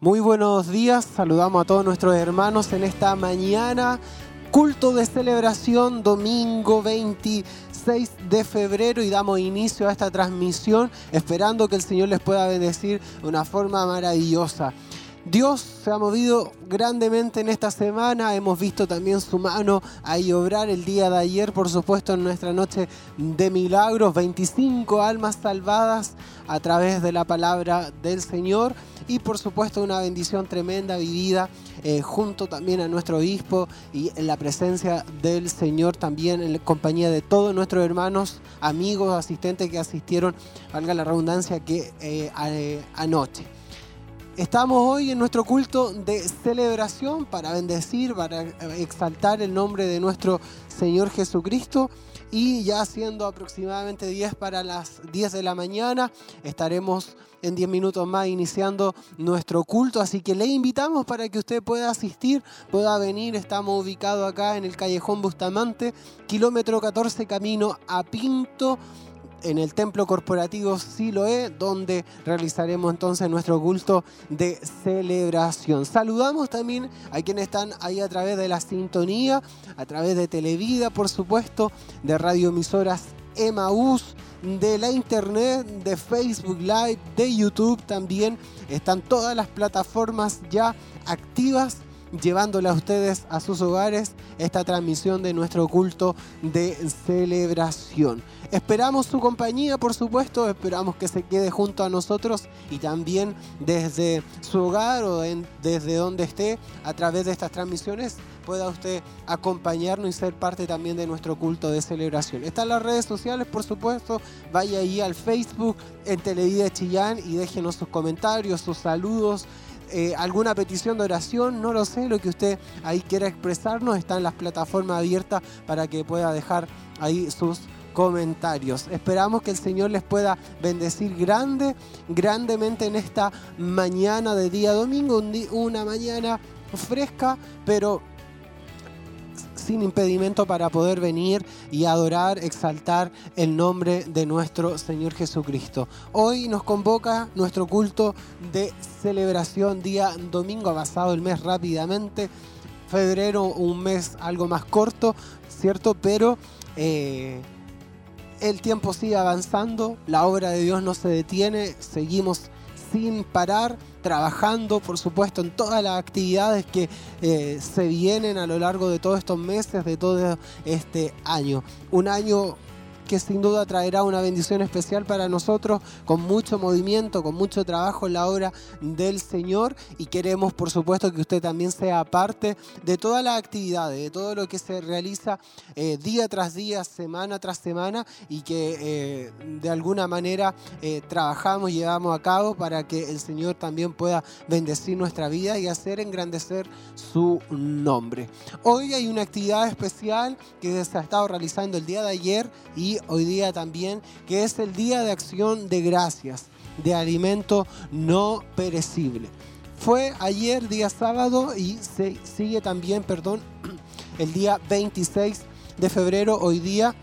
Muy buenos días, saludamos a todos nuestros hermanos en esta mañana, culto de celebración, domingo 26 de febrero y damos inicio a esta transmisión esperando que el Señor les pueda bendecir de una forma maravillosa. Dios se ha movido grandemente en esta semana, hemos visto también su mano ahí obrar el día de ayer, por supuesto en nuestra noche de milagros, 25 almas salvadas a través de la palabra del Señor. Y por supuesto una bendición tremenda vivida eh, junto también a nuestro obispo y en la presencia del Señor también en compañía de todos nuestros hermanos, amigos, asistentes que asistieron, valga la redundancia, que eh, eh, anoche. Estamos hoy en nuestro culto de celebración para bendecir, para exaltar el nombre de nuestro Señor Jesucristo. Y ya siendo aproximadamente 10 para las 10 de la mañana, estaremos en 10 minutos más iniciando nuestro culto. Así que le invitamos para que usted pueda asistir, pueda venir. Estamos ubicados acá en el callejón Bustamante, kilómetro 14 camino a Pinto en el templo corporativo Siloé, donde realizaremos entonces nuestro culto de celebración. Saludamos también a quienes están ahí a través de la sintonía, a través de Televida, por supuesto, de radioemisoras Emaús, de la internet, de Facebook Live, de YouTube también. Están todas las plataformas ya activas llevándole a ustedes a sus hogares esta transmisión de nuestro culto de celebración. Esperamos su compañía, por supuesto, esperamos que se quede junto a nosotros y también desde su hogar o desde donde esté a través de estas transmisiones pueda usted acompañarnos y ser parte también de nuestro culto de celebración. Están las redes sociales, por supuesto, vaya ahí al Facebook, en Televida Chillán y déjenos sus comentarios, sus saludos. Eh, alguna petición de oración, no lo sé, lo que usted ahí quiera expresarnos, está en las plataformas abiertas para que pueda dejar ahí sus. Esperamos que el Señor les pueda bendecir grande, grandemente en esta mañana de día domingo, una mañana fresca, pero sin impedimento para poder venir y adorar, exaltar el nombre de nuestro Señor Jesucristo. Hoy nos convoca nuestro culto de celebración día domingo, pasado el mes rápidamente. Febrero, un mes algo más corto, ¿cierto? Pero eh, el tiempo sigue avanzando, la obra de Dios no se detiene, seguimos sin parar, trabajando, por supuesto, en todas las actividades que eh, se vienen a lo largo de todos estos meses, de todo este año. Un año que sin duda traerá una bendición especial para nosotros, con mucho movimiento, con mucho trabajo en la obra del Señor y queremos por supuesto que usted también sea parte de todas las actividades, de todo lo que se realiza eh, día tras día, semana tras semana y que eh, de alguna manera eh, trabajamos, llevamos a cabo para que el Señor también pueda bendecir nuestra vida y hacer engrandecer su nombre. Hoy hay una actividad especial que se ha estado realizando el día de ayer y hoy día también, que es el Día de Acción de Gracias, de alimento no perecible. Fue ayer, día sábado, y se sigue también, perdón, el día 26 de febrero, hoy día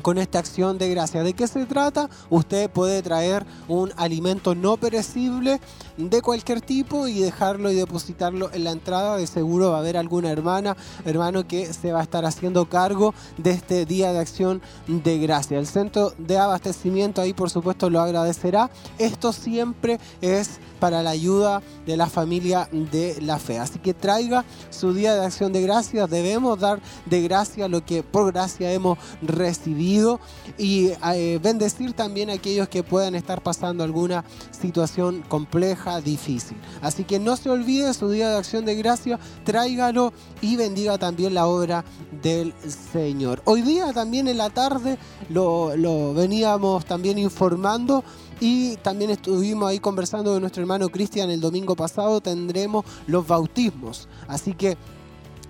con esta acción de gracia. ¿De qué se trata? Usted puede traer un alimento no perecible de cualquier tipo y dejarlo y depositarlo en la entrada. De seguro va a haber alguna hermana, hermano que se va a estar haciendo cargo de este día de acción de gracia. El centro de abastecimiento ahí por supuesto lo agradecerá. Esto siempre es para la ayuda de la familia de la fe. Así que traiga su día de acción de gracias. Debemos dar de gracia lo que por gracia hemos recibido y eh, bendecir también a aquellos que puedan estar pasando alguna situación compleja, difícil. Así que no se olvide su día de acción de gracia, tráigalo y bendiga también la obra del Señor. Hoy día también en la tarde lo, veníamos también informando y también estuvimos ahí conversando con nuestro hermano Cristian el domingo pasado, tendremos los bautismos. Así que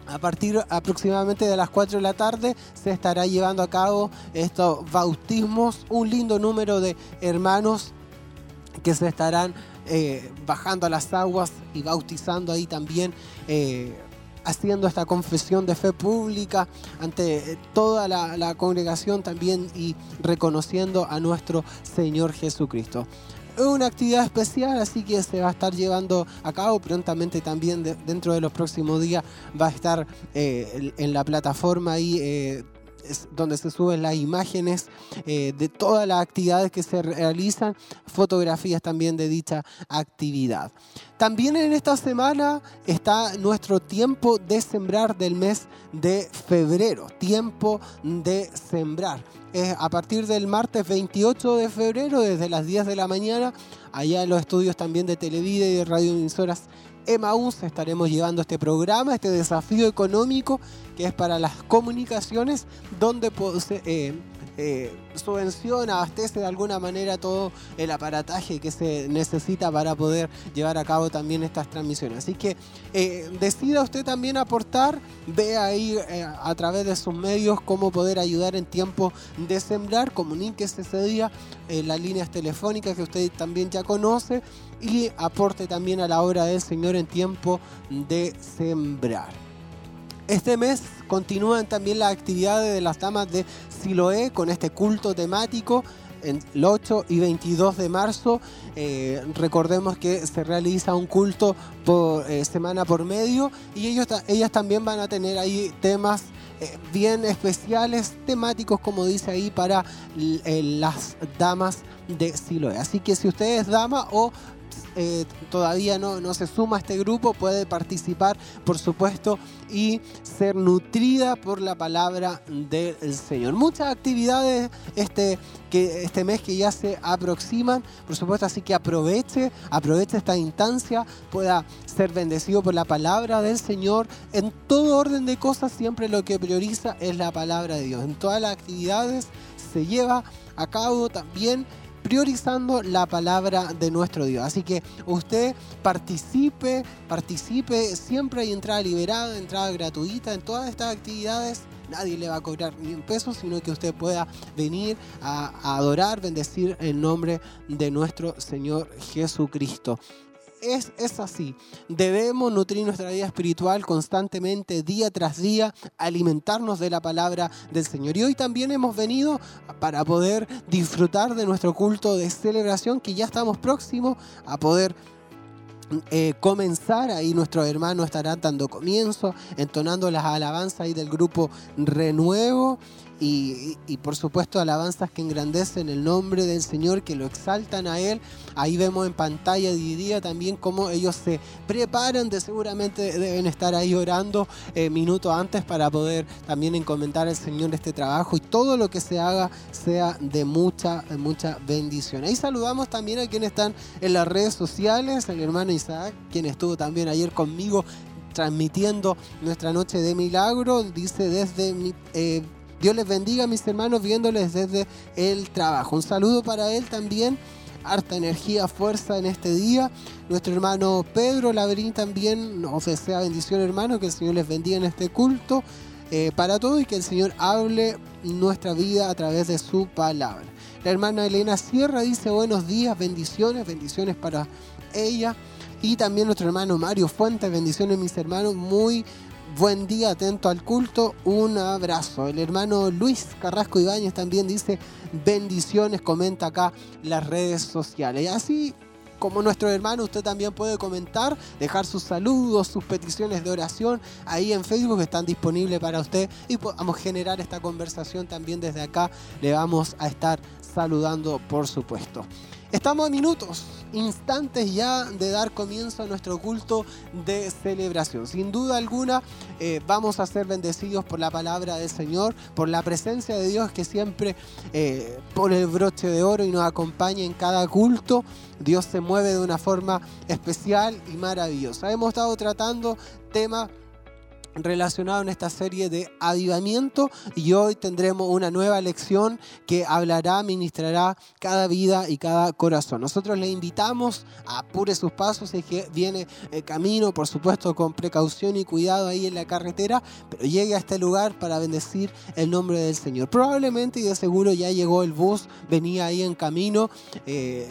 a partir aproximadamente de las 4 de la tarde se estará llevando a cabo estos bautismos, un lindo número de hermanos que se estarán eh, bajando a las aguas y bautizando ahí también. Eh, haciendo esta confesión de fe pública ante toda la, congregación también y reconociendo a nuestro Señor Jesucristo. es una actividad especial, así que se va a estar llevando a cabo prontamente también dentro de los próximos días. Va a estar eh, en la plataforma ahí. Eh, donde se suben las imágenes eh, de todas las actividades que se realizan, fotografías también de dicha actividad. También en esta semana está nuestro tiempo de sembrar del mes de febrero, tiempo de sembrar. a partir del martes 28 de febrero, desde las 10 de la mañana, allá en los estudios también de Televida y de Radio Emisoras Emaús estaremos llevando este programa, este desafío económico que es para las comunicaciones, donde eh, eh, subvenciona, abastece de alguna manera todo el aparataje que se necesita para poder llevar a cabo también estas transmisiones. Así que eh, decida usted también aportar, vea ahí a través de sus medios cómo poder ayudar en tiempo de sembrar, comuníquese ese día en las líneas telefónicas que usted también ya conoce y aporte también a la obra del Señor en tiempo de sembrar. Este mes continúan también las actividades de las damas de Siloé con este culto temático en el 8 y 22 de marzo. Eh, recordemos que se realiza un culto por eh, semana por medio y ellas también van a tener ahí temas eh, bien especiales, temáticos, como dice ahí, para las damas de Siloé. Así que si usted es dama o eh, todavía no, no se suma a este grupo puede participar, por supuesto, y ser nutrida por la palabra del Señor. Muchas actividades este, que, este mes que ya se aproximan, por supuesto, así que aproveche, aproveche esta instancia, pueda ser bendecido por la palabra del Señor. En todo orden de cosas, siempre lo que prioriza es la palabra de Dios. En todas las actividades se lleva a cabo también priorizando la palabra de nuestro Dios. Así que usted participe, participe, siempre hay entrada liberada, entrada gratuita en todas estas actividades. Nadie le va a cobrar ni un peso, sino que usted pueda venir a, adorar, bendecir el nombre de nuestro Señor Jesucristo es, es así. Debemos nutrir nuestra vida espiritual constantemente, día tras día, alimentarnos de la palabra del Señor. Y hoy también hemos venido para poder disfrutar de nuestro culto de celebración, que ya estamos próximos a poder eh, comenzar. Ahí nuestros hermanos estarán dando comienzo, entonando las alabanzas ahí del grupo Renuevo y, por supuesto alabanzas que engrandecen el nombre del Señor, que lo exaltan a Él. Ahí vemos en pantalla dividida también cómo ellos se preparan, de seguramente deben estar ahí orando eh, minutos antes para poder también encomendar al Señor este trabajo y todo lo que se haga sea de mucha, mucha bendición. Ahí saludamos también a quienes están en las redes sociales, el hermano Isaac, quien estuvo también ayer conmigo transmitiendo nuestra noche de milagro, dice desde mi... Eh, Dios les bendiga, mis hermanos, viéndoles desde el trabajo. Un saludo para él también. Harta energía, fuerza en este día. Nuestro hermano Pedro Labrín también nos desea bendición, hermano. Que el Señor les bendiga en este culto. Eh, para todos y que el Señor hable nuestra vida a través de su palabra. La hermana Elena Sierra dice buenos días, bendiciones, bendiciones para ella. Y también nuestro hermano Mario Fuentes, bendiciones mis hermanos, muy buen día, atento al culto, un abrazo. El hermano Luis Carrasco Ibáñez también dice bendiciones, comenta acá las redes sociales. Y así como nuestro hermano, usted también puede comentar, dejar sus saludos, sus peticiones de oración ahí en Facebook, están disponibles para usted y podamos generar esta conversación también desde acá. Le vamos a estar saludando, por supuesto. Estamos a minutos, instantes ya de dar comienzo a nuestro culto de celebración. Sin duda alguna eh, vamos a ser bendecidos por la palabra del Señor, por la presencia de Dios que siempre eh, pone el broche de oro y nos acompaña en cada culto. Dios se mueve de una forma especial y maravillosa. Hemos estado tratando temas relacionado en esta serie de avivamiento y hoy tendremos una nueva lección que hablará, ministrará cada vida y cada corazón. Nosotros le invitamos a apure sus pasos y que viene el camino, por supuesto con precaución y cuidado ahí en la carretera, pero llegue a este lugar para bendecir el nombre del Señor. Probablemente y de seguro ya llegó el bus, venía ahí en camino. Eh,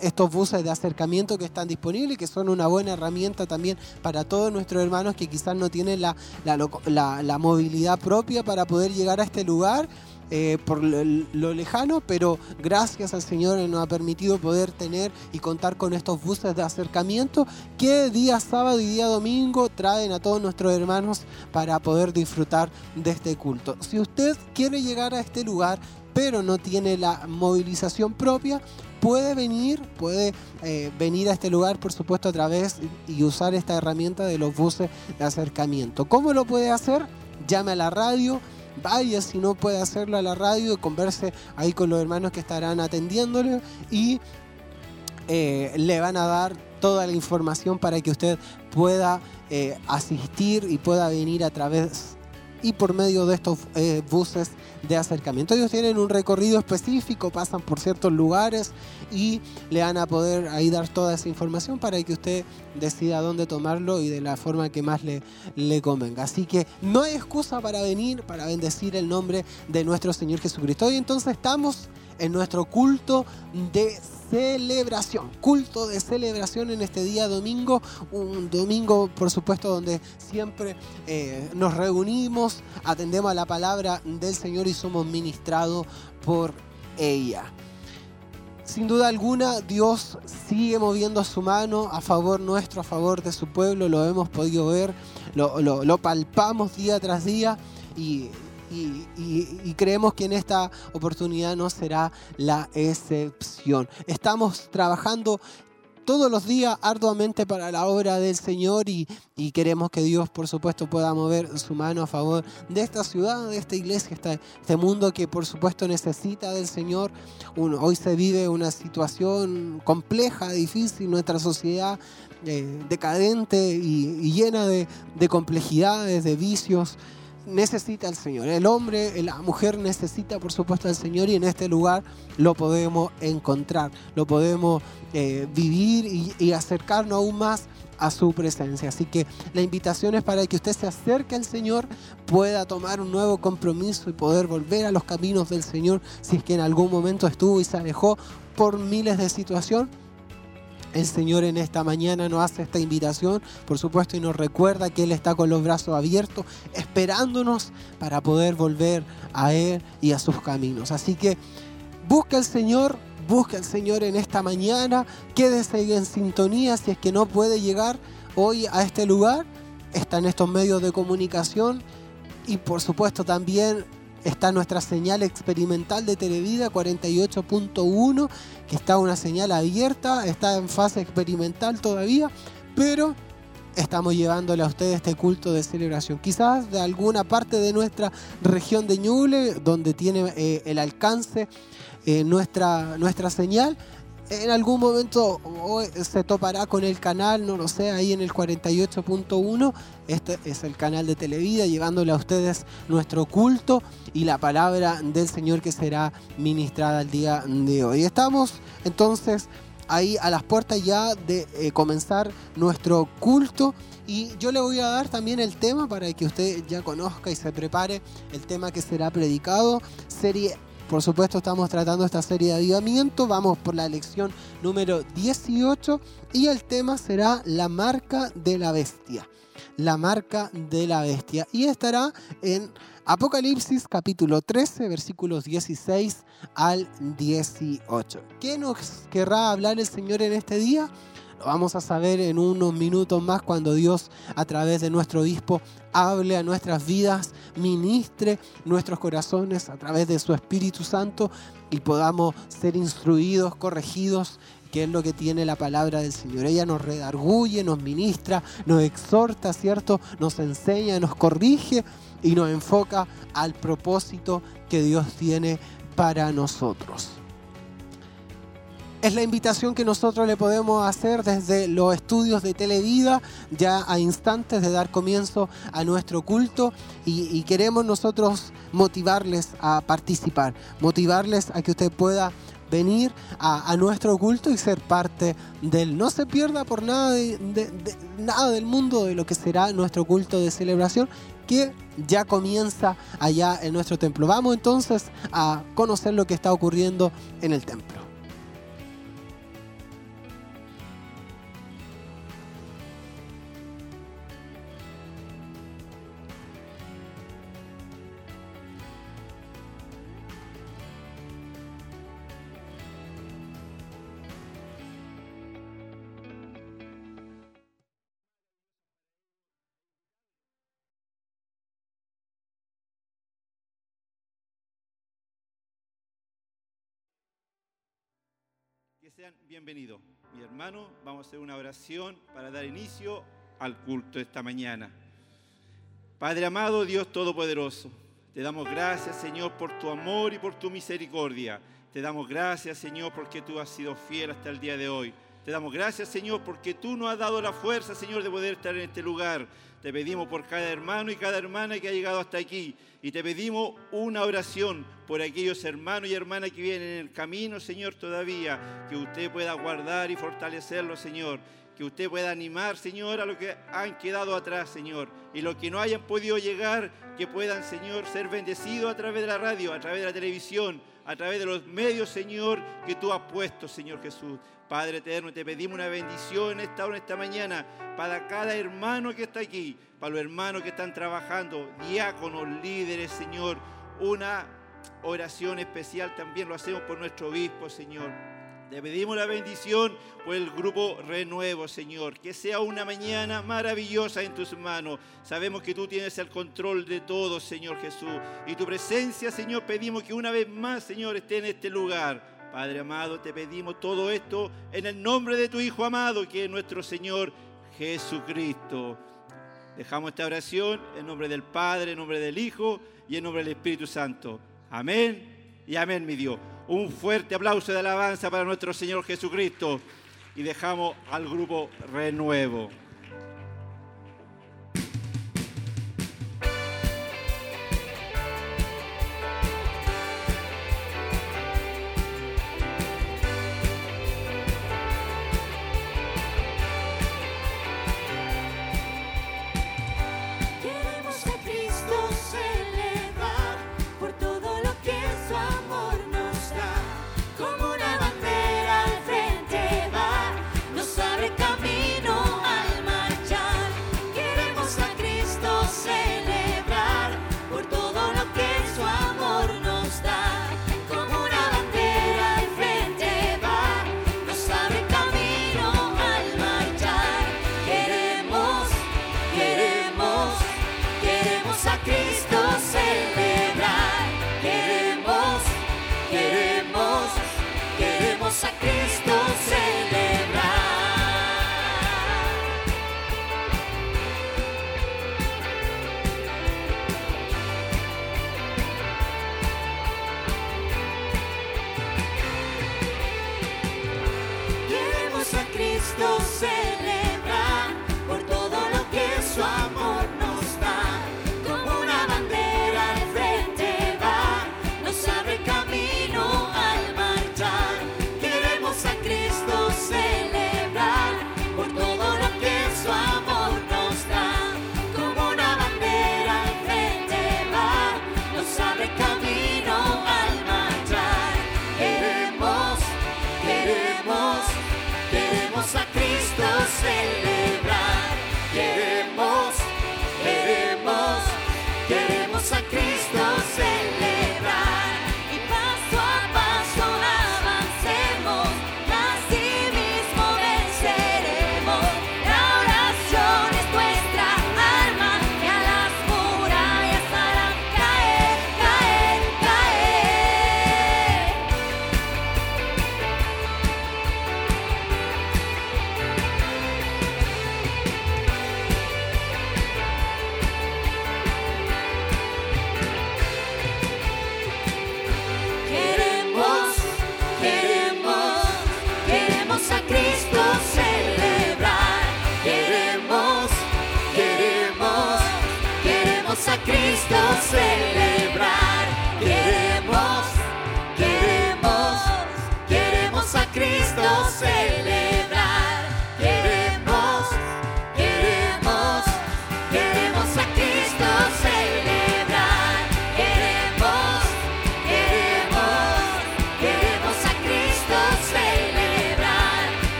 estos buses de acercamiento que están disponibles que son una buena herramienta también para todos nuestros hermanos que quizás no tienen la, movilidad propia para poder llegar a este lugar eh, por lo, lejano, pero gracias al Señor nos ha permitido poder tener y contar con estos buses de acercamiento que día sábado y día domingo traen a todos nuestros hermanos para poder disfrutar de este culto. Si usted quiere llegar a este lugar, pero no tiene la movilización propia, puede venir, puede eh, venir a este lugar, por supuesto, a través y usar esta herramienta de los buses de acercamiento. ¿Cómo lo puede hacer? Llame a la radio, vaya si no puede hacerlo a la radio, converse ahí con los hermanos que estarán atendiéndole y eh, le van a dar toda la información para que usted pueda eh, asistir y pueda venir a través y por medio de estos buses de acercamiento. Ellos tienen un recorrido específico, pasan por ciertos lugares y le van a poder ahí dar toda esa información para que usted decida dónde tomarlo y de la forma que más le, le convenga. Así que no hay excusa para venir, para bendecir el nombre de nuestro Señor Jesucristo. Y entonces estamos en nuestro culto de celebración, culto de celebración en este día domingo, un domingo por supuesto donde siempre eh, nos reunimos, atendemos a la palabra del Señor y somos ministrados por ella. Sin duda alguna, Dios sigue moviendo su mano a favor nuestro, a favor de su pueblo, lo hemos podido ver, lo, lo palpamos día tras día y y, creemos que en esta oportunidad no será la excepción. Estamos trabajando todos los días arduamente para la obra del Señor y, queremos que Dios, por supuesto, pueda mover su mano a favor de esta ciudad, de esta iglesia, este, mundo que, por supuesto, necesita del Señor. hoy se vive una situación compleja, difícil, nuestra sociedad eh, decadente y, llena de complejidades, de vicios necesita al Señor. El hombre, la mujer necesita por supuesto al Señor y en este lugar lo podemos encontrar, lo podemos eh, vivir y, acercarnos aún más a su presencia. Así que la invitación es para que usted se acerque al Señor, pueda tomar un nuevo compromiso y poder volver a los caminos del Señor si es que en algún momento estuvo y se alejó por miles de situaciones el Señor en esta mañana nos hace esta invitación, por supuesto, y nos recuerda que Él está con los brazos abiertos, esperándonos para poder volver a Él y a sus caminos. Así que busca al Señor, busca al Señor en esta mañana, quédese en sintonía si es que no puede llegar hoy a este lugar, está en estos medios de comunicación y por supuesto también está nuestra señal experimental de Televida 48.1, que está una señal abierta, está en fase experimental todavía, pero estamos llevándole a ustedes este culto de celebración. Quizás de alguna parte de nuestra región de Ñuble, donde tiene eh, el alcance eh, nuestra, nuestra señal, en algún momento se topará con el canal, no lo sé, ahí en el 48.1. Este es el canal de Televida, llevándole a ustedes nuestro culto y la palabra del Señor que será ministrada el día de hoy. Estamos entonces ahí a las puertas ya de eh, comenzar nuestro culto. Y yo le voy a dar también el tema para que usted ya conozca y se prepare el tema que será predicado. Serie por supuesto estamos tratando esta serie de avivamiento, vamos por la lección número 18 y el tema será la marca de la bestia. La marca de la bestia. Y estará en Apocalipsis capítulo 13, versículos 16 al 18. ¿Qué nos querrá hablar el Señor en este día? Vamos a saber en unos minutos más cuando Dios a través de nuestro obispo hable a nuestras vidas, ministre nuestros corazones a través de su Espíritu Santo y podamos ser instruidos, corregidos que es lo que tiene la palabra del Señor. Ella nos redarguye, nos ministra, nos exhorta, ¿cierto? Nos enseña, nos corrige y nos enfoca al propósito que Dios tiene para nosotros es la invitación que nosotros le podemos hacer desde los estudios de Televida, ya a instantes de dar comienzo a nuestro culto y, queremos nosotros motivarles a participar, motivarles a que usted pueda venir a, nuestro culto y ser parte del. No se pierda por nada, nada del mundo de lo que será nuestro culto de celebración que ya comienza allá en nuestro templo. Vamos entonces a conocer lo que está ocurriendo en el templo. Sean bienvenidos. Mi hermano, vamos a hacer una oración para dar inicio al culto esta mañana. Padre amado, Dios Todopoderoso, te damos gracias, Señor, por tu amor y por tu misericordia. Te damos gracias, Señor, porque tú has sido fiel hasta el día de hoy. Te damos gracias, Señor, porque tú nos has dado la fuerza, Señor, de poder estar en este lugar. Te pedimos por cada hermano y cada hermana que ha llegado hasta aquí. Y te pedimos una oración por aquellos hermanos y hermanas que vienen en el camino, Señor, todavía. Que usted pueda guardar y fortalecerlos, Señor. Que usted pueda animar, Señor, a los que han quedado atrás, Señor. Y los que no hayan podido llegar, que puedan, Señor, ser bendecidos a través de la radio, a través de la televisión, a través de los medios, Señor, que tú has puesto, Señor Jesús. Padre eterno, te pedimos una bendición en esta hora, esta mañana, para cada hermano que está aquí, para los hermanos que están trabajando, diáconos, líderes, Señor. Una oración especial también lo hacemos por nuestro obispo, Señor. Te pedimos la bendición por el grupo Renuevo, Señor. Que sea una mañana maravillosa en tus manos. Sabemos que tú tienes el control de todo, Señor Jesús. Y tu presencia, Señor, pedimos que una vez más, Señor, esté en este lugar. Padre amado, te pedimos todo esto en el nombre de tu Hijo amado, que es nuestro Señor Jesucristo. Dejamos esta oración en nombre del Padre, en nombre del Hijo y en nombre del Espíritu Santo. Amén y amén, mi Dios. Un fuerte aplauso de alabanza para nuestro Señor Jesucristo. Y dejamos al grupo Renuevo.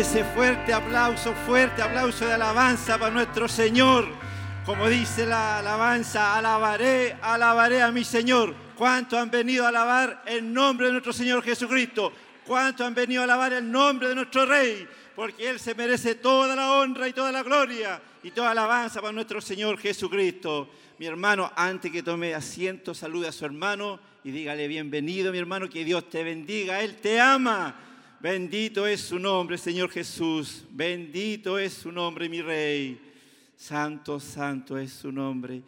Ese fuerte aplauso, fuerte aplauso de alabanza para nuestro Señor. Como dice la alabanza, alabaré, alabaré a mi Señor. ¿Cuántos han venido a alabar el nombre de nuestro Señor Jesucristo? ¿Cuántos han venido a alabar el nombre de nuestro Rey? Porque Él se merece toda la honra y toda la gloria y toda la alabanza para nuestro Señor Jesucristo. Mi hermano, antes que tome asiento, salude a su hermano y dígale bienvenido, mi hermano, que Dios te bendiga. Él te ama. Bendito es su nombre, Señor Jesús. Bendito es su nombre, mi Rey. Santo, santo es su nombre.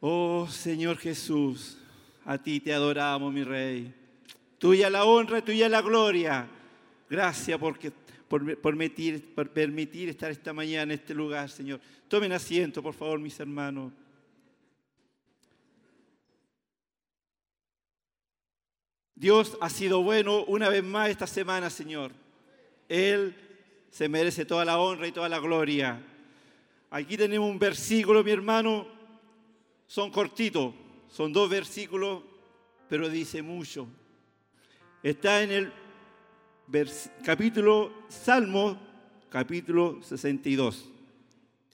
Oh Señor Jesús, a ti te adoramos, mi Rey. Tuya la honra, tuya la gloria. Gracias porque, por, por permitir estar esta mañana en este lugar, Señor. Tomen asiento, por favor, mis hermanos. Dios ha sido bueno una vez más esta semana, Señor. Él se merece toda la honra y toda la gloria. Aquí tenemos un versículo, mi hermano. Son cortitos, son dos versículos, pero dice mucho. Está en el capítulo Salmo, capítulo 62.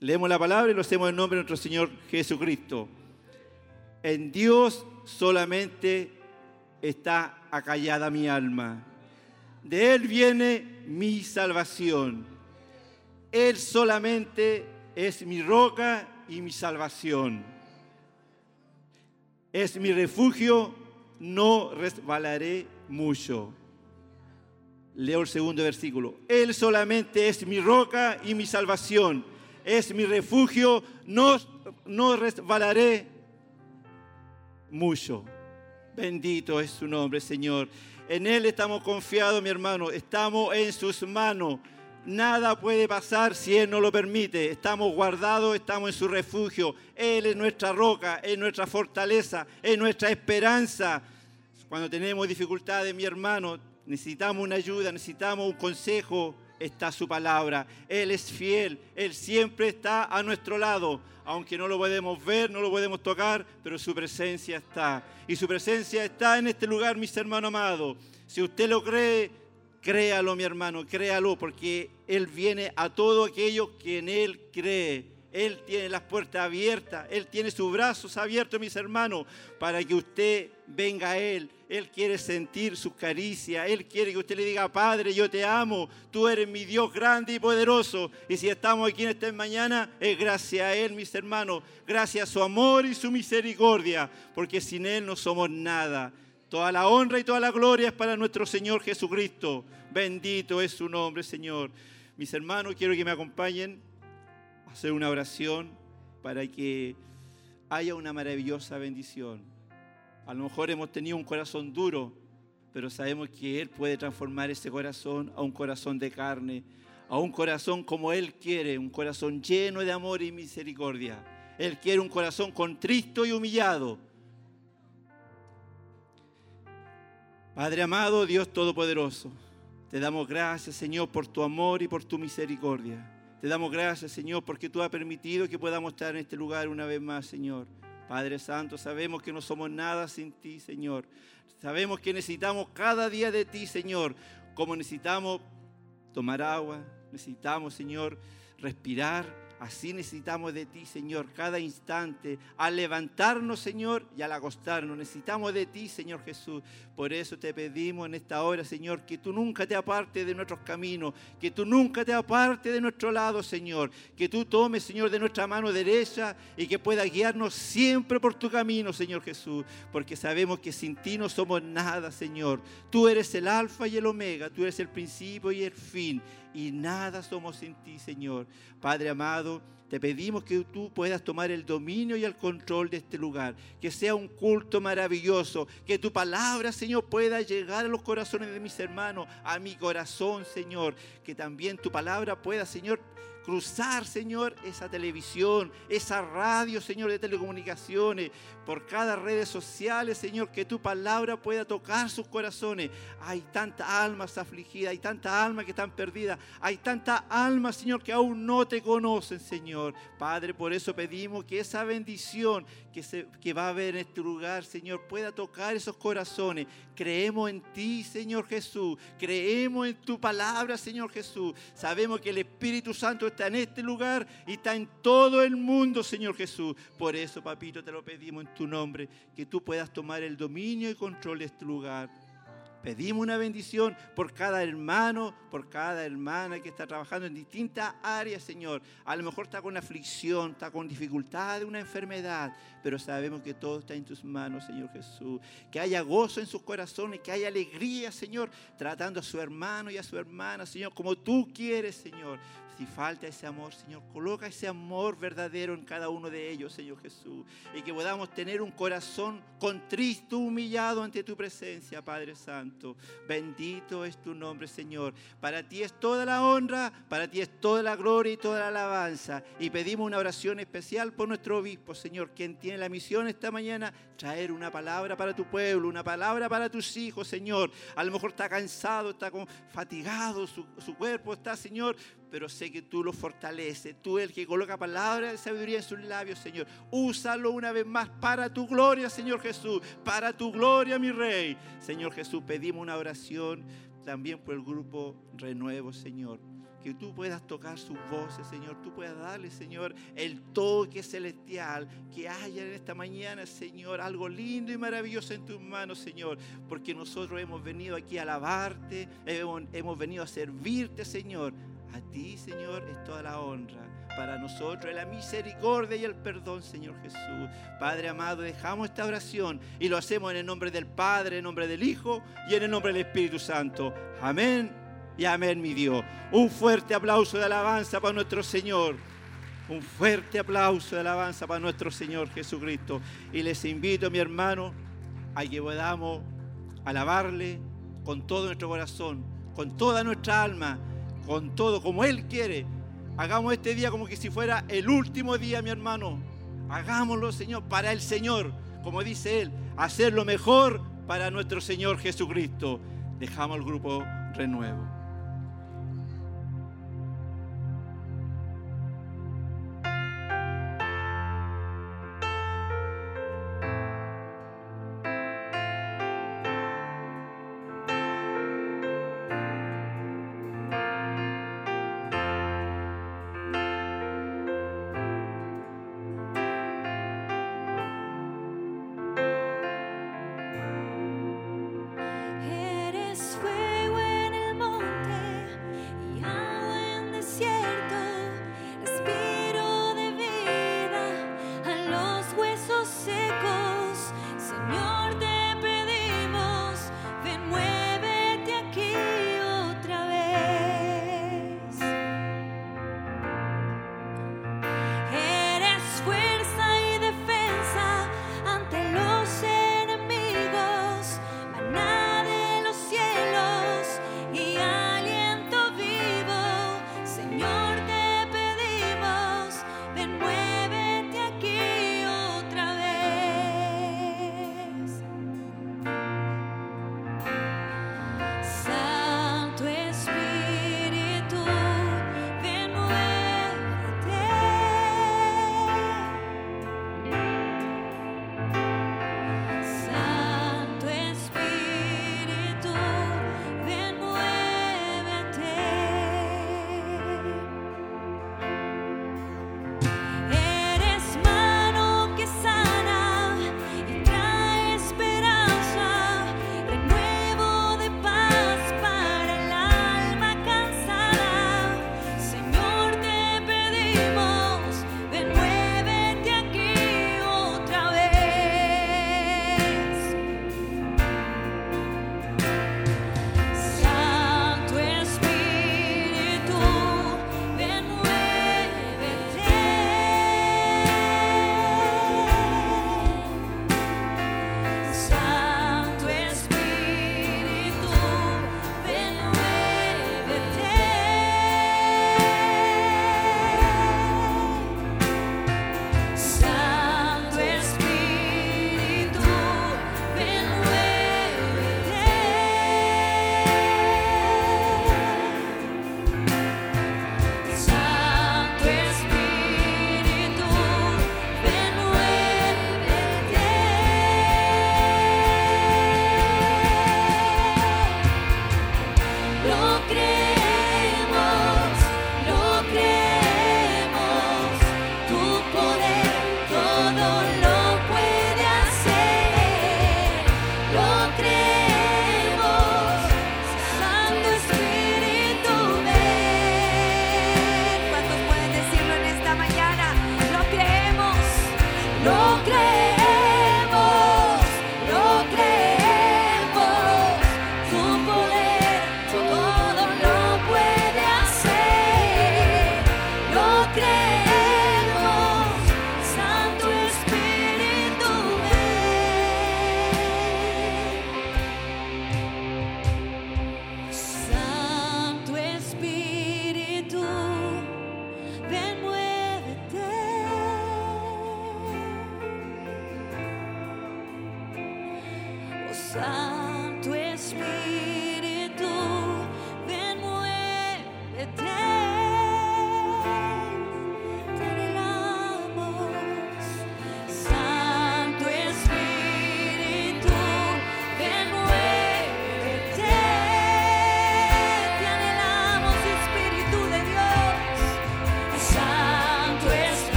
Leemos la palabra y lo hacemos en nombre de nuestro Señor Jesucristo. En Dios solamente está acallada mi alma. De Él viene mi salvación. Él solamente es mi roca y mi salvación. Es mi refugio, no resbalaré mucho. Leo el segundo versículo. Él solamente es mi roca y mi salvación. Es mi refugio, no, no resbalaré mucho. Bendito es su nombre, Señor. En Él estamos confiados, mi hermano. Estamos en sus manos. Nada puede pasar si Él no lo permite. Estamos guardados, estamos en su refugio. Él es nuestra roca, es nuestra fortaleza, es nuestra esperanza. Cuando tenemos dificultades, mi hermano, necesitamos una ayuda, necesitamos un consejo, está su palabra. Él es fiel, Él siempre está a nuestro lado aunque no lo podemos ver, no lo podemos tocar, pero su presencia está. Y su presencia está en este lugar, mis hermanos amados. Si usted lo cree, créalo, mi hermano, créalo, porque Él viene a todo aquello que en Él cree. Él tiene las puertas abiertas, Él tiene sus brazos abiertos, mis hermanos, para que usted venga a Él. Él quiere sentir sus caricias, Él quiere que usted le diga, Padre, yo te amo, tú eres mi Dios grande y poderoso. Y si estamos aquí en esta mañana, es gracias a Él, mis hermanos, gracias a su amor y su misericordia, porque sin Él no somos nada. Toda la honra y toda la gloria es para nuestro Señor Jesucristo. Bendito es su nombre, Señor. Mis hermanos, quiero que me acompañen hacer una oración para que haya una maravillosa bendición. A lo mejor hemos tenido un corazón duro, pero sabemos que Él puede transformar ese corazón a un corazón de carne, a un corazón como Él quiere, un corazón lleno de amor y misericordia. Él quiere un corazón contristo y humillado. Padre amado, Dios Todopoderoso, te damos gracias, Señor, por tu amor y por tu misericordia. Te damos gracias, Señor, porque tú has permitido que podamos estar en este lugar una vez más, Señor. Padre Santo, sabemos que no somos nada sin ti, Señor. Sabemos que necesitamos cada día de ti, Señor. Como necesitamos tomar agua, necesitamos, Señor, respirar Así necesitamos de ti, Señor, cada instante, al levantarnos, Señor, y al acostarnos. Necesitamos de ti, Señor Jesús. Por eso te pedimos en esta hora, Señor, que tú nunca te apartes de nuestros caminos, que tú nunca te apartes de nuestro lado, Señor. Que tú tomes, Señor, de nuestra mano derecha y que puedas guiarnos siempre por tu camino, Señor Jesús. Porque sabemos que sin ti no somos nada, Señor. Tú eres el alfa y el omega, tú eres el principio y el fin y nada somos sin ti, Señor. Padre amado, te pedimos que tú puedas tomar el dominio y el control de este lugar, que sea un culto maravilloso, que tu palabra, Señor, pueda llegar a los corazones de mis hermanos, a mi corazón, Señor, que también tu palabra pueda, Señor, cruzar, Señor, esa televisión, esa radio, Señor, de telecomunicaciones, por cada redes sociales, Señor, que tu palabra pueda tocar sus corazones. Hay tantas almas afligidas, hay tantas almas que están perdidas, hay tantas almas, Señor, que aún no te conocen, Señor. Padre, por eso pedimos que esa bendición, que, se, que va a haber en este lugar, Señor, pueda tocar esos corazones. Creemos en ti, Señor Jesús. Creemos en tu palabra, Señor Jesús. Sabemos que el Espíritu Santo está en este lugar y está en todo el mundo, Señor Jesús. Por eso, papito, te lo pedimos en tu nombre, que tú puedas tomar el dominio y control de este lugar. Pedimos una bendición por cada hermano, por cada hermana que está trabajando en distintas áreas, Señor. A lo mejor está con aflicción, está con dificultad de una enfermedad, pero sabemos que todo está en tus manos, Señor Jesús. Que haya gozo en sus corazones, que haya alegría, Señor, tratando a su hermano y a su hermana, Señor, como tú quieres, Señor. Si falta ese amor, Señor, coloca ese amor verdadero en cada uno de ellos, Señor Jesús. Y que podamos tener un corazón contristo, humillado ante tu presencia, Padre Santo. Bendito es tu nombre, Señor. Para ti es toda la honra, para ti es toda la gloria y toda la alabanza. Y pedimos una oración especial por nuestro obispo, Señor, quien tiene la misión esta mañana, traer una palabra para tu pueblo, una palabra para tus hijos, Señor. A lo mejor está cansado, está fatigado, su, su cuerpo está, Señor, pero sé que tú lo fortaleces. Tú el que coloca palabras de sabiduría en sus labios, Señor. Úsalo una vez más para tu gloria, Señor Jesús. Para tu gloria, mi Rey. Señor Jesús, pedimos una oración también por el grupo Renuevo, Señor. Que tú puedas tocar sus voces, Señor. Tú puedas darle, Señor, el toque celestial. Que haya en esta mañana, Señor, algo lindo y maravilloso en tus manos, Señor. Porque nosotros hemos venido aquí a alabarte, hemos, hemos venido a servirte, Señor a ti, Señor, es toda la honra. Para nosotros es la misericordia y el perdón, Señor Jesús. Padre amado, dejamos esta oración y lo hacemos en el nombre del Padre, en el nombre del Hijo y en el nombre del Espíritu Santo. Amén y amén, mi Dios. Un fuerte aplauso de alabanza para nuestro Señor. Un fuerte aplauso de alabanza para nuestro Señor Jesucristo. Y les invito, mi hermano, a que podamos alabarle con todo nuestro corazón, con toda nuestra alma con todo, como Él quiere. Hagamos este día como que si fuera el último día, mi hermano. Hagámoslo, Señor, para el Señor, como dice Él, hacer lo mejor para nuestro Señor Jesucristo. Dejamos el grupo renuevo.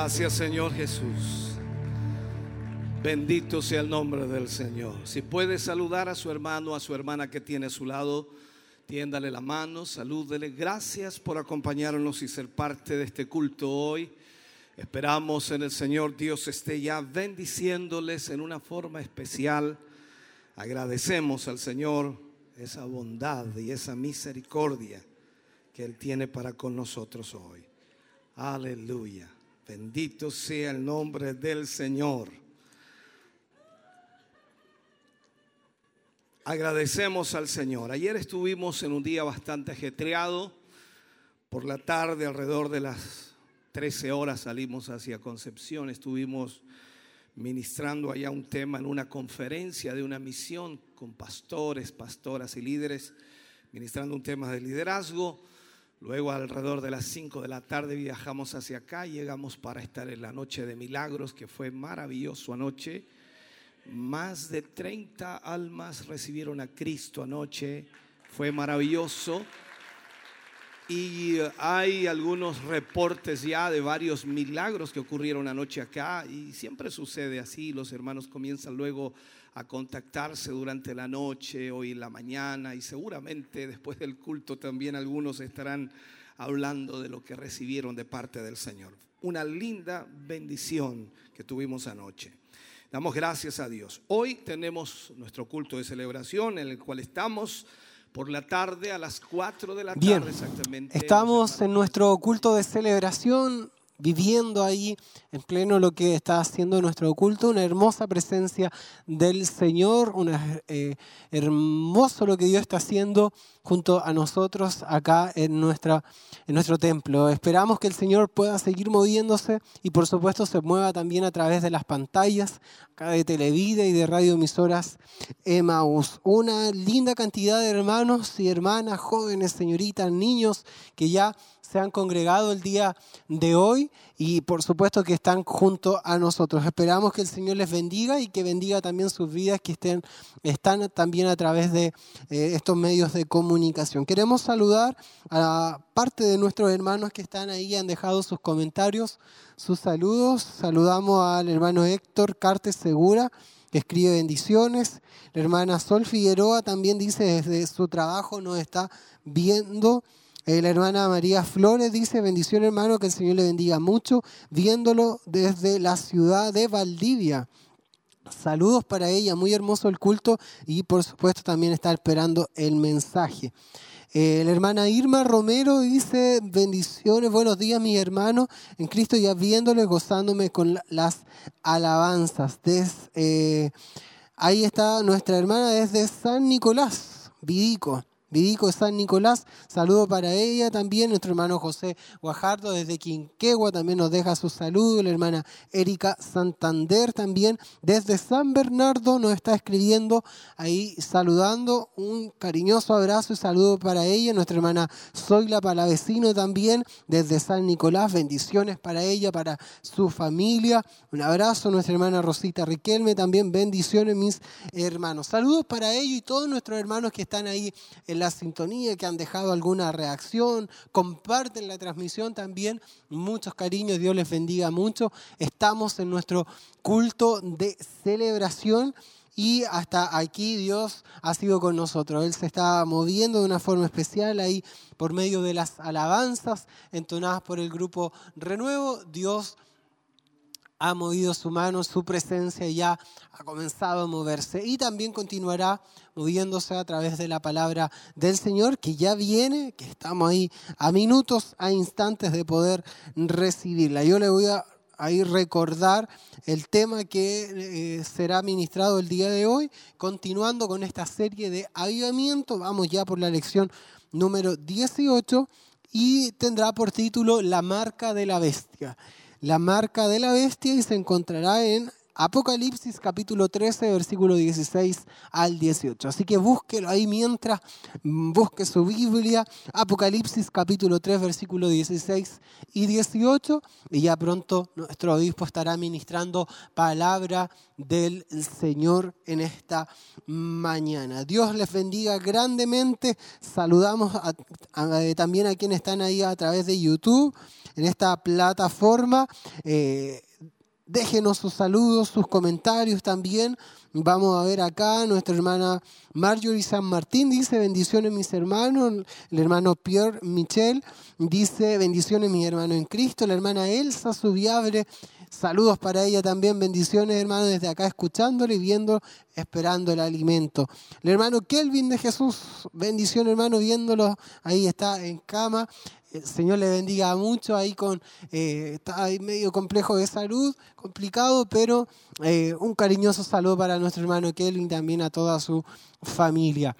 Gracias Señor Jesús. Bendito sea el nombre del Señor. Si puede saludar a su hermano, a su hermana que tiene a su lado, tiéndale la mano, salúdele. Gracias por acompañarnos y ser parte de este culto hoy. Esperamos en el Señor Dios esté ya bendiciéndoles en una forma especial. Agradecemos al Señor esa bondad y esa misericordia que Él tiene para con nosotros hoy. Aleluya. Bendito sea el nombre del Señor. Agradecemos al Señor. Ayer estuvimos en un día bastante ajetreado. Por la tarde, alrededor de las 13 horas, salimos hacia Concepción. Estuvimos ministrando allá un tema en una conferencia de una misión con pastores, pastoras y líderes, ministrando un tema de liderazgo. Luego alrededor de las 5 de la tarde viajamos hacia acá, llegamos para estar en la noche de milagros, que fue maravilloso anoche. Más de 30 almas recibieron a Cristo anoche, fue maravilloso. Y hay algunos reportes ya de varios milagros que ocurrieron anoche acá y siempre sucede así, los hermanos comienzan luego a contactarse durante la noche, hoy en la mañana y seguramente después del culto también algunos estarán hablando de lo que recibieron de parte del Señor. Una linda bendición que tuvimos anoche. Damos gracias a Dios. Hoy tenemos nuestro culto de celebración en el cual estamos por la tarde a las 4 de la tarde Bien, exactamente. estamos en nuestro culto de celebración, viviendo ahí en pleno lo que está haciendo nuestro culto, una hermosa presencia del Señor, una, eh, hermoso lo que Dios está haciendo junto a nosotros acá en, nuestra, en nuestro templo. Esperamos que el Señor pueda seguir moviéndose y por supuesto se mueva también a través de las pantallas acá de Televida y de radioemisoras Emaús. Una linda cantidad de hermanos y hermanas, jóvenes, señoritas, niños que ya se han congregado el día de hoy y por supuesto que están junto a nosotros. Esperamos que el Señor les bendiga y que bendiga también sus vidas que estén, están también a través de eh, estos medios de comunicación. Queremos saludar a parte de nuestros hermanos que están ahí, han dejado sus comentarios, sus saludos. Saludamos al hermano Héctor Cartes Segura que escribe bendiciones. La hermana Sol Figueroa también dice desde su trabajo nos está viendo. Eh, la hermana María Flores dice, bendición hermano, que el Señor le bendiga mucho, viéndolo desde la ciudad de Valdivia. Saludos para ella, muy hermoso el culto y por supuesto también está esperando el mensaje. Eh, la hermana Irma Romero dice, bendiciones, buenos días mis hermanos en Cristo, ya viéndole, gozándome con las alabanzas. Eh, ahí está nuestra hermana desde San Nicolás, Vidico. Vidico San Nicolás, saludo para ella también, nuestro hermano José Guajardo desde Quinquegua también nos deja su saludo, la hermana Erika Santander también desde San Bernardo nos está escribiendo ahí saludando, un cariñoso abrazo y saludo para ella, nuestra hermana Zoila Palavecino también desde San Nicolás, bendiciones para ella, para su familia, un abrazo, nuestra hermana Rosita Riquelme también, bendiciones mis hermanos, saludos para ellos y todos nuestros hermanos que están ahí en la sintonía, que han dejado alguna reacción, comparten la transmisión también. Muchos cariños, Dios les bendiga mucho. Estamos en nuestro culto de celebración y hasta aquí Dios ha sido con nosotros. Él se está moviendo de una forma especial ahí por medio de las alabanzas entonadas por el grupo Renuevo. Dios ha movido su mano, su presencia ya ha comenzado a moverse y también continuará moviéndose a través de la palabra del Señor que ya viene, que estamos ahí a minutos, a instantes de poder recibirla. Yo le voy a ahí recordar el tema que eh, será ministrado el día de hoy, continuando con esta serie de avivamiento. Vamos ya por la lección número 18 y tendrá por título La marca de la bestia la marca de la bestia y se encontrará en Apocalipsis capítulo 13, versículo 16 al 18. Así que búsquelo ahí mientras mm, busque su Biblia. Apocalipsis capítulo 3, versículo 16 y 18. Y ya pronto nuestro obispo estará ministrando palabra del Señor en esta mañana. Dios les bendiga grandemente. Saludamos también a quienes están ahí a través de YouTube en esta plataforma. Eh, Déjenos sus saludos, sus comentarios también. Vamos a ver acá, nuestra hermana Marjorie San Martín dice, bendiciones mis hermanos. El hermano Pierre Michel dice, bendiciones mis hermanos en Cristo. La hermana Elsa Subiabre, saludos para ella también. Bendiciones hermanos desde acá escuchándole y viendo, esperando el alimento. El hermano Kelvin de Jesús, bendición hermano, viéndolo, ahí está en cama. El Señor le bendiga mucho ahí con, eh, está ahí medio complejo de salud, complicado, pero eh, un cariñoso saludo para nuestro hermano Kelvin, también a toda su familia.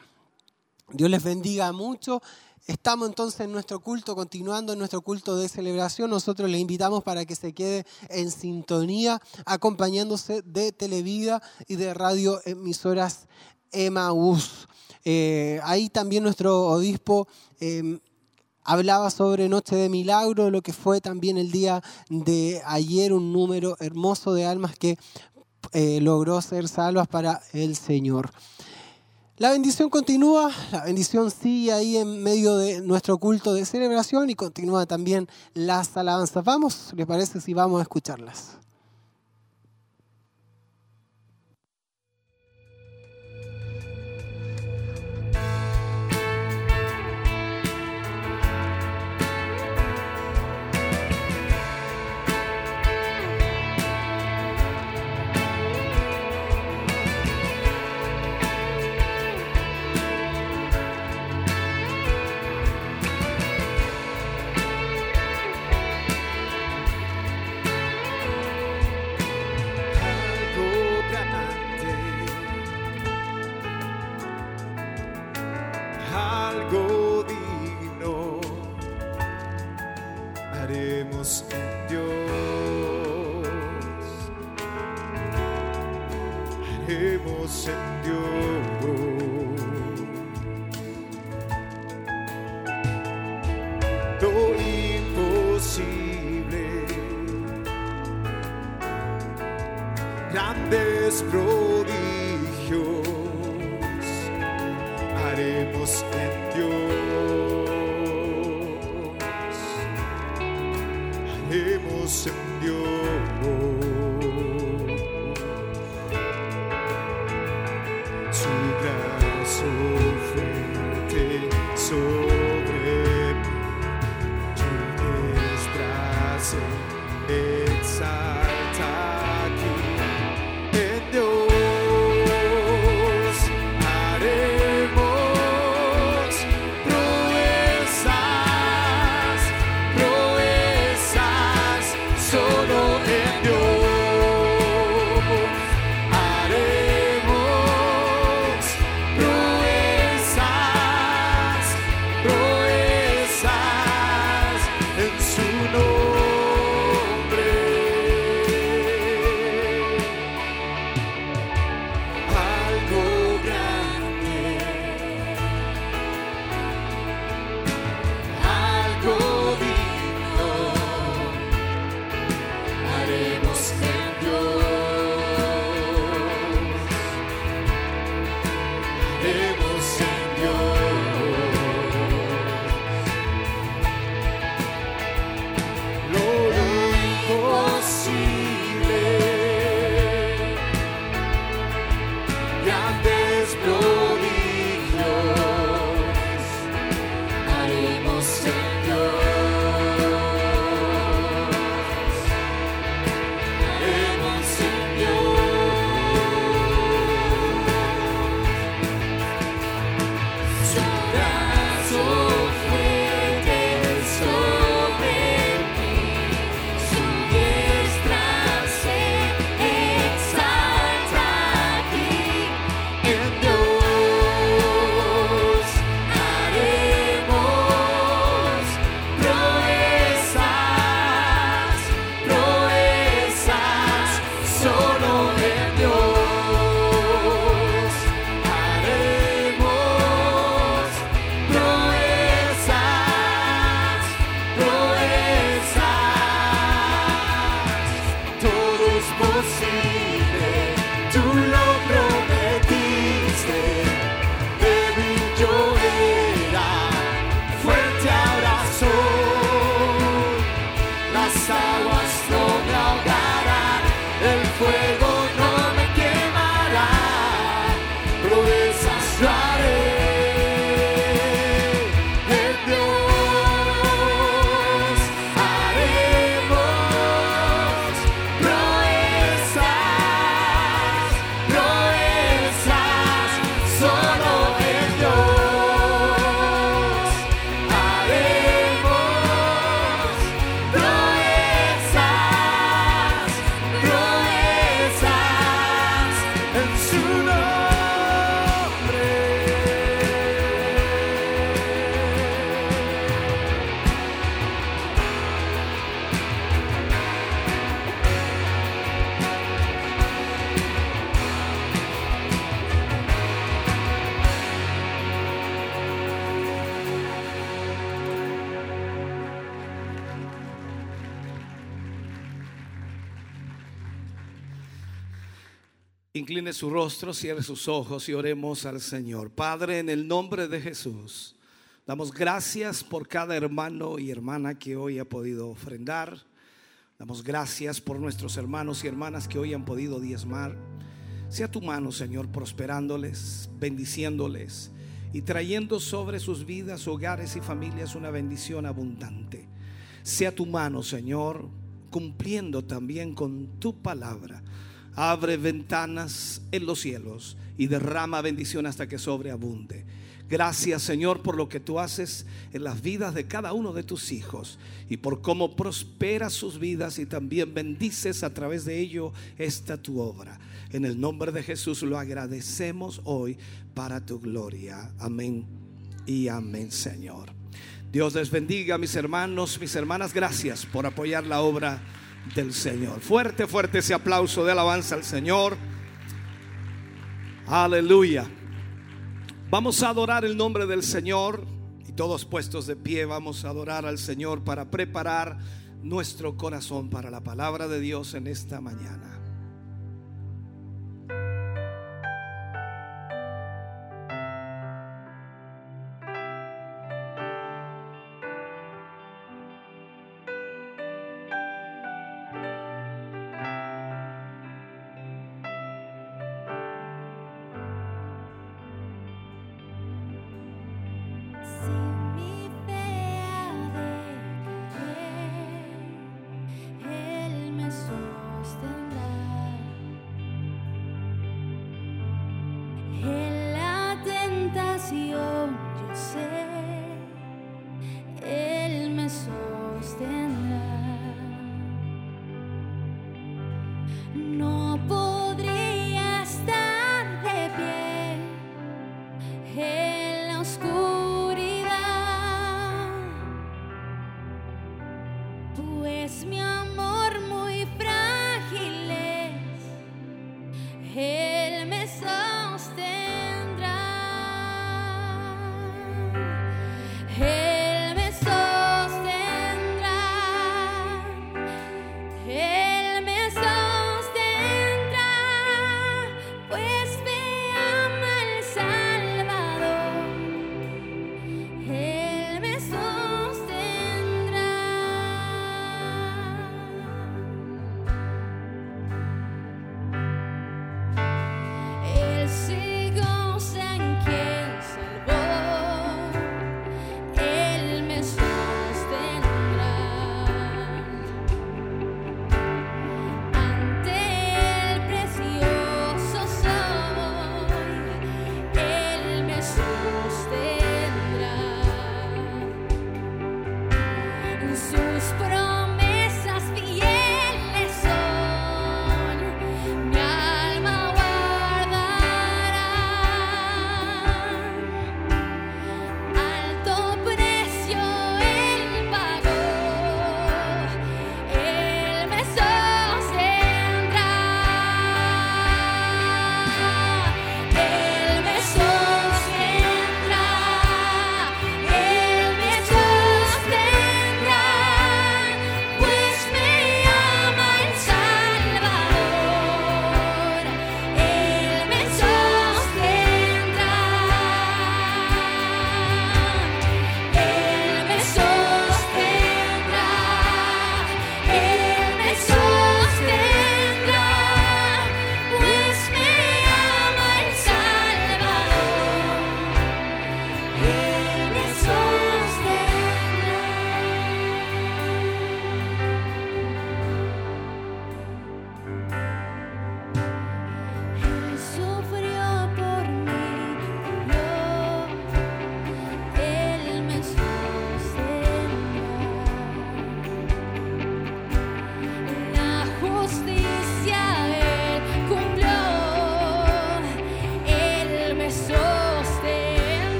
Dios les bendiga mucho. Estamos entonces en nuestro culto, continuando en nuestro culto de celebración. Nosotros le invitamos para que se quede en sintonía, acompañándose de Televida y de radio emisoras Emaús. Eh, ahí también nuestro obispo em, hablaba sobre Noche de Milagro, lo que fue también el día de ayer, un número hermoso de almas que eh, logró ser salvas para el Señor. La bendición continúa, la bendición sigue ahí en medio de nuestro culto de celebración y continúa también las alabanzas. Vamos, ¿les parece si vamos a escucharlas? Incline su rostro, cierre sus ojos y oremos al Señor. Padre, en el nombre de Jesús, damos gracias por cada hermano y hermana que hoy ha podido ofrendar. Damos gracias por nuestros hermanos y hermanas que hoy han podido diezmar. Sea tu mano, Señor, prosperándoles, bendiciéndoles y trayendo sobre sus vidas, hogares y familias una bendición abundante. Sea tu mano, Señor, cumpliendo también con tu palabra abre ventanas en los cielos y derrama bendición hasta que sobreabunde. Gracias Señor por lo que tú haces en las vidas de cada uno de tus hijos y por cómo prosperas sus vidas y también bendices a través de ello esta tu obra. En el nombre de Jesús lo agradecemos hoy para tu gloria. Amén y amén Señor. Dios les bendiga mis hermanos, mis hermanas. Gracias por apoyar la obra del Señor. Fuerte, fuerte ese aplauso de alabanza al Señor. Aleluya. Vamos a adorar el nombre del Señor y todos puestos de pie vamos a adorar al Señor para preparar nuestro corazón para la palabra de Dios en esta mañana.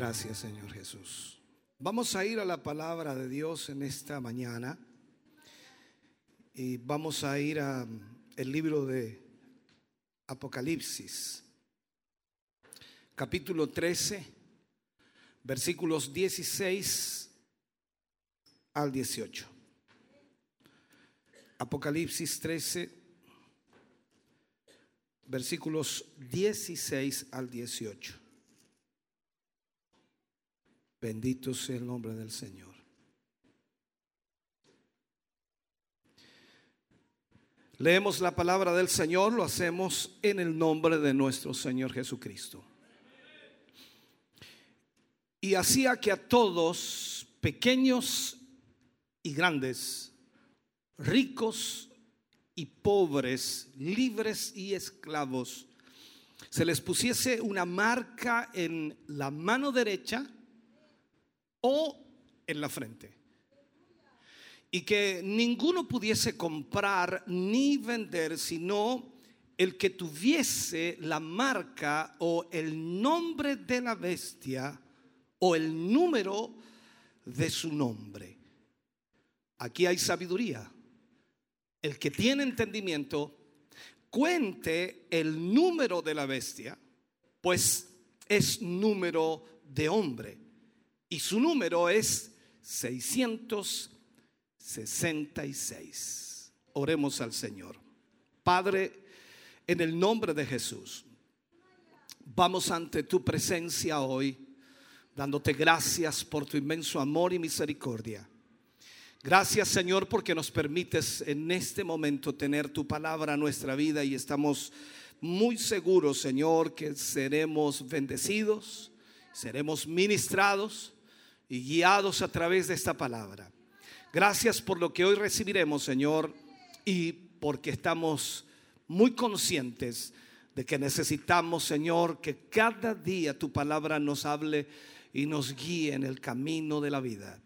Gracias, Señor Jesús. Vamos a ir a la palabra de Dios en esta mañana y vamos a ir a el libro de Apocalipsis, capítulo 13, versículos 16 al 18. Apocalipsis 13, versículos 16 al 18. Bendito sea el nombre del Señor. Leemos la palabra del Señor, lo hacemos en el nombre de nuestro Señor Jesucristo. Y hacía que a todos, pequeños y grandes, ricos y pobres, libres y esclavos, se les pusiese una marca en la mano derecha o en la frente. Y que ninguno pudiese comprar ni vender sino el que tuviese la marca o el nombre de la bestia o el número de su nombre. Aquí hay sabiduría. El que tiene entendimiento, cuente el número de la bestia, pues es número de hombre y su número es 666. Oremos al Señor. Padre, en el nombre de Jesús, vamos ante tu presencia hoy, dándote gracias por tu inmenso amor y misericordia. Gracias Señor porque nos permites en este momento tener tu palabra en nuestra vida y estamos muy seguros Señor que seremos bendecidos, seremos ministrados y guiados a través de esta palabra. Gracias por lo que hoy recibiremos, Señor, y porque estamos muy conscientes de que necesitamos, Señor, que cada día tu palabra nos hable y nos guíe en el camino de la vida.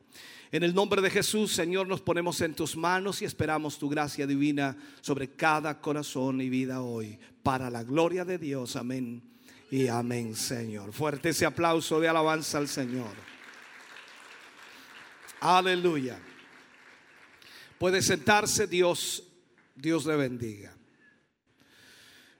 En el nombre de Jesús, Señor, nos ponemos en tus manos y esperamos tu gracia divina sobre cada corazón y vida hoy, para la gloria de Dios. Amén y amén, Señor. Fuerte ese aplauso de alabanza al Señor. Aleluya. Puede sentarse, Dios, Dios le bendiga.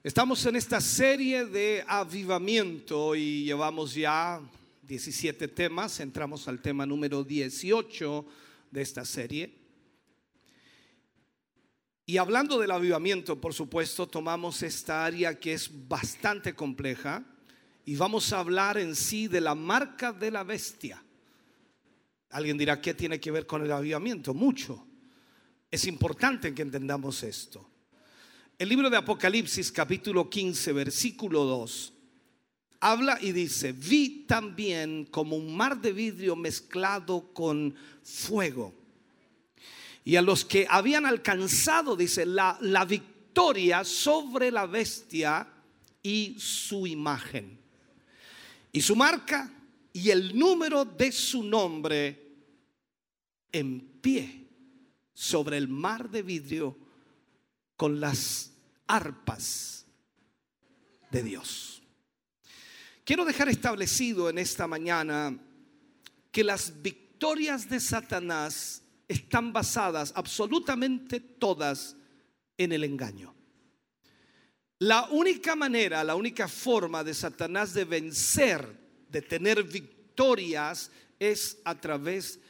Estamos en esta serie de avivamiento y llevamos ya 17 temas. Entramos al tema número 18 de esta serie. Y hablando del avivamiento, por supuesto, tomamos esta área que es bastante compleja y vamos a hablar en sí de la marca de la bestia. Alguien dirá, ¿qué tiene que ver con el avivamiento? Mucho. Es importante que entendamos esto. El libro de Apocalipsis capítulo 15 versículo 2 habla y dice, vi también como un mar de vidrio mezclado con fuego. Y a los que habían alcanzado, dice, la, la victoria sobre la bestia y su imagen. Y su marca y el número de su nombre en pie sobre el mar de vidrio con las arpas de Dios. Quiero dejar establecido en esta mañana que las victorias de Satanás están basadas absolutamente todas en el engaño. La única manera, la única forma de Satanás de vencer, de tener victorias, es a través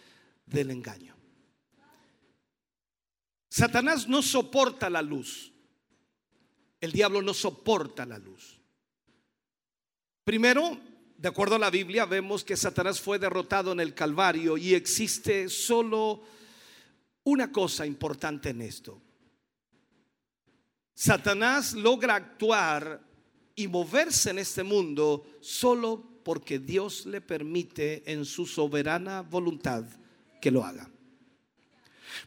del engaño. Satanás no soporta la luz. El diablo no soporta la luz. Primero, de acuerdo a la Biblia, vemos que Satanás fue derrotado en el Calvario y existe solo una cosa importante en esto. Satanás logra actuar y moverse en este mundo solo porque Dios le permite en su soberana voluntad que lo haga.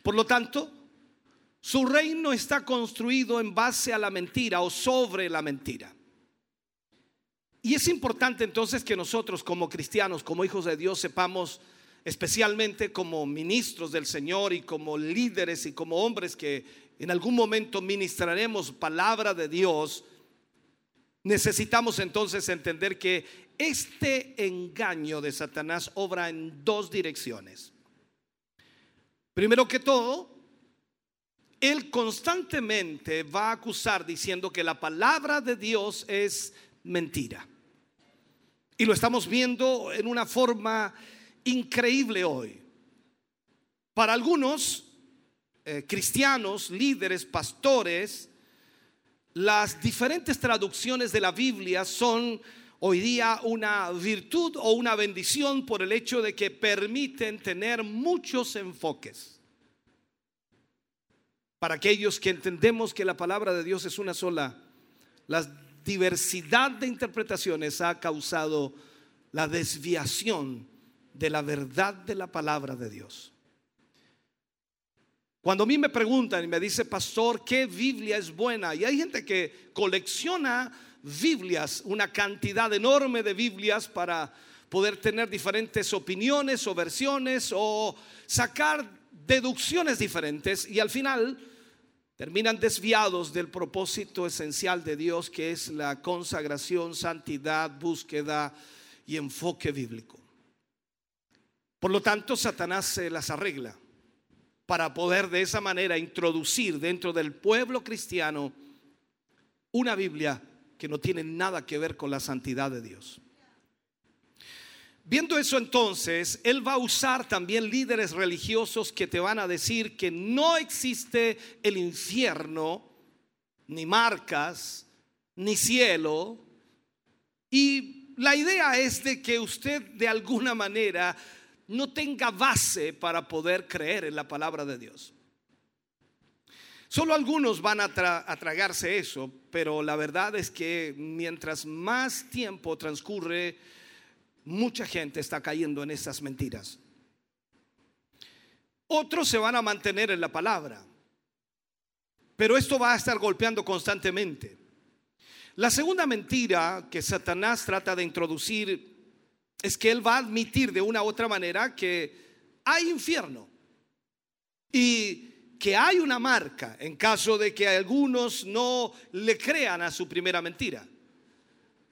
Por lo tanto, su reino está construido en base a la mentira o sobre la mentira. Y es importante entonces que nosotros como cristianos, como hijos de Dios, sepamos, especialmente como ministros del Señor y como líderes y como hombres que en algún momento ministraremos palabra de Dios, necesitamos entonces entender que este engaño de Satanás obra en dos direcciones. Primero que todo, él constantemente va a acusar diciendo que la palabra de Dios es mentira. Y lo estamos viendo en una forma increíble hoy. Para algunos eh, cristianos, líderes, pastores, las diferentes traducciones de la Biblia son hoy día una virtud o una bendición por el hecho de que permiten tener muchos enfoques. Para aquellos que entendemos que la palabra de Dios es una sola, la diversidad de interpretaciones ha causado la desviación de la verdad de la palabra de Dios. Cuando a mí me preguntan y me dice, pastor, ¿qué Biblia es buena? Y hay gente que colecciona Biblias, una cantidad enorme de Biblias para poder tener diferentes opiniones o versiones o sacar deducciones diferentes y al final terminan desviados del propósito esencial de Dios que es la consagración, santidad, búsqueda y enfoque bíblico. Por lo tanto, Satanás se las arregla para poder de esa manera introducir dentro del pueblo cristiano una Biblia que no tiene nada que ver con la santidad de Dios. Viendo eso entonces, Él va a usar también líderes religiosos que te van a decir que no existe el infierno, ni marcas, ni cielo. Y la idea es de que usted de alguna manera no tenga base para poder creer en la palabra de Dios. Solo algunos van a, tragarse eso, pero la verdad es que mientras más tiempo transcurre, mucha gente está cayendo en esas mentiras. Otros se van a mantener en la palabra, pero esto va a estar golpeando constantemente. La segunda mentira que Satanás trata de introducir es que él va a admitir de una u otra manera que hay infierno. Y que hay una marca en caso de que algunos no le crean a su primera mentira.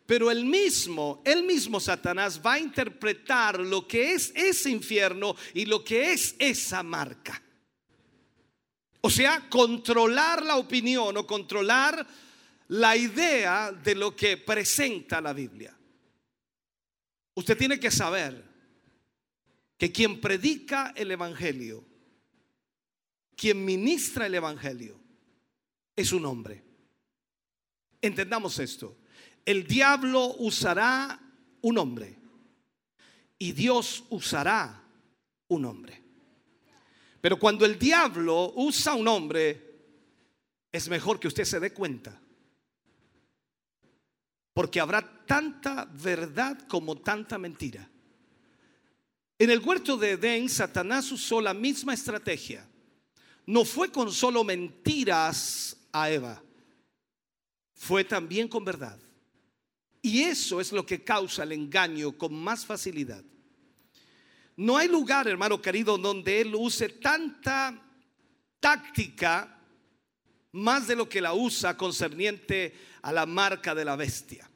Pero el mismo, el mismo Satanás va a interpretar lo que es ese infierno y lo que es esa marca. O sea, controlar la opinión o controlar la idea de lo que presenta la Biblia. Usted tiene que saber que quien predica el Evangelio quien ministra el Evangelio es un hombre. Entendamos esto. El diablo usará un hombre y Dios usará un hombre. Pero cuando el diablo usa un hombre, es mejor que usted se dé cuenta. Porque habrá tanta verdad como tanta mentira. En el huerto de Edén, Satanás usó la misma estrategia no fue con solo mentiras a Eva, fue también con verdad. Y eso es lo que causa el engaño con más facilidad. No hay lugar, hermano querido, donde Él use tanta táctica más de lo que la usa concerniente a la marca de la bestia.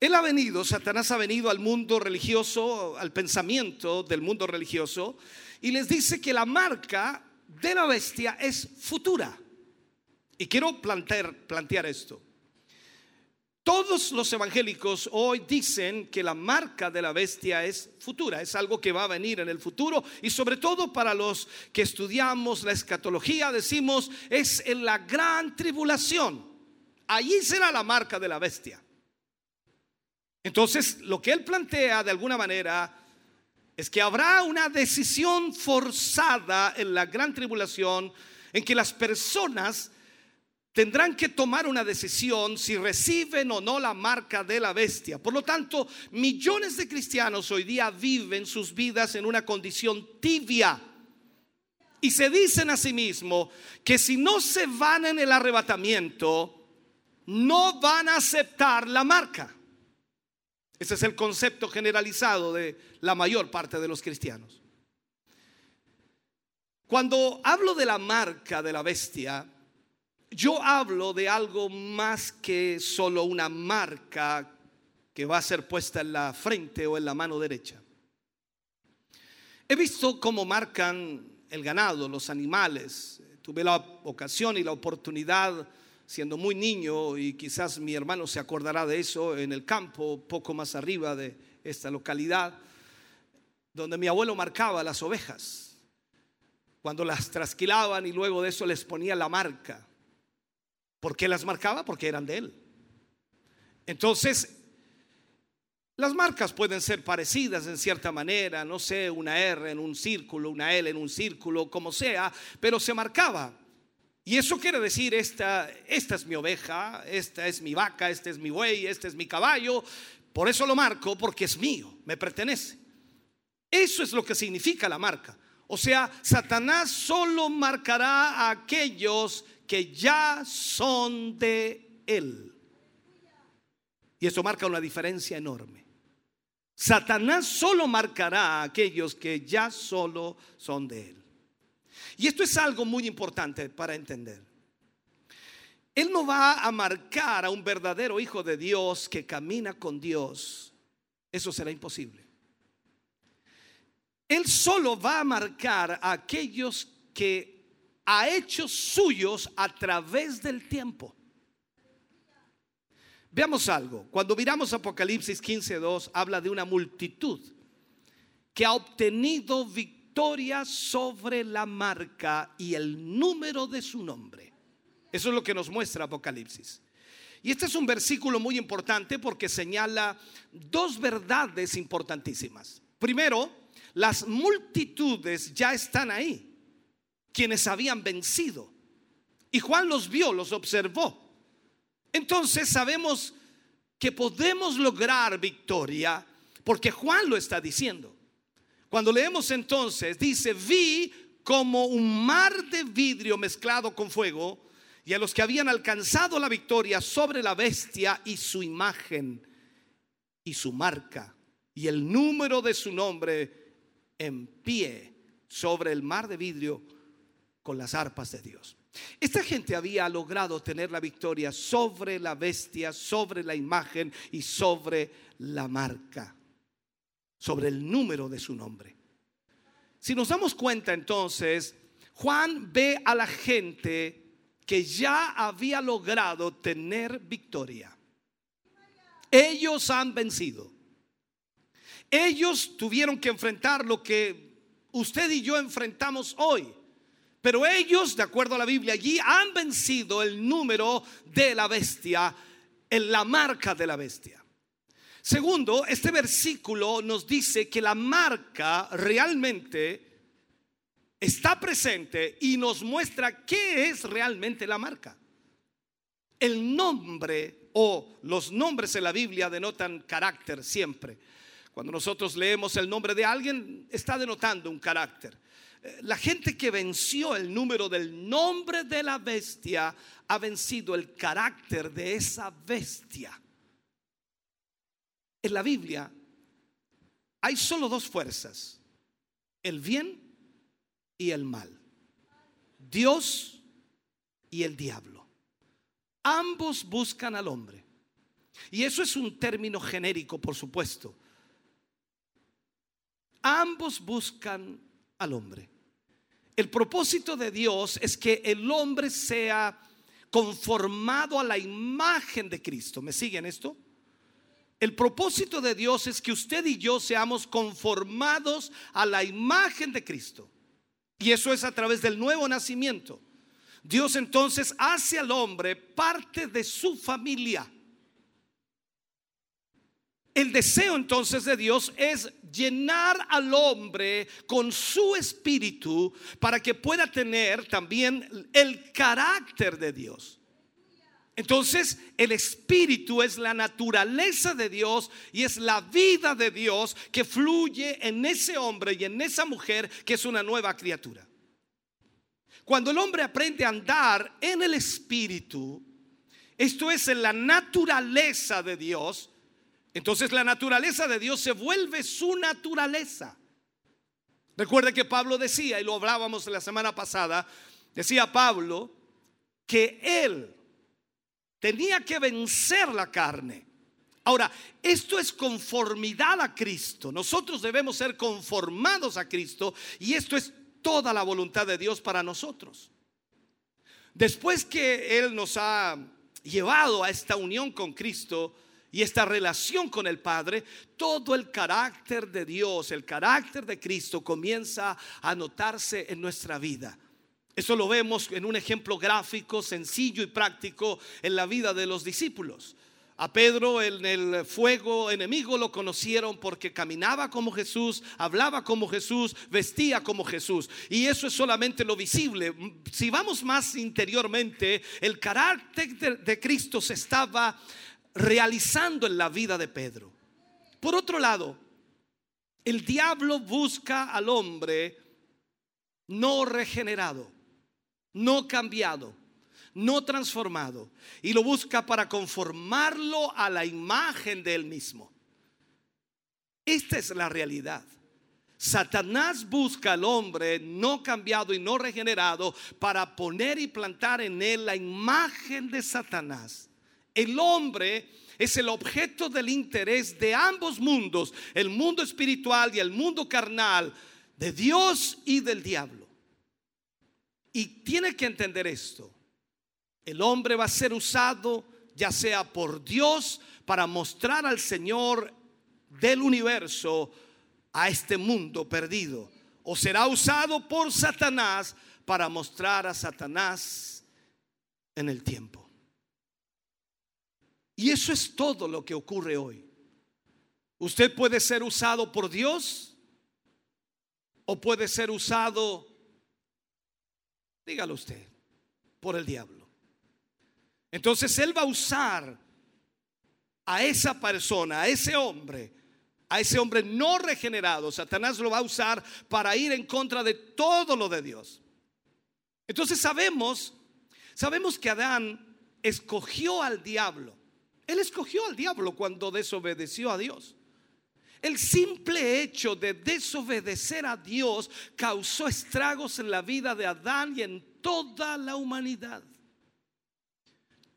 Él ha venido, Satanás ha venido al mundo religioso, al pensamiento del mundo religioso, y les dice que la marca de la bestia es futura. Y quiero plantear, esto. Todos los evangélicos hoy dicen que la marca de la bestia es futura, es algo que va a venir en el futuro y sobre todo para los que estudiamos la escatología decimos es en la gran tribulación. Allí será la marca de la bestia. Entonces, lo que él plantea de alguna manera es que habrá una decisión forzada en la gran tribulación en que las personas tendrán que tomar una decisión si reciben o no la marca de la bestia. Por lo tanto, millones de cristianos hoy día viven sus vidas en una condición tibia. Y se dicen a sí mismos que si no se van en el arrebatamiento, no van a aceptar la marca. Ese es el concepto generalizado de la mayor parte de los cristianos. Cuando hablo de la marca de la bestia, yo hablo de algo más que solo una marca que va a ser puesta en la frente o en la mano derecha. He visto cómo marcan el ganado, los animales. Tuve la ocasión y la oportunidad, siendo muy niño, y quizás mi hermano se acordará de eso, en el campo, poco más arriba de esta localidad, donde mi abuelo marcaba las ovejas. Cuando las trasquilaban y luego de eso les ponía la marca. ¿Por qué las marcaba? Porque eran de él. Entonces, las marcas pueden ser parecidas en cierta manera, no sé, una R en un círculo, una L en un círculo, como sea, pero se marcaba. Y eso quiere decir, esta, esta es mi oveja, esta es mi vaca, este es mi buey, este es mi caballo. Por eso lo marco, porque es mío, me pertenece. Eso es lo que significa la marca. O sea, Satanás solo marcará a aquellos que ya son de él. Y eso marca una diferencia enorme. Satanás solo marcará a aquellos que ya solo son de él. Y esto es algo muy importante para entender. Él no va a marcar a un verdadero hijo de Dios que camina con Dios. Eso será imposible. Él solo va a marcar a aquellos que ha hecho suyos a través del tiempo. Veamos algo. Cuando miramos Apocalipsis 15:2, habla de una multitud que ha obtenido victoria sobre la marca y el número de su nombre. Eso es lo que nos muestra Apocalipsis. Y este es un versículo muy importante porque señala dos verdades importantísimas. Primero, las multitudes ya están ahí, quienes habían vencido. Y Juan los vio, los observó. Entonces sabemos que podemos lograr victoria porque Juan lo está diciendo. Cuando leemos entonces, dice, vi como un mar de vidrio mezclado con fuego y a los que habían alcanzado la victoria sobre la bestia y su imagen y su marca y el número de su nombre en pie sobre el mar de vidrio con las arpas de Dios. Esta gente había logrado tener la victoria sobre la bestia, sobre la imagen y sobre la marca, sobre el número de su nombre. Si nos damos cuenta entonces, Juan ve a la gente que ya había logrado tener victoria. Ellos han vencido. Ellos tuvieron que enfrentar lo que usted y yo enfrentamos hoy. Pero ellos, de acuerdo a la Biblia, allí han vencido el número de la bestia, en la marca de la bestia. Segundo, este versículo nos dice que la marca realmente está presente y nos muestra qué es realmente la marca. El nombre o los nombres en la Biblia denotan carácter siempre. Cuando nosotros leemos el nombre de alguien, está denotando un carácter la gente que venció el número del nombre de la bestia ha vencido el carácter de esa bestia. En la Biblia hay solo dos fuerzas, el bien y el mal, Dios y el diablo. Ambos buscan al hombre. Y eso es un término genérico, por supuesto. Ambos buscan al hombre. El propósito de Dios es que el hombre sea conformado a la imagen de Cristo. ¿Me siguen esto? El propósito de Dios es que usted y yo seamos conformados a la imagen de Cristo. Y eso es a través del nuevo nacimiento. Dios entonces hace al hombre parte de su familia. El deseo entonces de Dios es llenar al hombre con su espíritu para que pueda tener también el carácter de Dios. Entonces, el espíritu es la naturaleza de Dios y es la vida de Dios que fluye en ese hombre y en esa mujer que es una nueva criatura. Cuando el hombre aprende a andar en el espíritu, esto es en la naturaleza de Dios, entonces la naturaleza de Dios se vuelve su naturaleza. Recuerde que Pablo decía, y lo hablábamos la semana pasada, decía Pablo que él tenía que vencer la carne, Ahora, esto es conformidad a Cristo. Nosotros debemos ser conformados a Cristo y esto es toda la voluntad de Dios para nosotros. Después que Él nos ha llevado a esta unión con Cristo y esta relación con el Padre, todo el carácter de Dios, el carácter de Cristo comienza a notarse en nuestra vida. Eso lo vemos en un ejemplo gráfico, sencillo y práctico en la vida de los discípulos. A Pedro en el fuego enemigo lo conocieron porque caminaba como Jesús, hablaba como Jesús, vestía como Jesús. Y eso es solamente lo visible. Si vamos más interiormente, el carácter de, Cristo se estaba realizando en la vida de Pedro. Por otro lado, el diablo busca al hombre no regenerado, no cambiado no transformado, y lo busca para conformarlo a la imagen de él mismo. Esta es la realidad. Satanás busca al hombre no cambiado y no regenerado para poner y plantar en él la imagen de Satanás. El hombre es el objeto del interés de ambos mundos, el mundo espiritual y el mundo carnal, de Dios y del diablo. Y tiene que entender esto. El hombre va a ser usado ya sea por Dios para mostrar al Señor del universo a este mundo perdido. O será usado por Satanás para mostrar a Satanás en el tiempo. Y eso es todo lo que ocurre hoy. Usted puede ser usado por Dios o puede ser usado, dígalo usted, por el diablo. Entonces Él va a usar a esa persona, a ese hombre, a ese hombre no regenerado. Satanás lo va a usar para ir en contra de todo lo de Dios. Entonces sabemos, sabemos que Adán escogió al diablo. Él escogió al diablo cuando desobedeció a Dios. El simple hecho de desobedecer a Dios causó estragos en la vida de Adán y en toda la humanidad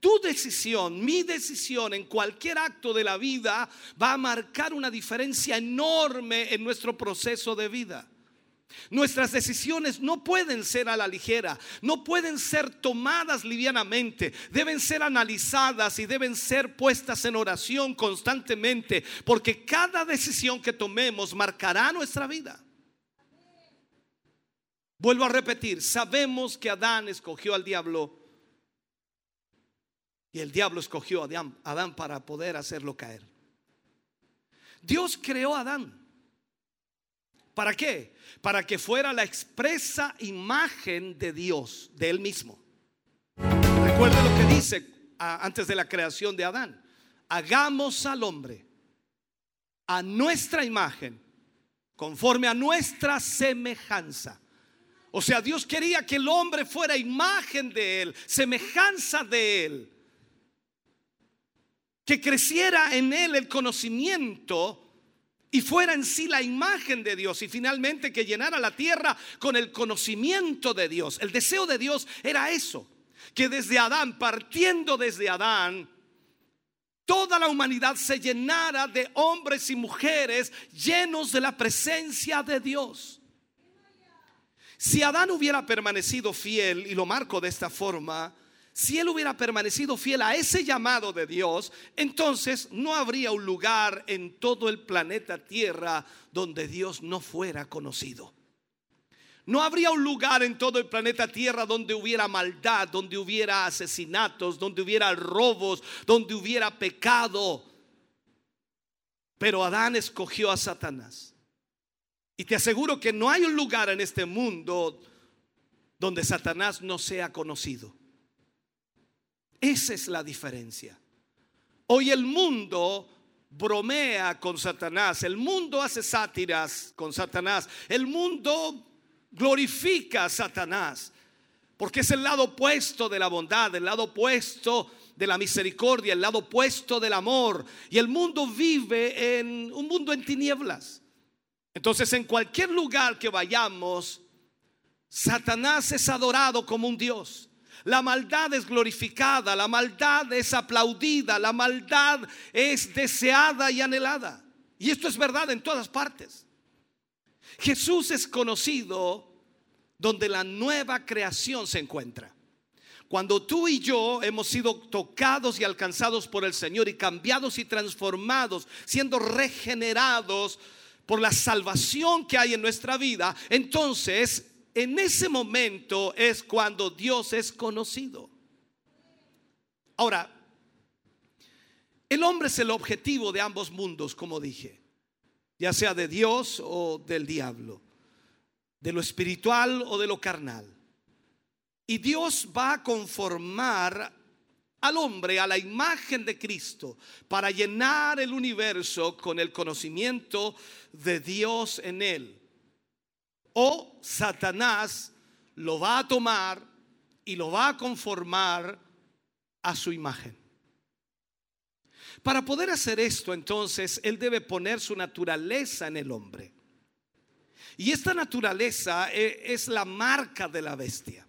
tu decisión, mi decisión en cualquier acto de la vida va a marcar una diferencia enorme en nuestro proceso de vida. Nuestras decisiones no pueden ser a la ligera, no pueden ser tomadas livianamente, deben ser analizadas y deben ser puestas en oración constantemente, porque cada decisión que tomemos marcará nuestra vida. Vuelvo a repetir, sabemos que Adán escogió al diablo y el diablo escogió a Adán, para poder hacerlo caer. Dios creó a Adán. ¿Para qué? Para que fuera la expresa imagen de Dios, de él mismo. Recuerde lo que dice antes de la creación de Adán. Hagamos al hombre a nuestra imagen, conforme a nuestra semejanza. O sea, Dios quería que el hombre fuera imagen de él, semejanza de él que creciera en él el conocimiento y fuera en sí la imagen de Dios y finalmente que llenara la tierra con el conocimiento de Dios. El deseo de Dios era eso, que desde Adán, partiendo desde Adán, toda la humanidad se llenara de hombres y mujeres llenos de la presencia de Dios. Si Adán hubiera permanecido fiel, y lo marco de esta forma, si él hubiera permanecido fiel a ese llamado de Dios, entonces no habría un lugar en todo el planeta Tierra donde Dios no fuera conocido. No habría un lugar en todo el planeta Tierra donde hubiera maldad, donde hubiera asesinatos, donde hubiera robos, donde hubiera pecado. Pero Adán escogió a Satanás. Y te aseguro que no hay un lugar en este mundo donde Satanás no sea conocido. Esa es la diferencia. Hoy el mundo bromea con Satanás, el mundo hace sátiras con Satanás, el mundo glorifica a Satanás, porque es el lado opuesto de la bondad, el lado opuesto de la misericordia, el lado opuesto del amor. Y el mundo vive en un mundo en tinieblas. Entonces en cualquier lugar que vayamos, Satanás es adorado como un Dios. La maldad es glorificada, la maldad es aplaudida, la maldad es deseada y anhelada. Y esto es verdad en todas partes. Jesús es conocido donde la nueva creación se encuentra. Cuando tú y yo hemos sido tocados y alcanzados por el Señor y cambiados y transformados, siendo regenerados por la salvación que hay en nuestra vida, entonces en ese momento es cuando Dios es conocido. Ahora, el hombre es el objetivo de ambos mundos, como dije, ya sea de Dios o del diablo, de lo espiritual o de lo carnal. Y Dios va a conformar al hombre a la imagen de Cristo para llenar el universo con el conocimiento de Dios en él. O Satanás lo va a tomar y lo va a conformar a su imagen. Para poder hacer esto, entonces, él debe poner su naturaleza en el hombre. Y esta naturaleza eh, es la marca de la bestia.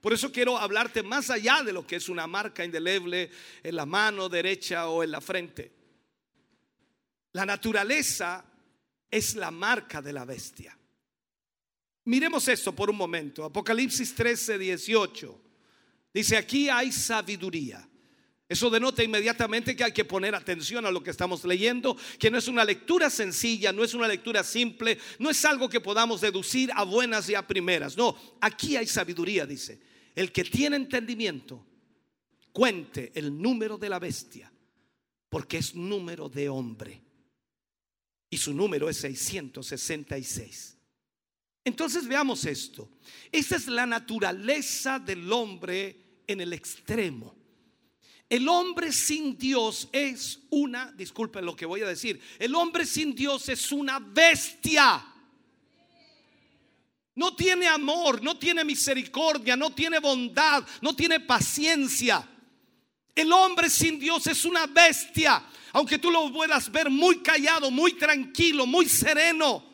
Por eso quiero hablarte más allá de lo que es una marca indeleble en la mano derecha o en la frente. La naturaleza es la marca de la bestia. Miremos esto por un momento. Apocalipsis 13, 18. Dice, aquí hay sabiduría. Eso denota inmediatamente que hay que poner atención a lo que estamos leyendo, que no es una lectura sencilla, no es una lectura simple, no es algo que podamos deducir a buenas y a primeras. No, aquí hay sabiduría, dice. El que tiene entendimiento, cuente el número de la bestia, porque es número de hombre. Y su número es 666. Entonces veamos esto. Esa es la naturaleza del hombre en el extremo. El hombre sin Dios es una, disculpen lo que voy a decir, el hombre sin Dios es una bestia. No tiene amor, no tiene misericordia, no tiene bondad, no tiene paciencia. El hombre sin Dios es una bestia, aunque tú lo puedas ver muy callado, muy tranquilo, muy sereno.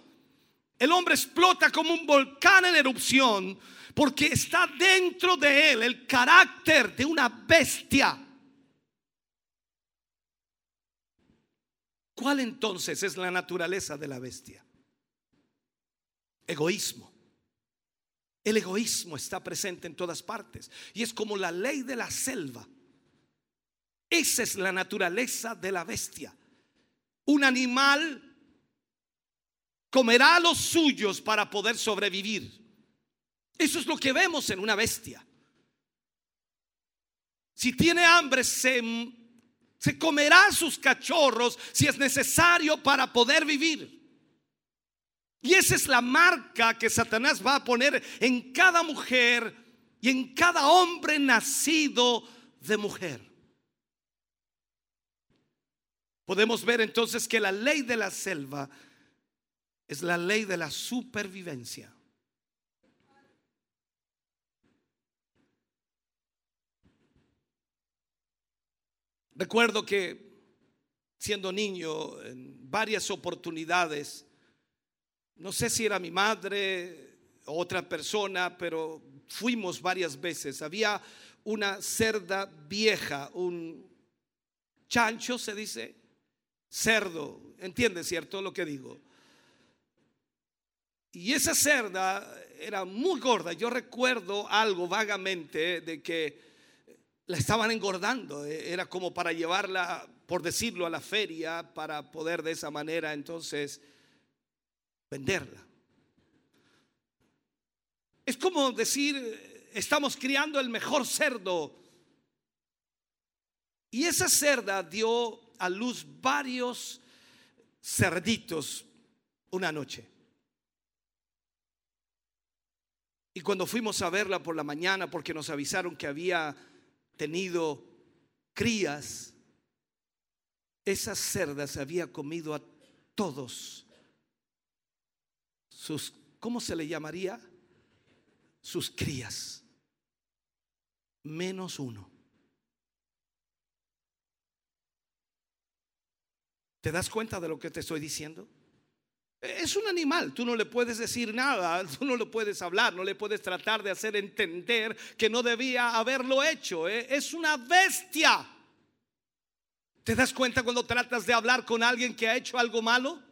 El hombre explota como un volcán en erupción porque está dentro de él el carácter de una bestia. ¿Cuál entonces es la naturaleza de la bestia? Egoísmo. El egoísmo está presente en todas partes y es como la ley de la selva. Esa es la naturaleza de la bestia. Un animal comerá a los suyos para poder sobrevivir. Eso es lo que vemos en una bestia. Si tiene hambre, se se comerá sus cachorros si es necesario para poder vivir. Y esa es la marca que Satanás va a poner en cada mujer y en cada hombre nacido de mujer. Podemos ver entonces que la ley de la selva es la ley de la supervivencia. Recuerdo que siendo niño, en varias oportunidades, no sé si era mi madre o otra persona, pero fuimos varias veces. Había una cerda vieja, un chancho se dice, cerdo, ¿entiendes cierto lo que digo? Y esa cerda era muy gorda. Yo recuerdo algo vagamente de que la estaban engordando. Eh, era como para llevarla, por decirlo, a la feria para poder de esa manera entonces venderla. Es como decir, estamos criando el mejor cerdo. Y esa cerda dio a luz varios cerditos una noche. Y cuando fuimos a verla por la mañana, porque nos avisaron que había tenido crías, esas cerdas había comido a todos sus, ¿cómo se le llamaría? Sus crías, menos uno. ¿Te das cuenta de lo que te estoy diciendo? Es un animal, tú no le puedes decir nada, tú no le puedes hablar, no le puedes tratar de hacer entender que no debía haberlo hecho. ¿eh? Es una bestia. ¿Te das cuenta cuando tratas de hablar con alguien que ha hecho algo malo?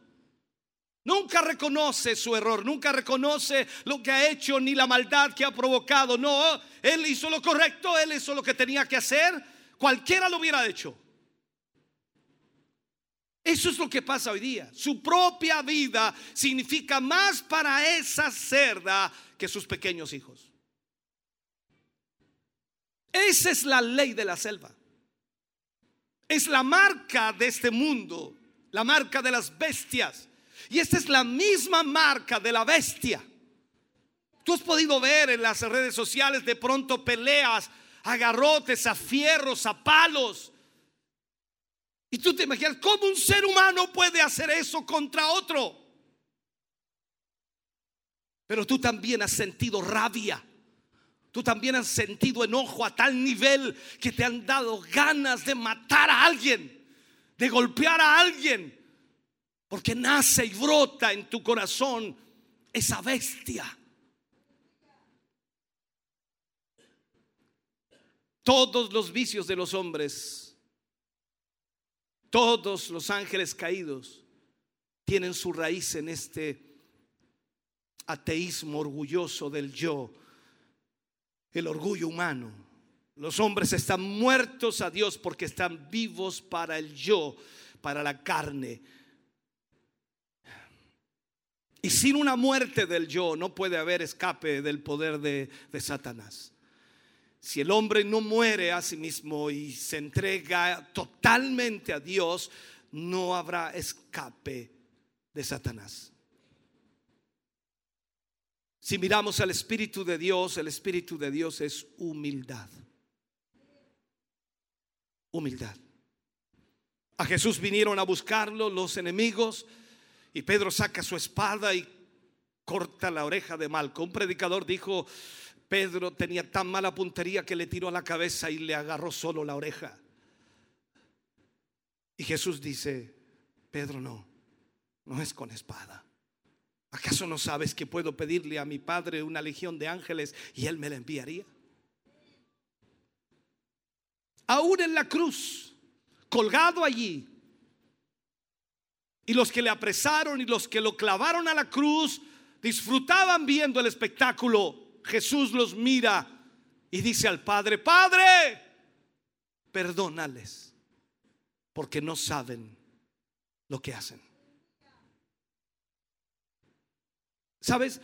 Nunca reconoce su error, nunca reconoce lo que ha hecho ni la maldad que ha provocado. No, él hizo lo correcto, él hizo lo que tenía que hacer. Cualquiera lo hubiera hecho. Eso es lo que pasa hoy día. Su propia vida significa más para esa cerda que sus pequeños hijos. Esa es la ley de la selva. Es la marca de este mundo, la marca de las bestias. Y esta es la misma marca de la bestia. Tú has podido ver en las redes sociales de pronto peleas, agarrotes, a fierros, a palos. Y tú te imaginas cómo un ser humano puede hacer eso contra otro. Pero tú también has sentido rabia. Tú también has sentido enojo a tal nivel que te han dado ganas de matar a alguien, de golpear a alguien. Porque nace y brota en tu corazón esa bestia. Todos los vicios de los hombres, todos los ángeles caídos tienen su raíz en este ateísmo orgulloso del yo, el orgullo humano. Los hombres están muertos a Dios porque están vivos para el yo, para la carne, y sin una muerte del yo no puede haber escape del poder de, Satanás. Si el hombre no muere a sí mismo y se entrega totalmente a Dios, no habrá escape de Satanás. Si miramos al Espíritu de Dios, el Espíritu de Dios es humildad. Humildad. A Jesús vinieron a buscarlo los enemigos y Pedro saca su espada y corta la oreja de Malco. Un predicador dijo, Pedro tenía tan mala puntería que le tiró a la cabeza y le agarró solo la oreja. Y Jesús dice, Pedro no, no es con espada. ¿Acaso no sabes que puedo pedirle a mi Padre una legión de ángeles y Él me la enviaría? Aún en la cruz, colgado allí, y los que le apresaron y los que lo clavaron a la cruz disfrutaban viendo el espectáculo. Jesús los mira y dice al Padre, Padre, perdónales, porque no saben lo que hacen. ¿Sabes?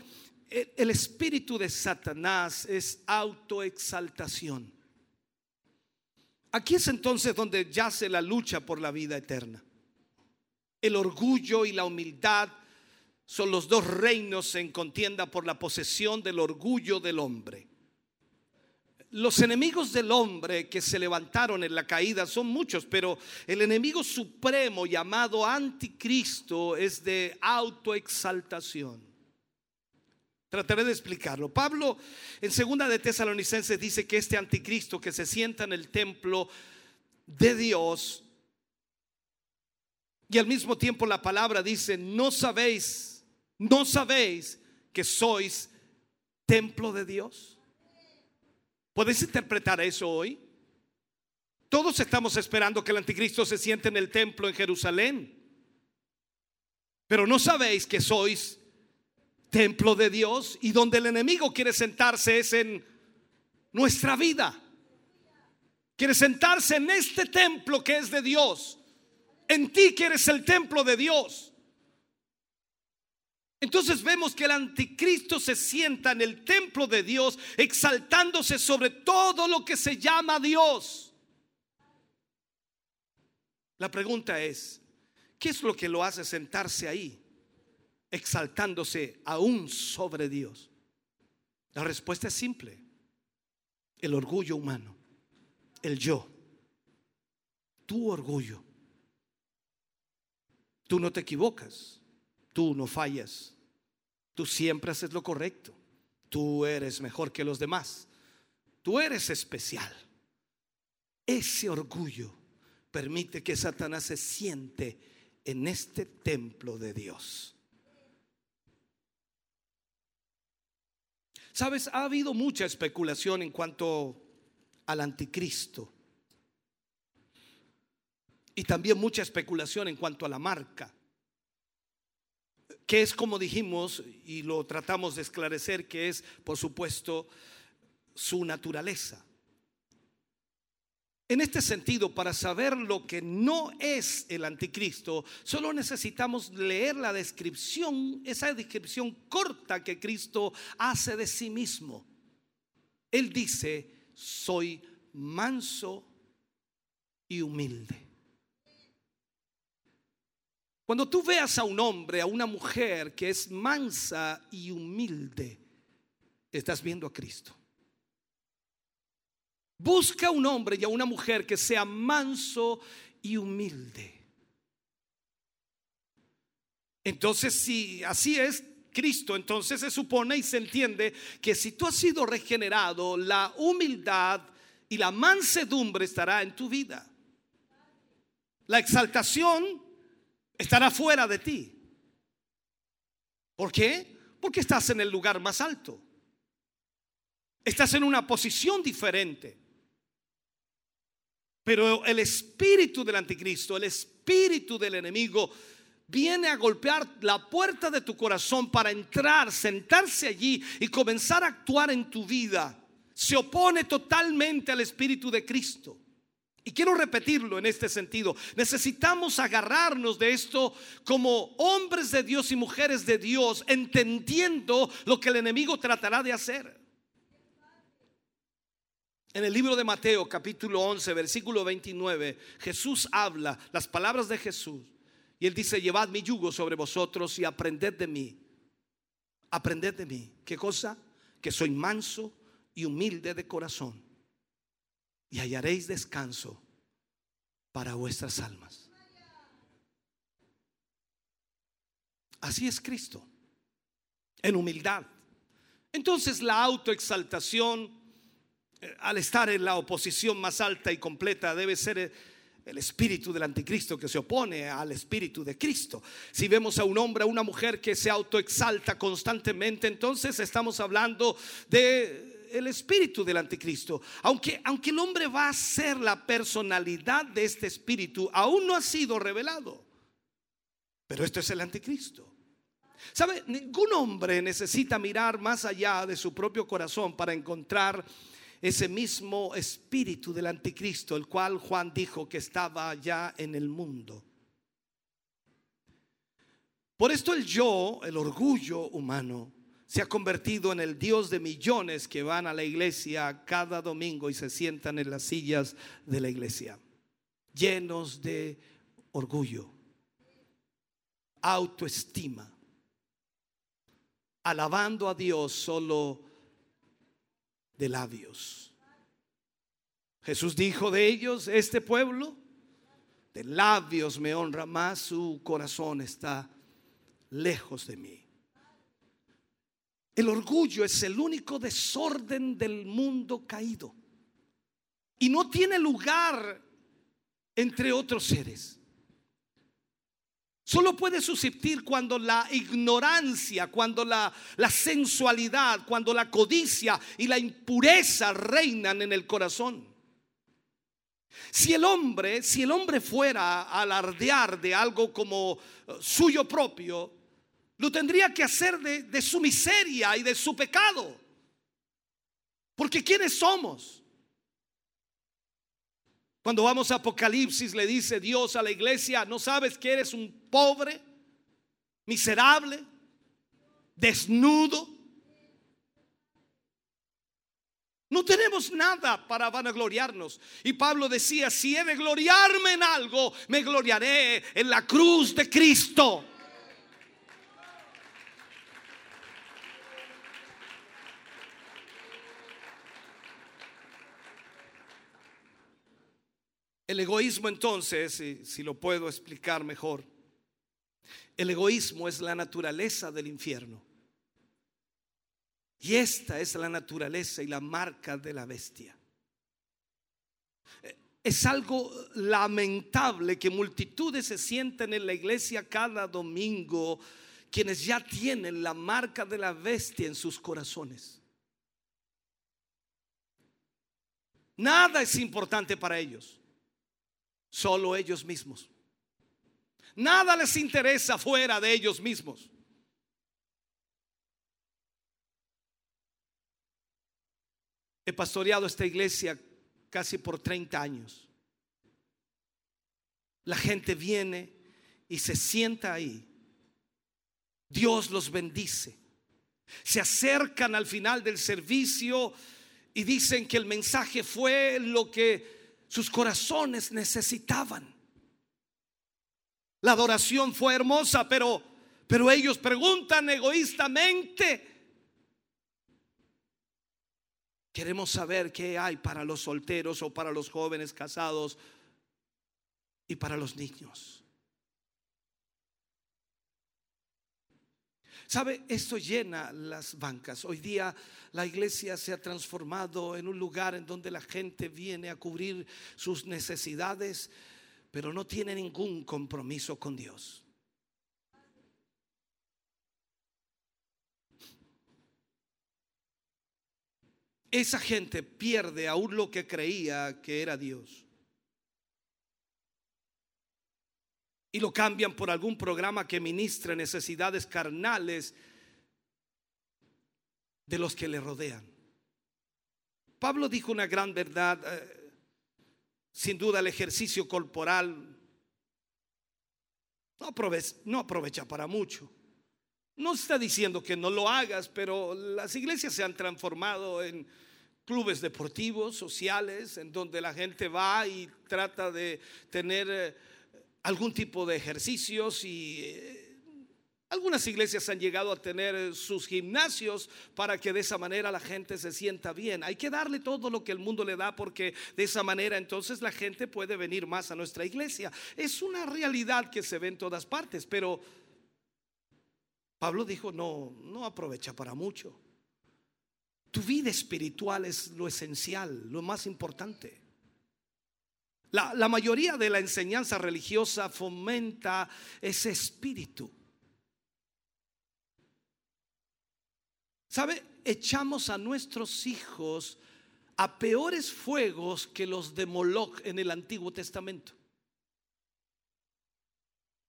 El espíritu de Satanás es autoexaltación. Aquí es entonces donde yace la lucha por la vida eterna. El orgullo y la humildad son los dos reinos en contienda por la posesión del orgullo del hombre. Los enemigos del hombre que se levantaron en la caída son muchos, pero el enemigo supremo llamado anticristo es de autoexaltación. Trataré de explicarlo. Pablo en segunda de Tesalonicenses dice que este anticristo que se sienta en el templo de Dios y al mismo tiempo la palabra dice, no sabéis, no sabéis que sois templo de Dios. ¿Puedes interpretar eso hoy? Todos estamos esperando que el anticristo se siente en el templo en Jerusalén. Pero no sabéis que sois templo de Dios y donde el enemigo quiere sentarse es en nuestra vida. Quiere sentarse en este templo que es de Dios en ti que eres el templo de Dios. Entonces vemos que el anticristo se sienta en el templo de Dios exaltándose sobre todo lo que se llama Dios. La pregunta es, ¿qué es lo que lo hace sentarse ahí, exaltándose aún sobre Dios? La respuesta es simple, el orgullo humano, el yo, tu orgullo. Tú no te equivocas, tú no fallas, tú siempre haces lo correcto, tú eres mejor que los demás, tú eres especial. Ese orgullo permite que Satanás se siente en este templo de Dios. Sabes, ha habido mucha especulación en cuanto al anticristo y también mucha especulación en cuanto a la marca. Que es como dijimos y lo tratamos de esclarecer, que es, por supuesto, su naturaleza. En este sentido, para saber lo que no es el anticristo, solo necesitamos leer la descripción, esa descripción corta que Cristo hace de sí mismo. Él dice, soy manso y humilde. Cuando tú veas a un hombre, a una mujer que es mansa y humilde, estás viendo a Cristo. Busca un hombre y a una mujer que sea manso y humilde. Entonces, si así es Cristo, entonces se supone y se entiende que si tú has sido regenerado, la humildad y la mansedumbre estará en tu vida. La exaltación estará fuera de ti. ¿Por qué? Porque estás en el lugar más alto. Estás en una posición diferente. Pero el espíritu del anticristo, el espíritu del enemigo, viene a golpear la puerta de tu corazón para entrar, sentarse allí y comenzar a actuar en tu vida. Se opone totalmente al espíritu de Cristo. Y quiero repetirlo en este sentido. Necesitamos agarrarnos de esto como hombres de Dios y mujeres de Dios, entendiendo lo que el enemigo tratará de hacer. En el libro de Mateo capítulo 11 versículo 29 Jesús habla las palabras de Jesús y él dice, llevad mi yugo sobre vosotros y aprended de mí. Aprended de mí. ¿Qué cosa? Que soy manso y humilde de corazón y hallaréis descanso para vuestras almas. Así es Cristo, en humildad. Entonces la autoexaltación eh, al estar en la oposición más alta y completa, debe ser eh, el espíritu del anticristo que se opone al espíritu de Cristo. Si vemos a un hombre, a una mujer que se autoexalta constantemente, entonces estamos hablando de el espíritu del anticristo. Aunque, aunque el hombre va a ser la personalidad de este espíritu, aún no ha sido revelado. Pero esto es el anticristo. ¿Sabe? Ningún hombre necesita mirar más allá de su propio corazón para encontrar ese mismo espíritu del anticristo, el cual Juan dijo que estaba ya en el mundo. Por esto el yo, el orgullo humano, se ha convertido en el Dios de millones que van a la iglesia cada domingo y se sientan en las sillas de la iglesia, llenos de orgullo, autoestima, alabando a Dios solo de labios. Jesús dijo de ellos, este pueblo, de labios me honra más, su corazón está lejos de mí. El orgullo es el único desorden del mundo caído y no tiene lugar entre otros seres. Solo puede subsistir cuando la ignorancia, cuando la, la, sensualidad, cuando la codicia y la impureza reinan en el corazón. Si el hombre, si el hombre fuera a alardear de algo como eh, suyo propio, lo tendría que hacer de, de su miseria y de su pecado. Porque ¿quiénes somos? Cuando vamos a Apocalipsis le dice Dios a la iglesia, ¿no sabes que eres un pobre, miserable, desnudo? No tenemos nada para vanagloriarnos. Y Pablo decía, si he de gloriarme en algo, me gloriaré en la cruz de Cristo. El egoísmo entonces, si, lo puedo explicar mejor, el egoísmo es la naturaleza del infierno. Y esta es la naturaleza y la marca de la bestia. Es algo lamentable que multitudes se sienten en la iglesia cada domingo, quienes ya tienen la marca de la bestia en sus corazones. Nada es importante para ellos. Solo ellos mismos. Nada les interesa fuera de ellos mismos. He pastoreado esta iglesia casi por 30 años. La gente viene y se sienta ahí. Dios los bendice. Se acercan al final del servicio y dicen que el mensaje fue lo que sus corazones necesitaban. La adoración fue hermosa, pero pero ellos preguntan egoístamente. Queremos saber qué hay para los solteros o para los jóvenes casados y para los niños. ¿Sabe? Esto llena las bancas. Hoy día la iglesia se ha transformado en un lugar en donde la gente viene a cubrir sus necesidades, pero no tiene ningún compromiso con Dios. Esa gente pierde aún lo que creía que era Dios. Y lo cambian por algún programa que ministre necesidades carnales de los que le rodean. Pablo dijo una gran verdad, eh, sin duda el ejercicio corporal no aprovecha, para mucho. No está diciendo que no lo hagas, pero las iglesias se han transformado en clubes deportivos, sociales, en donde la gente va y trata de tener eh, algún tipo de ejercicios y eh, algunas iglesias han llegado a tener sus gimnasios para que de esa manera la gente se sienta bien. Hay que darle todo lo que el mundo le da porque de esa manera entonces la gente puede venir más a nuestra iglesia. Es una realidad que se ve en todas partes, pero Pablo dijo, no, no aprovecha para mucho. Tu vida espiritual es lo esencial, lo más importante. La, mayoría de la enseñanza religiosa fomenta ese espíritu. ¿Sabe? Echamos a nuestros hijos a peores fuegos que los de Moloch en el Antiguo Testamento.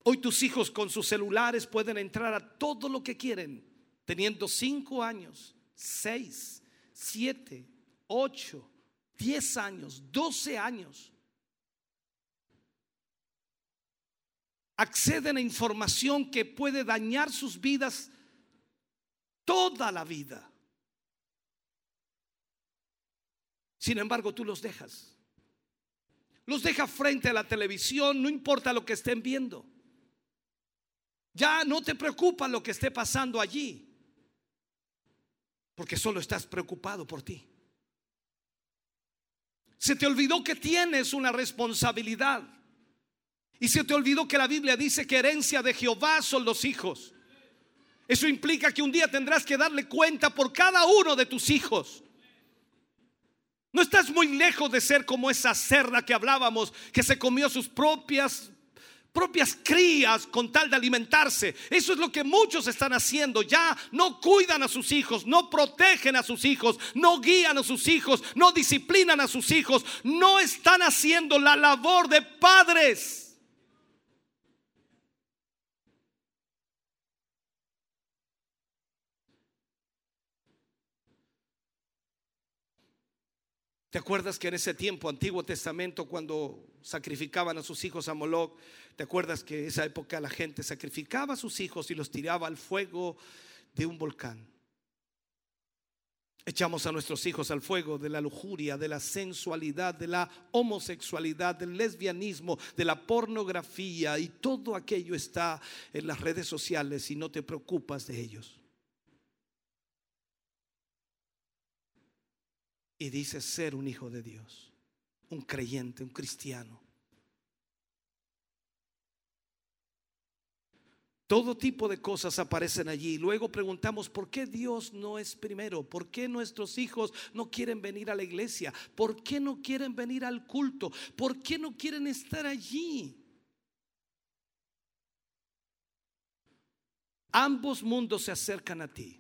Hoy tus hijos con sus celulares pueden entrar a todo lo que quieren, teniendo cinco años, seis, siete, ocho, diez años, doce años. Acceden a información que puede dañar sus vidas toda la vida. Sin embargo, tú los dejas. Los dejas frente a la televisión, no importa lo que estén viendo. Ya no te preocupa lo que esté pasando allí, porque solo estás preocupado por ti. Se te olvidó que tienes una responsabilidad. Y se te olvidó que la Biblia dice que herencia de Jehová son los hijos. Eso implica que un día tendrás que darle cuenta por cada uno de tus hijos. No estás muy lejos de ser como esa cerda que hablábamos, que se comió sus propias propias crías con tal de alimentarse. Eso es lo que muchos están haciendo. Ya no cuidan a sus hijos, no protegen a sus hijos, no guían a sus hijos, no disciplinan a sus hijos, no están haciendo la labor de padres. ¿Te acuerdas que en ese tiempo, Antiguo Testamento, cuando sacrificaban a sus hijos a Moloch, te acuerdas que en esa época la gente sacrificaba a sus hijos y los tiraba al fuego de un volcán? Echamos a nuestros hijos al fuego de la lujuria, de la sensualidad, de la homosexualidad, del lesbianismo, de la pornografía y todo aquello está en las redes sociales y no te preocupas de ellos. Y dice ser un hijo de Dios, un creyente, un cristiano. Todo tipo de cosas aparecen allí. Luego preguntamos, ¿por qué Dios no es primero? ¿Por qué nuestros hijos no quieren venir a la iglesia? ¿Por qué no quieren venir al culto? ¿Por qué no quieren estar allí? Ambos mundos se acercan a ti.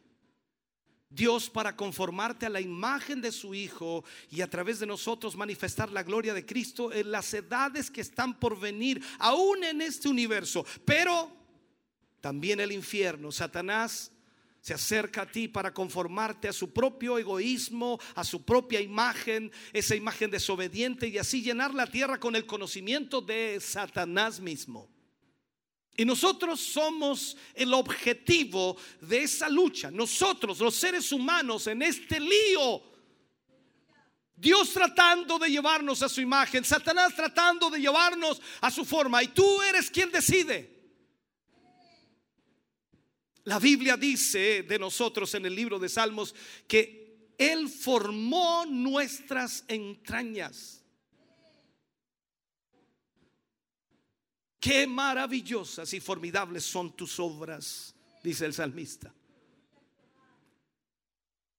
Dios para conformarte a la imagen de su Hijo y a través de nosotros manifestar la gloria de Cristo en las edades que están por venir, aún en este universo. Pero también el infierno, Satanás se acerca a ti para conformarte a su propio egoísmo, a su propia imagen, esa imagen desobediente y así llenar la tierra con el conocimiento de Satanás mismo. Y nosotros somos el objetivo de esa lucha. Nosotros, los seres humanos, en este lío. Dios tratando de llevarnos a su imagen, Satanás tratando de llevarnos a su forma. Y tú eres quien decide. La Biblia dice de nosotros en el libro de Salmos que Él formó nuestras entrañas. Qué maravillosas y formidables son tus obras, dice el salmista.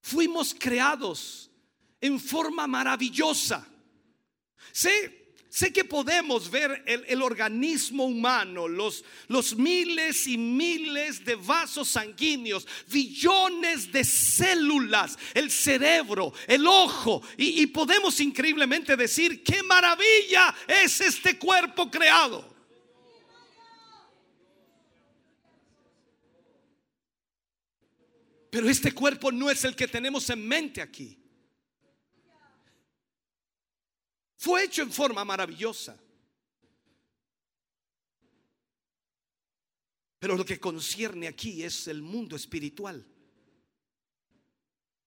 Fuimos creados en forma maravillosa. Sé Sé que podemos ver el, organismo humano, los, miles y miles de vasos sanguíneos, billones de células, el cerebro, el ojo, y, y podemos increíblemente decir, qué maravilla es este cuerpo creado. Pero este cuerpo no es el que tenemos en mente aquí. Fue hecho en forma maravillosa. Pero lo que concierne aquí es el mundo espiritual.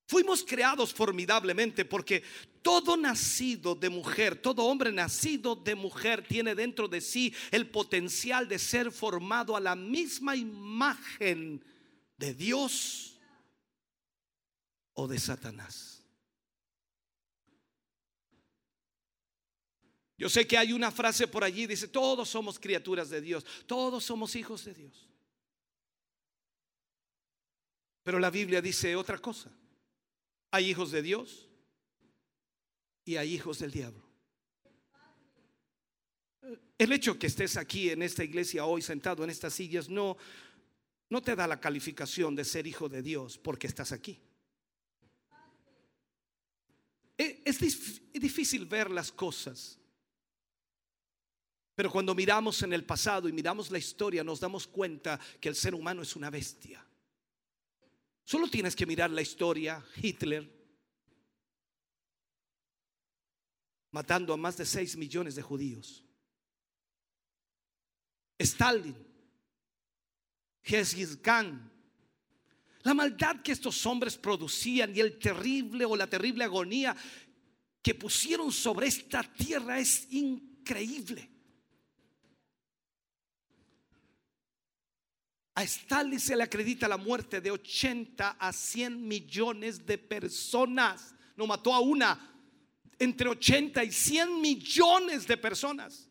Fuimos creados formidablemente porque todo nacido de mujer, todo hombre nacido de mujer tiene dentro de sí el potencial de ser formado a la misma imagen de Dios o de Satanás. Yo sé que hay una frase por allí, dice, todos somos criaturas de Dios, todos somos hijos de Dios. Pero la Biblia dice otra cosa. Hay hijos de Dios y hay hijos del diablo. El hecho que estés aquí en esta iglesia hoy sentado en estas sillas no, no te da la calificación de ser hijo de Dios porque estás aquí. Es difícil ver las cosas pero cuando miramos en el pasado y miramos la historia, nos damos cuenta que el ser humano es una bestia. Solo tienes que mirar la historia, Hitler, matando a más de 6 millones de judíos. Stalin, Genghis Khan, la maldad que estos hombres producían y el terrible o la terrible agonía que pusieron sobre esta tierra es increíble. A Stalin se le acredita la muerte de 80 a 100 millones de personas. No mató a una, entre 80 y 100 millones de personas.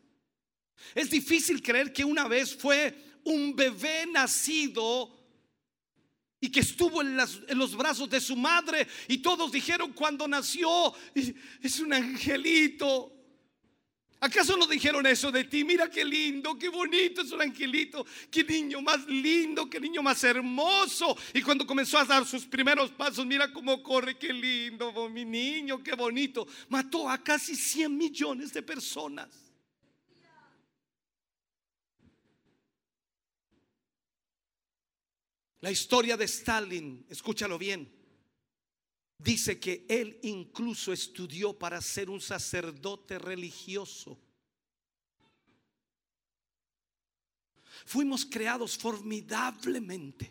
Es difícil creer que una vez fue un bebé nacido y que estuvo en, los brazos de su madre y todos dijeron cuando nació, es un angelito. ¿Acaso no dijeron eso de ti? Mira qué lindo, qué bonito es un angelito, qué niño más lindo, qué niño más hermoso. Y cuando comenzó a dar sus primeros pasos, mira cómo corre, qué lindo, mi niño, qué bonito. Mató a casi 100 millones de personas. La historia de Stalin, escúchalo bien, dice que él incluso estudió para ser un sacerdote religioso. Fuimos creados formidablemente.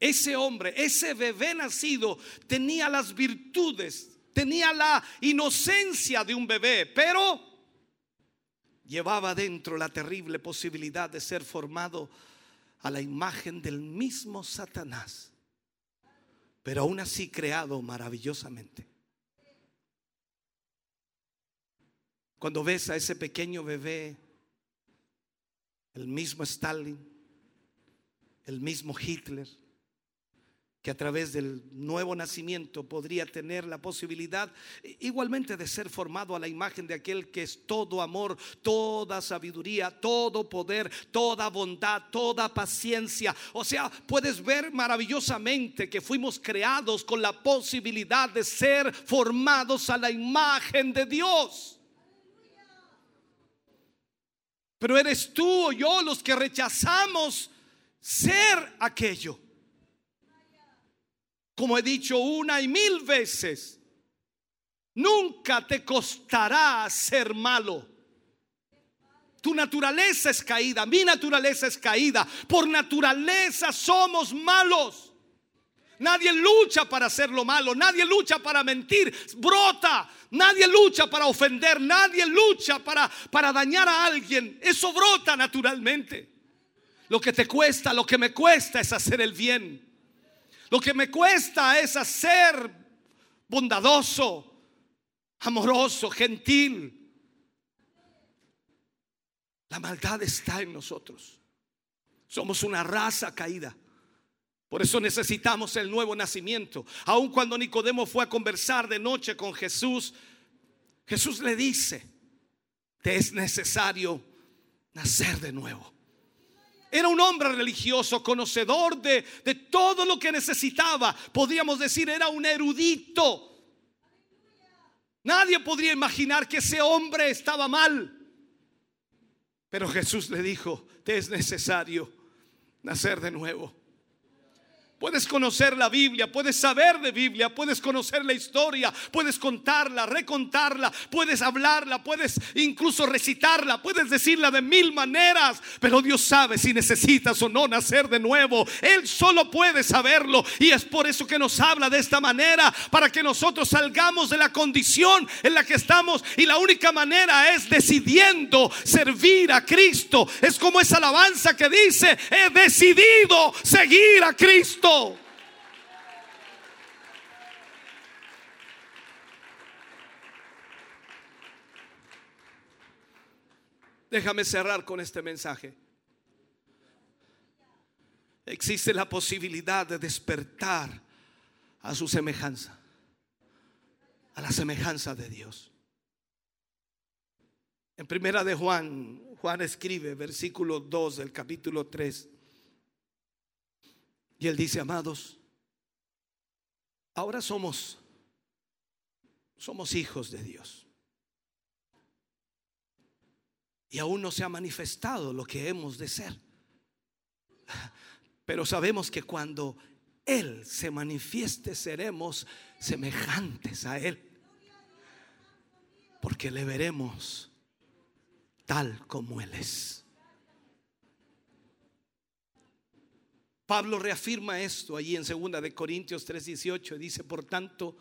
Ese hombre, ese bebé nacido, tenía las virtudes, tenía la inocencia de un bebé, pero llevaba dentro la terrible posibilidad de ser formado a la imagen del mismo Satanás, pero aún así creado maravillosamente. Cuando ves a ese pequeño bebé, el mismo Stalin, el mismo Hitler, que a través del nuevo nacimiento podría tener la posibilidad igualmente de ser formado a la imagen de aquel que es todo amor, toda sabiduría, todo poder, toda bondad, toda paciencia. O sea, puedes ver maravillosamente que fuimos creados con la posibilidad de ser formados a la imagen de Dios. Pero eres tú o yo los que rechazamos ser aquello. Como he dicho una y mil veces, nunca te costará ser malo. Tu naturaleza es caída, mi naturaleza es caída. Por naturaleza somos malos. Nadie lucha para hacer lo malo, nadie lucha para mentir, brota. Nadie lucha para ofender, nadie lucha para, para dañar a alguien. Eso brota naturalmente. Lo que te cuesta, lo que me cuesta es hacer el bien. Lo que me cuesta es hacer bondadoso, amoroso, gentil. La maldad está en nosotros. Somos una raza caída. Por eso necesitamos el nuevo nacimiento. Aun cuando Nicodemo fue a conversar de noche con Jesús, Jesús le dice, te es necesario nacer de nuevo. Era un hombre religioso, conocedor de, de todo lo que necesitaba. Podríamos decir, era un erudito. Nadie podría imaginar que ese hombre estaba mal. Pero Jesús le dijo, te es necesario nacer de nuevo. Puedes conocer la Biblia, puedes saber de Biblia, puedes conocer la historia, puedes contarla, recontarla, puedes hablarla, puedes incluso recitarla, puedes decirla de mil maneras, pero Dios sabe si necesitas o no nacer de nuevo. Él solo puede saberlo y es por eso que nos habla de esta manera, para que nosotros salgamos de la condición en la que estamos y la única manera es decidiendo servir a Cristo. Es como esa alabanza que dice, he decidido seguir a Cristo. Déjame cerrar con este mensaje. Existe la posibilidad de despertar a su semejanza, a la semejanza de Dios. En primera de Juan, Juan escribe, versículo 2 del capítulo 3. Y él dice, amados, ahora somos, somos hijos de Dios. Y aún no se ha manifestado lo que hemos de ser. Pero sabemos que cuando Él se manifieste seremos semejantes a Él. Porque le veremos tal como Él es. Pablo reafirma esto allí en 2 de Corintios 3:18 dice, "Por tanto,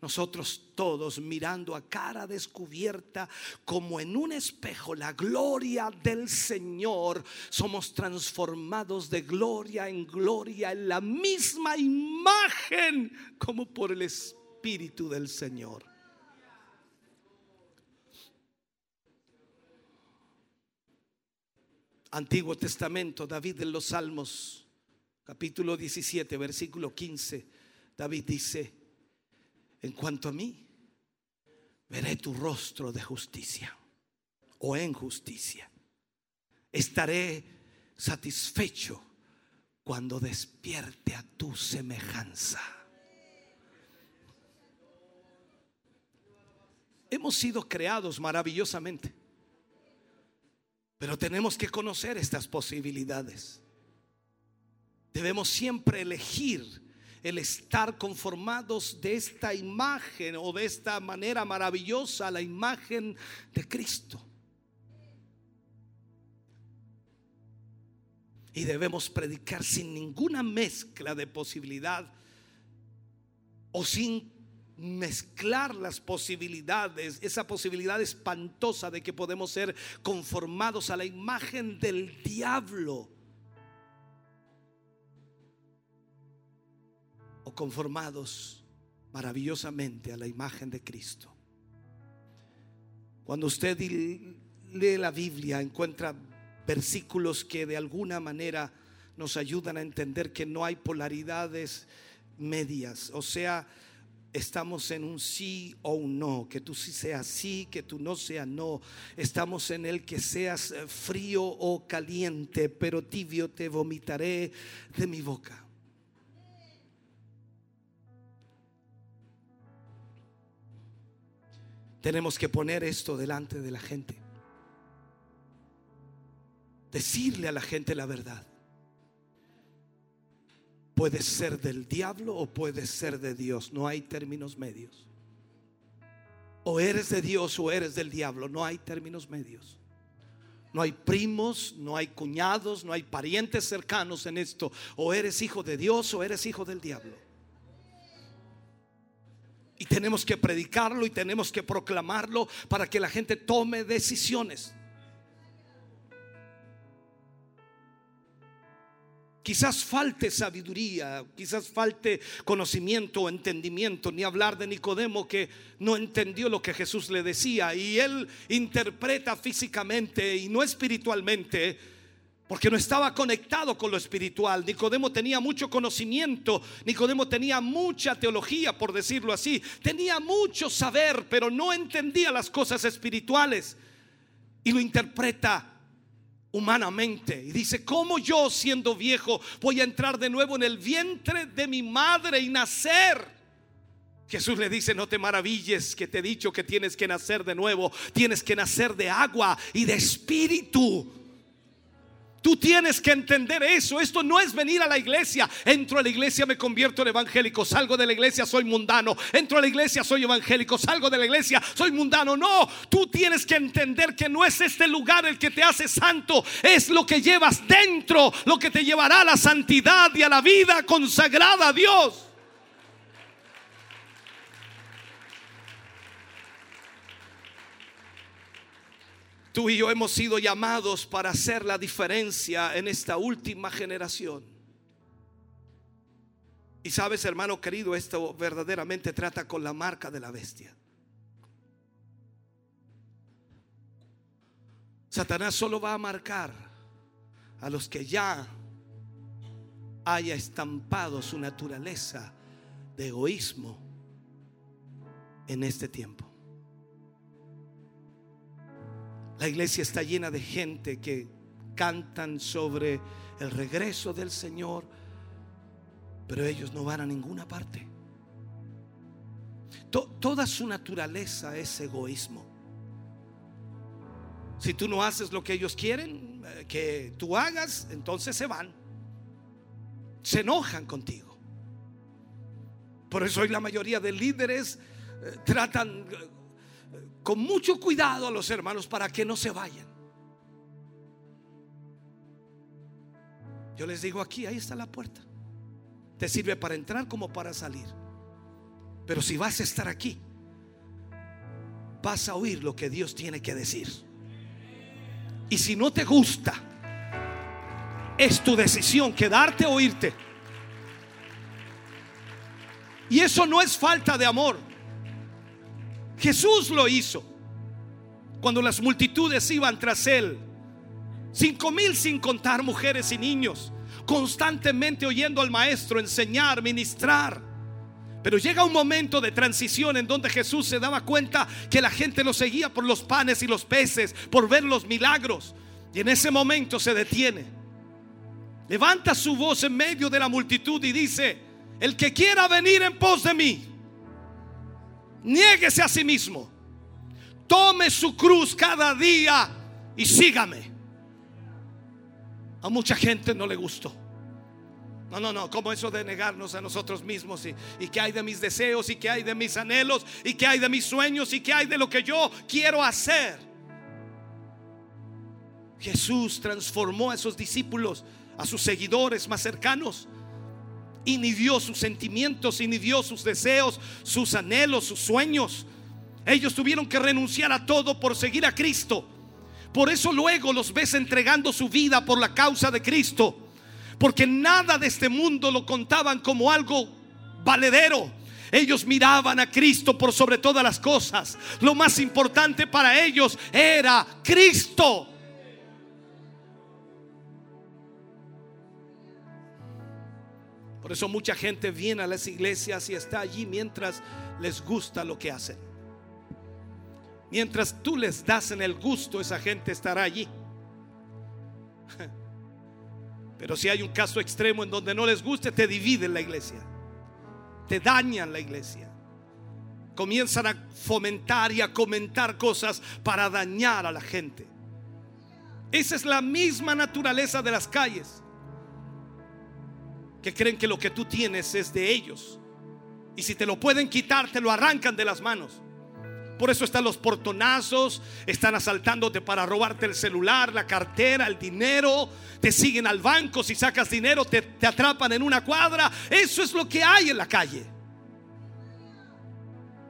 nosotros todos mirando a cara descubierta como en un espejo la gloria del Señor, somos transformados de gloria en gloria en la misma imagen como por el Espíritu del Señor. Antiguo Testamento, David en los Salmos capítulo 17, versículo 15, David dice, en cuanto a mí, veré tu rostro de justicia o en justicia. Estaré satisfecho cuando despierte a tu semejanza. Hemos sido creados maravillosamente, pero tenemos que conocer estas posibilidades. Debemos siempre elegir el estar conformados de esta imagen o de esta manera maravillosa la imagen de Cristo. Y debemos predicar sin ninguna mezcla de posibilidad o sin mezclar las posibilidades, esa posibilidad espantosa de que podemos ser conformados a la imagen del diablo conformados maravillosamente a la imagen de Cristo. Cuando usted lee la Biblia, encuentra versículos que de alguna manera nos ayudan a entender que no hay polaridades medias, o sea, estamos en un sí o un no, que tú sí seas sí, que tú no seas no. Estamos en el que seas frío o caliente, pero tibio te vomitaré de mi boca. Tenemos que poner esto delante de la gente. Decirle a la gente la verdad. Puede ser del diablo o puede ser de Dios. No hay términos medios. O eres de Dios o eres del diablo. No hay términos medios. No hay primos, no hay cuñados, no hay parientes cercanos en esto. O eres hijo de Dios o eres hijo del diablo. Y tenemos que predicarlo y tenemos que proclamarlo para que la gente tome decisiones. Quizás falte sabiduría, quizás falte conocimiento o entendimiento, ni hablar de Nicodemo que no entendió lo que Jesús le decía y él interpreta físicamente y no espiritualmente porque no estaba conectado con lo espiritual. Nicodemo tenía mucho conocimiento, Nicodemo tenía mucha teología, por decirlo así, tenía mucho saber, pero no entendía las cosas espirituales y lo interpreta humanamente. Y dice, ¿cómo yo siendo viejo voy a entrar de nuevo en el vientre de mi madre y nacer? Jesús le dice, no te maravilles que te he dicho que tienes que nacer de nuevo, tienes que nacer de agua y de espíritu. Tú tienes que entender eso. Esto no es venir a la iglesia. Entro a la iglesia, me convierto en evangélico. Salgo de la iglesia, soy mundano. Entro a la iglesia, soy evangélico. Salgo de la iglesia, soy mundano. No, tú tienes que entender que no es este lugar el que te hace santo. Es lo que llevas dentro, lo que te llevará a la santidad y a la vida consagrada a Dios. Tú y yo hemos sido llamados para hacer la diferencia en esta última generación. Y sabes, hermano querido, esto verdaderamente trata con la marca de la bestia. Satanás solo va a marcar a los que ya haya estampado su naturaleza de egoísmo en este tiempo. La iglesia está llena de gente que cantan sobre el regreso del Señor, pero ellos no van a ninguna parte. toda su naturaleza es egoísmo. Si tú no haces lo que ellos quieren eh, que tú hagas, entonces se van. Se enojan contigo. Por eso hoy la mayoría de líderes eh, tratan con mucho cuidado a los hermanos para que no se vayan. Yo les digo aquí, ahí está la puerta. Te sirve para entrar como para salir. Pero si vas a estar aquí, vas a oír lo que Dios tiene que decir. Y si no te gusta, es tu decisión quedarte o irte. Y eso no es falta de amor. Jesús lo hizo. Cuando las multitudes iban tras él, cinco mil sin contar mujeres y niños, constantemente oyendo al maestro enseñar, ministrar. Pero llega un momento de transición en donde Jesús se daba cuenta que la gente lo seguía por los panes y los peces, por ver los milagros. Y en ese momento se detiene. Levanta su voz en medio de la multitud y dice, el que quiera venir en pos de mí, Niéguese a sí mismo. Tome su cruz cada día y sígame. A mucha gente no le gustó. No, no, no, como eso de negarnos a nosotros mismos y, y que hay de mis deseos y que hay de mis anhelos y que hay de mis sueños y que hay de lo que yo quiero hacer. Jesús transformó a esos discípulos, a sus seguidores más cercanos inhibió sus sentimientos, inhibió sus deseos, sus anhelos, sus sueños. Ellos tuvieron que renunciar a todo por seguir a Cristo. Por eso luego los ves entregando su vida por la causa de Cristo. Porque nada de este mundo lo contaban como algo valedero. Ellos miraban a Cristo por sobre todas las cosas. Lo más importante para ellos era Cristo. Por eso mucha gente viene a las iglesias y está allí mientras les gusta lo que hacen. Mientras tú les das en el gusto, esa gente estará allí. Pero si hay un caso extremo en donde no les guste, te dividen la iglesia. Te dañan la iglesia. Comienzan a fomentar y a comentar cosas para dañar a la gente. Esa es la misma naturaleza de las calles. Que creen que lo que tú tienes es de ellos. Y si te lo pueden quitar, te lo arrancan de las manos. Por eso están los portonazos, están asaltándote para robarte el celular, la cartera, el dinero. Te siguen al banco, si sacas dinero te, te atrapan en una cuadra. Eso es lo que hay en la calle.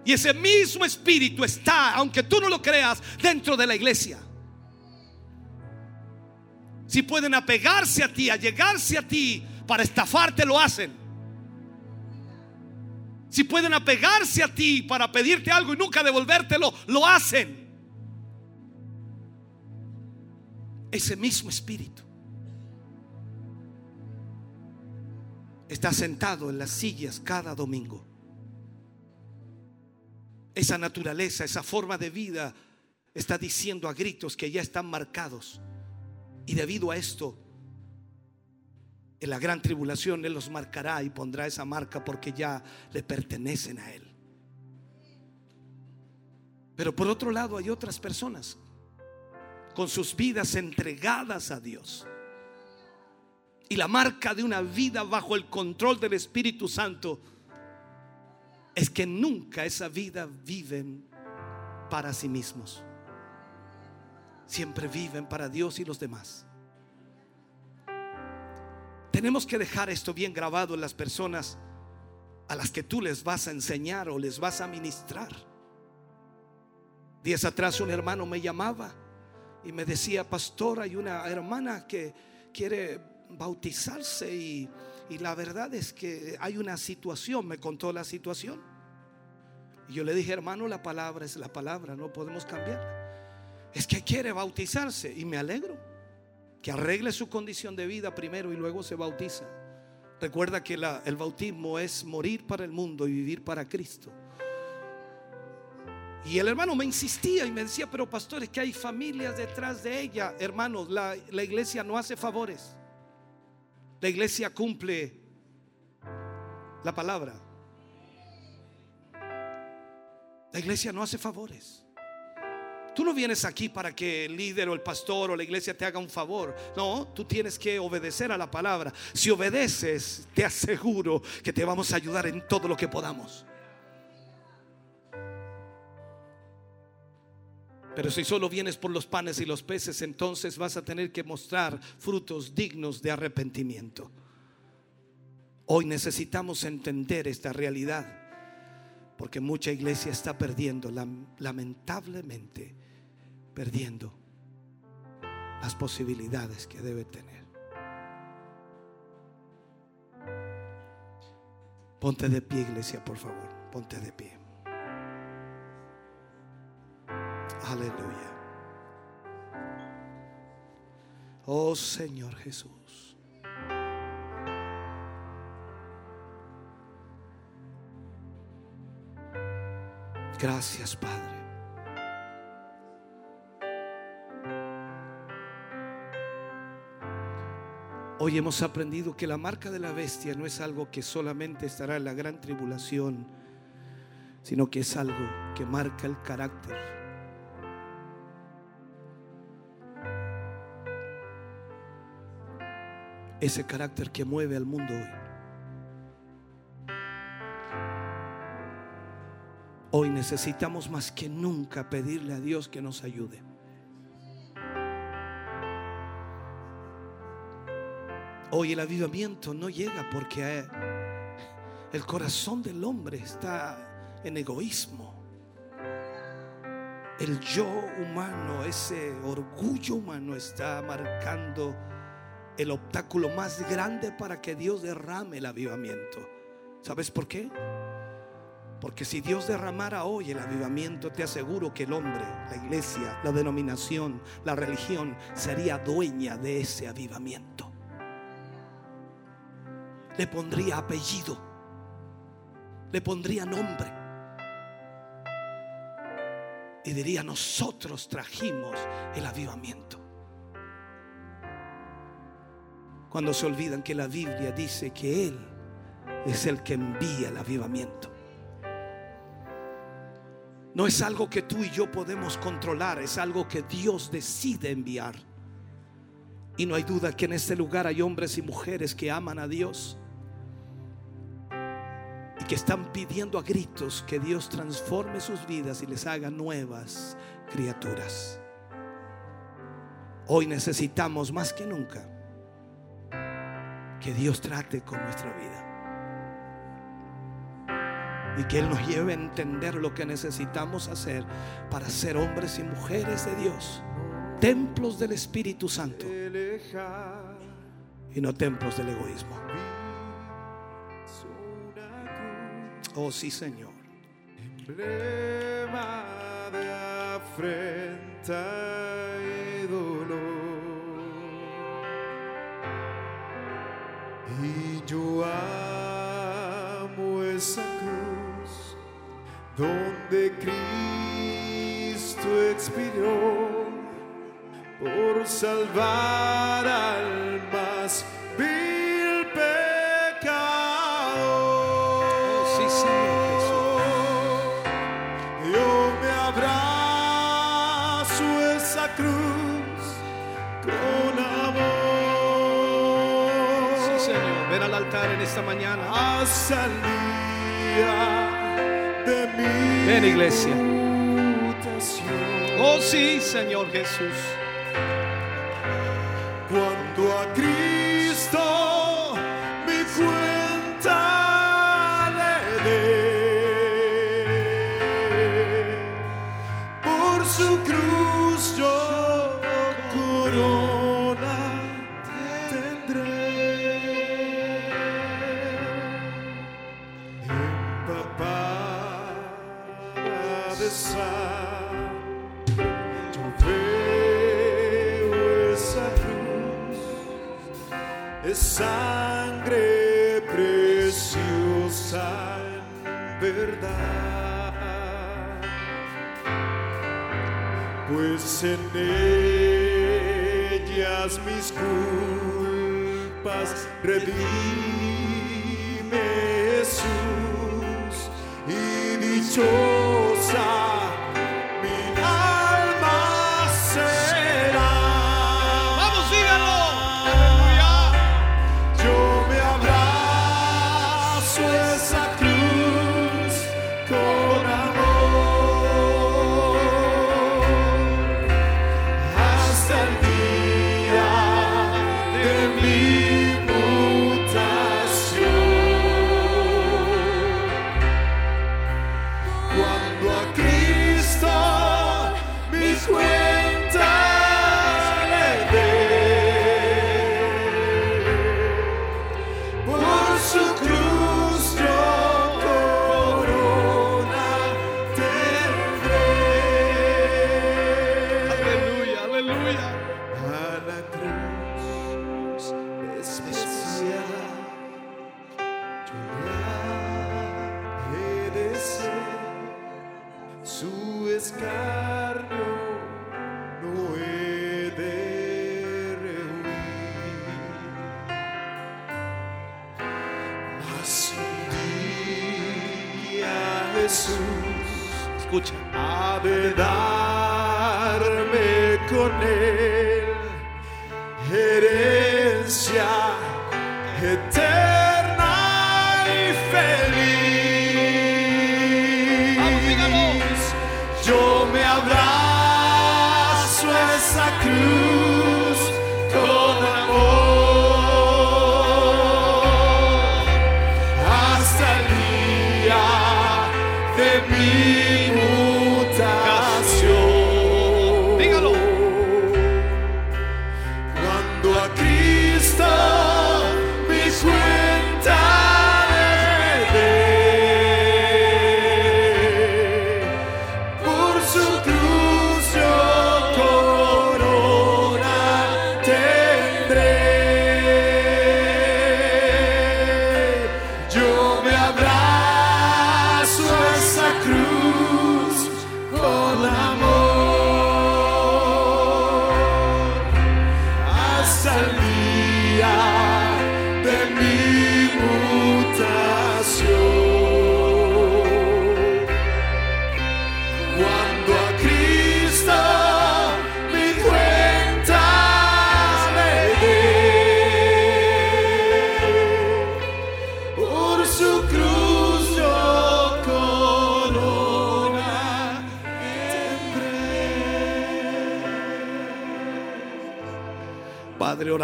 Y ese mismo espíritu está, aunque tú no lo creas, dentro de la iglesia. Si pueden apegarse a ti, allegarse a ti para estafarte, lo hacen. Si pueden apegarse a ti para pedirte algo y nunca devolvértelo, lo hacen. Ese mismo espíritu está sentado en las sillas cada domingo. Esa naturaleza, esa forma de vida está diciendo a gritos que ya están marcados. Y debido a esto, en la gran tribulación Él los marcará y pondrá esa marca porque ya le pertenecen a Él. Pero por otro lado hay otras personas con sus vidas entregadas a Dios. Y la marca de una vida bajo el control del Espíritu Santo es que nunca esa vida viven para sí mismos. Siempre viven para Dios y los demás. Tenemos que dejar esto bien grabado en las personas a las que tú les vas a enseñar o les vas a ministrar. Días atrás un hermano me llamaba y me decía, pastor, hay una hermana que quiere bautizarse y, la verdad es que hay una situación, me contó la situación. Y yo le dije, hermano, la palabra es la palabra, no podemos cambiar. Es que quiere bautizarse y me alegro que arregle su condición de vida primero y luego se bautiza. Recuerda que el bautismo es morir para el mundo y vivir para Cristo. Y el hermano me insistía y me decía, pero pastor, es que hay familias detrás de ella. Hermanos, la, la iglesia no hace favores. La iglesia cumple la palabra. La iglesia no hace favores. Tú no vienes aquí para que el líder o el pastor o la iglesia te haga un favor. No, tú tienes que obedecer a la palabra. Si obedeces, te aseguro que te vamos a ayudar en todo lo que podamos. Pero si solo vienes por los panes y los peces, entonces vas a tener que mostrar frutos dignos de arrepentimiento. Hoy necesitamos entender esta realidad, porque mucha iglesia está perdiendo, lamentablemente, perdiendo las posibilidades que debe tener. Ponte de pie, iglesia, por favor. Ponte de pie. Aleluya. Oh Señor Jesús. Gracias, Padre. Hoy hemos aprendido que la marca de la bestia no es algo que solamente estará en la gran tribulación, sino que es algo que marca el carácter. Ese carácter que mueve al mundo hoy. Hoy necesitamos más que nunca pedirle a Dios que nos ayude. Hoy el avivamiento no llega porque eh, el corazón del hombre está en egoísmo. El yo humano, ese orgullo humano está marcando el obstáculo más grande para que Dios derrame el avivamiento. ¿Sabes por qué? Porque si Dios derramara hoy el avivamiento, te aseguro que el hombre, la iglesia, la denominación, la religión sería dueña de ese avivamiento. Le pondría apellido, le pondría nombre. Y diría, nosotros trajimos el avivamiento. Cuando se olvidan que la Biblia dice que Él es el que envía el avivamiento. No es algo que tú y yo podemos controlar, es algo que Dios decide enviar. Y no hay duda que en este lugar hay hombres y mujeres que aman a Dios que están pidiendo a gritos que Dios transforme sus vidas y les haga nuevas criaturas. Hoy necesitamos más que nunca que Dios trate con nuestra vida y que Él nos lleve a entender lo que necesitamos hacer para ser hombres y mujeres de Dios, templos del Espíritu Santo y no templos del egoísmo. Oh sí, Señor. Emblema de afrenta y dolor. Y yo amo esa cruz donde Cristo expiró por salvar al altar en esta mañana. Día de mi Ven, iglesia. Oh sí, Señor Jesús. Cuando a Cristo es sangre preciosa en verdad, pues en ellas mis culpas redime Jesús y dichosa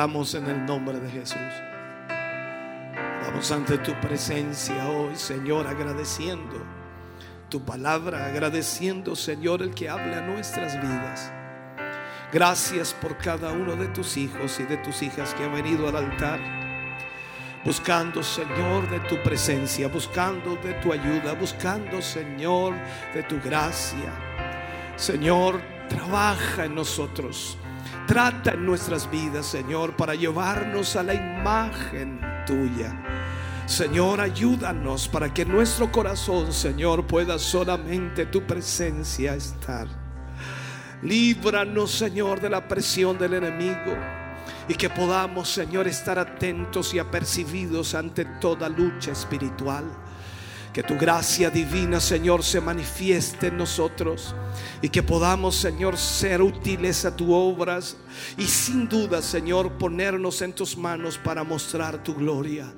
oramos en el nombre de Jesús. Vamos ante tu presencia hoy, Señor, agradeciendo tu palabra, agradeciendo, Señor, el que hable a nuestras vidas. Gracias por cada uno de tus hijos y de tus hijas que han venido al altar, buscando, Señor, de tu presencia, buscando de tu ayuda, buscando, Señor, de tu gracia. Señor, trabaja en nosotros. Trata en nuestras vidas, Señor, para llevarnos a la imagen tuya. Señor, ayúdanos para que nuestro corazón, Señor, pueda solamente tu presencia estar. Líbranos, Señor, de la presión del enemigo. Y que podamos, Señor, estar atentos y apercibidos ante toda lucha espiritual. Que tu gracia divina, Señor, se manifieste en nosotros. Y que podamos, Señor, ser útiles a tu obras. Y sin duda, Señor, ponernos en tus manos para mostrar tu gloria.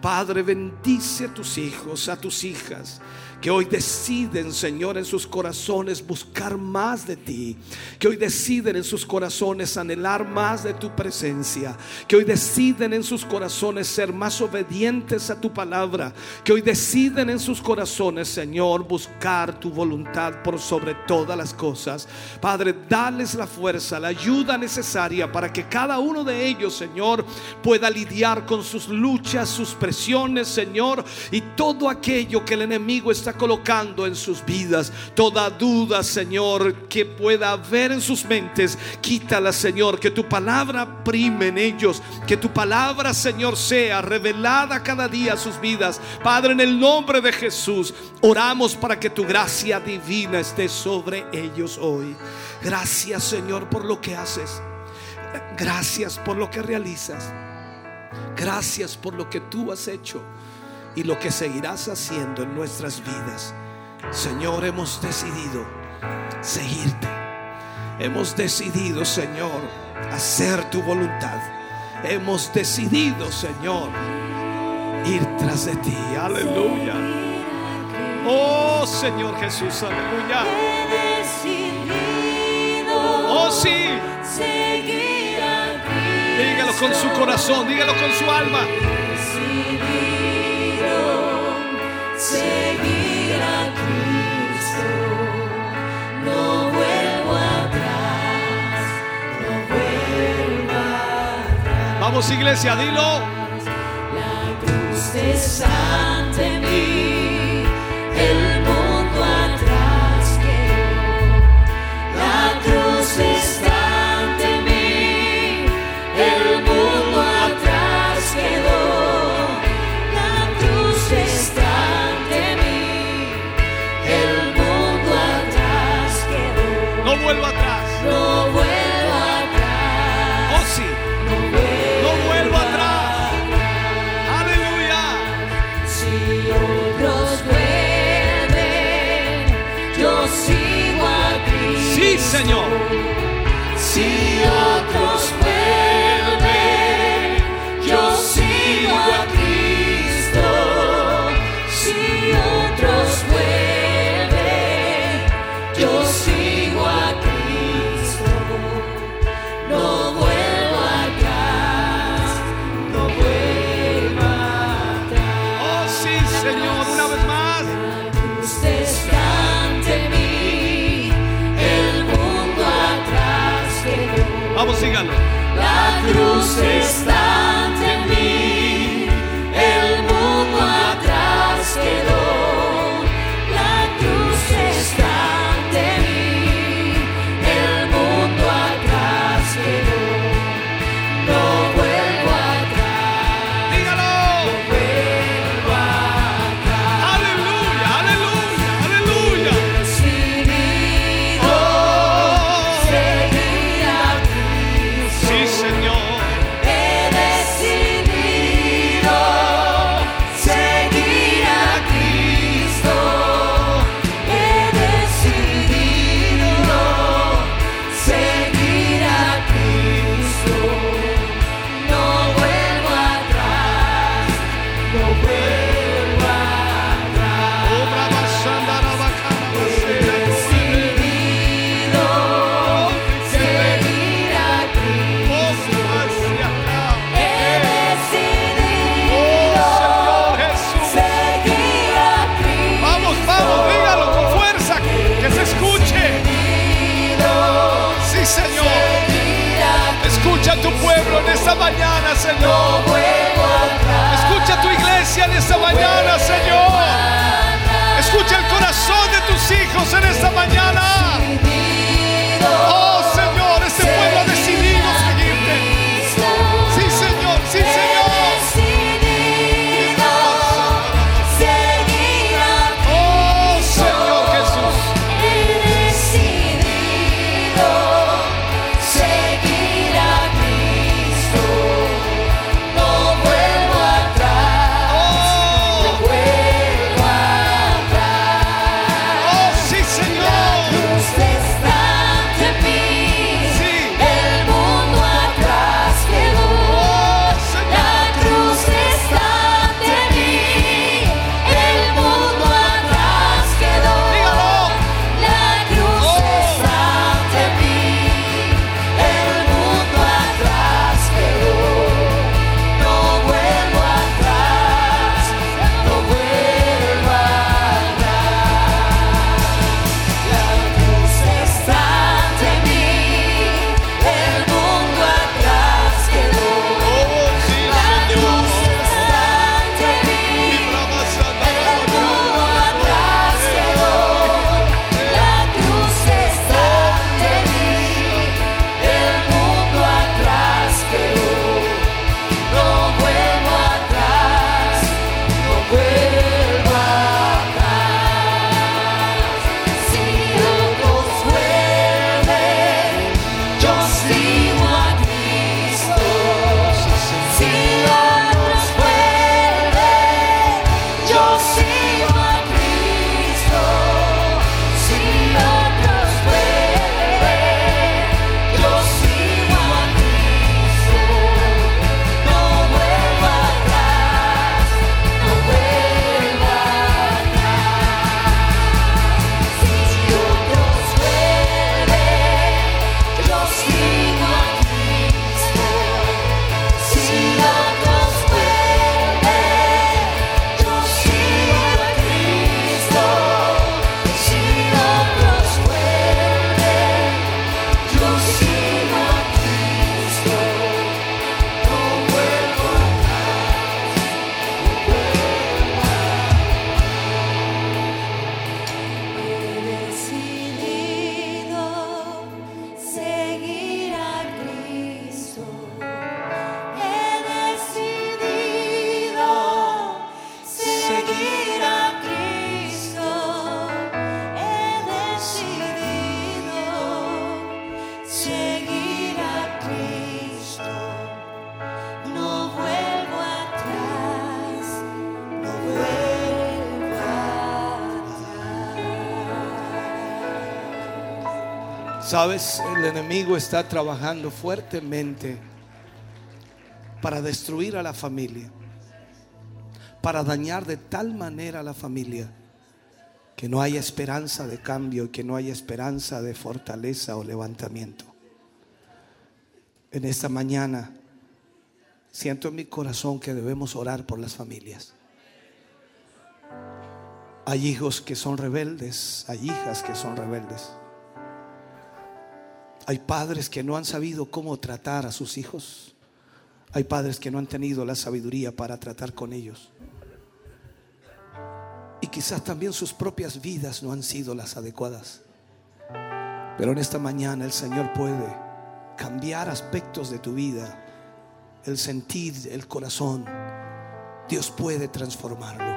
Padre, bendice a tus hijos, a tus hijas que hoy deciden, Señor, en sus corazones buscar más de ti. Que hoy deciden en sus corazones anhelar más de tu presencia. Que hoy deciden en sus corazones ser más obedientes a tu palabra. Que hoy deciden en sus corazones, Señor, buscar tu voluntad por sobre todas las cosas. Padre, dales la fuerza, la ayuda necesaria para que cada uno de ellos, Señor, pueda lidiar con sus luchas, sus presiones, Señor, y todo aquello que el enemigo está colocando en sus vidas. Toda duda, Señor, que pueda haber en sus mentes, quítala, Señor. Que tu palabra prime en ellos. Que tu palabra, Señor, sea revelada cada día a sus vidas. Padre, en el nombre de Jesús, oramos para que tu gracia divina esté sobre ellos hoy. Gracias, Señor, por lo que haces. Gracias por lo que realizas. Gracias por lo que tú has hecho y lo que seguirás haciendo en nuestras vidas. Señor, hemos decidido seguirte. Hemos decidido, Señor, hacer tu voluntad. Hemos decidido, Señor, ir tras de ti. Aleluya. Oh, Señor Jesús, aleluya. He decidido Oh, sí. seguir a Cristo. Dígalo con su corazón, dígalo con su alma. Vamos, iglesia, dilo. La cruz está ante mí, el Señor. Señor. Escucha tu iglesia en esta mañana, Señor. Sabes, el enemigo está trabajando fuertemente para destruir a la familia, para dañar de tal manera a la familia que no hay esperanza de cambio, que no hay esperanza de fortaleza o levantamiento. En esta mañana siento en mi corazón que debemos orar por las familias. Hay hijos que son rebeldes, hay hijas que son rebeldes. Hay padres que no han sabido cómo tratar a sus hijos. Hay padres que no han tenido la sabiduría para tratar con ellos. Y quizás también sus propias vidas no han sido las adecuadas. Pero en esta mañana el Señor puede cambiar aspectos de tu vida, el sentir, el corazón. Dios puede transformarlo.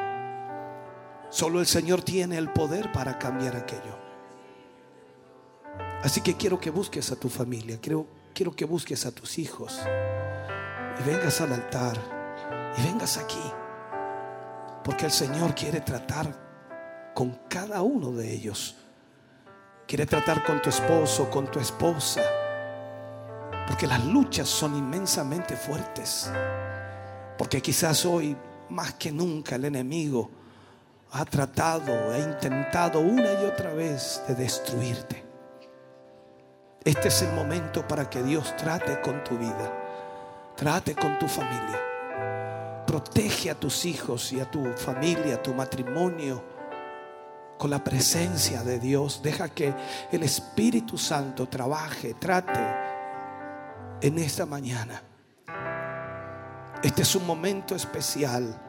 Solo el Señor tiene el poder para cambiar aquello. Así que quiero que busques a tu familia, quiero, quiero que busques a tus hijos y vengas al altar y vengas aquí. Porque el Señor quiere tratar con cada uno de ellos. Quiere tratar con tu esposo, con tu esposa. Porque las luchas son inmensamente fuertes. Porque quizás hoy, más que nunca, el enemigo ha tratado, ha intentado una y otra vez de destruirte. Este es el momento para que Dios trate con tu vida, trate con tu familia. Protege a tus hijos y a tu familia, a tu matrimonio, con la presencia de Dios. Deja que el Espíritu Santo trabaje, trate en esta mañana. Este es un momento especial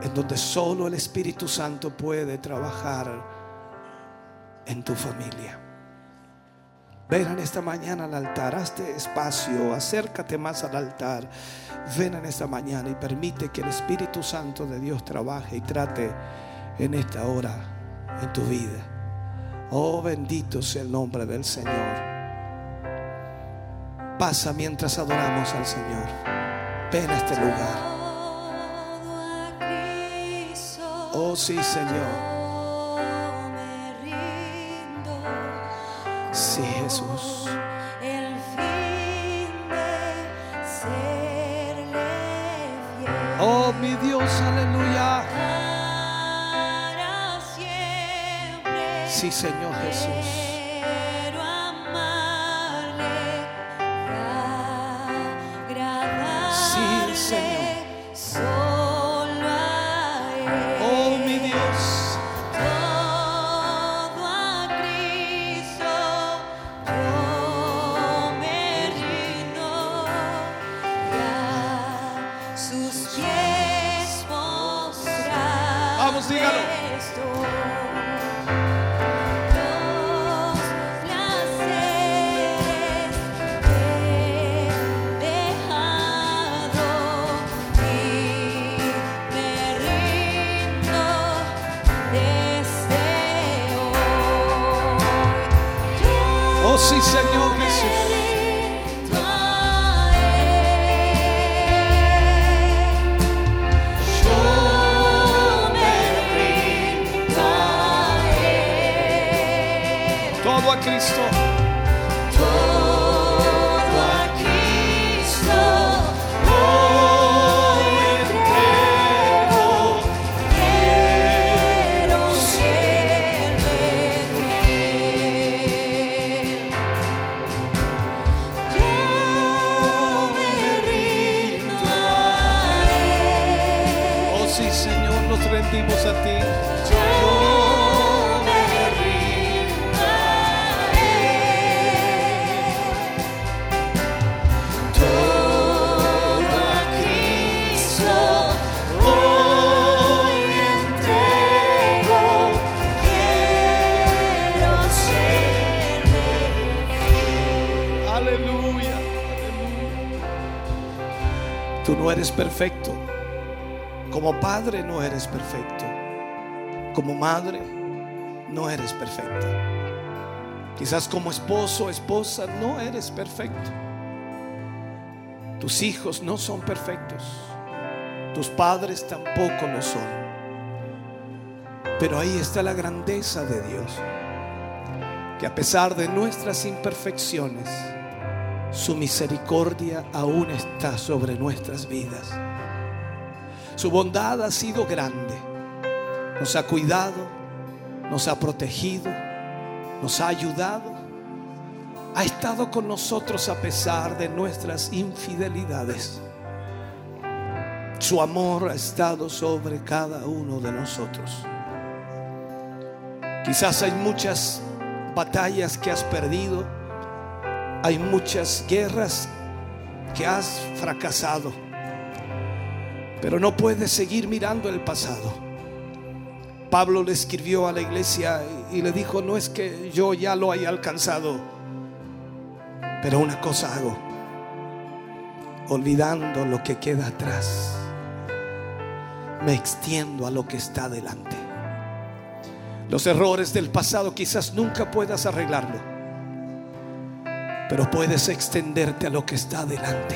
en donde solo el Espíritu Santo puede trabajar en tu familia. Ven en esta mañana al altar, hazte espacio, acércate más al altar. Ven en esta mañana y permite que el Espíritu Santo de Dios trabaje y trate en esta hora en tu vida. Oh, bendito sea el nombre del Señor. Pasa mientras adoramos al Señor. Ven a este lugar. Oh, sí, Señor. Sí, Jesús. El fin de serle fiel. Oh, mi Dios, aleluya. Para siempre. Sí, Señor Jesús. Eres perfecto. Como padre no eres perfecto. Como madre no eres perfecta. Quizás como esposo o esposa no eres perfecto. Tus hijos no son perfectos. Tus padres tampoco lo son. Pero ahí está la grandeza de Dios. Que a pesar de nuestras imperfecciones, su misericordia aún está sobre nuestras vidas. Su bondad ha sido grande. Nos ha cuidado, nos ha protegido, nos ha ayudado. Ha estado con nosotros a pesar de nuestras infidelidades. Su amor ha estado sobre cada uno de nosotros. Quizás hay muchas batallas que has perdido. Hay muchas guerras que has fracasado. Pero no puedes seguir mirando el pasado. Pablo le escribió a la iglesia y le dijo, no es que yo ya lo haya alcanzado, pero una cosa hago, olvidando lo que queda atrás, me extiendo a lo que está delante. Los errores del pasado quizás nunca puedas arreglarlo, pero puedes extenderte a lo que está delante.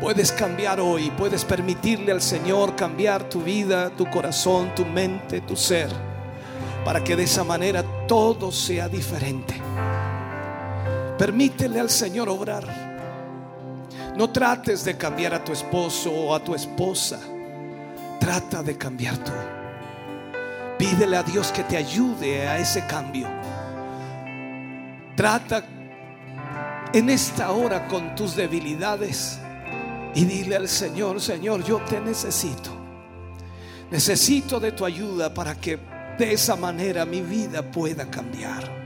Puedes cambiar hoy, puedes permitirle al Señor cambiar tu vida, tu corazón, tu mente, tu ser, para que de esa manera todo sea diferente. Permítele al Señor obrar. No trates de cambiar a tu esposo o a tu esposa. Trata de cambiar tú. Pídele a Dios que te ayude a ese cambio. Trata en esta hora con tus debilidades y dile al Señor, Señor, yo te necesito. Necesito de tu ayuda para que de esa manera mi vida pueda cambiar.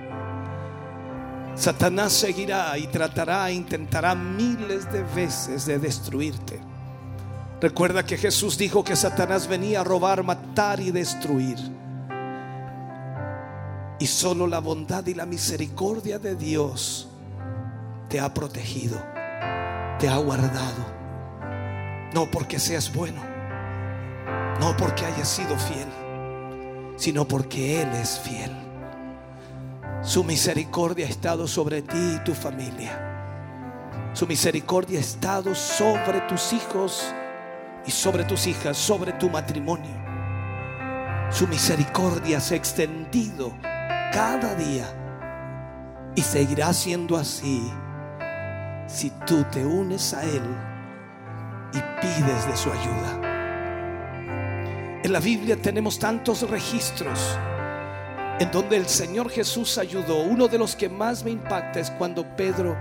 Satanás seguirá y tratará, intentará miles de veces de destruirte. Recuerda que Jesús dijo que Satanás venía a robar, matar y destruir. Y solo la bondad y la misericordia de Dios te ha protegido, te ha guardado. No porque seas bueno, no porque hayas sido fiel, sino porque Él es fiel. Su misericordia ha estado sobre ti y tu familia. Su misericordia ha estado sobre tus hijos y sobre tus hijas, sobre tu matrimonio. Su misericordia se ha extendido cada día y seguirá siendo así si tú te unes a Él y pides de su ayuda. En la Biblia tenemos tantos registros en donde el Señor Jesús ayudó. Uno de los que más me impacta es cuando Pedro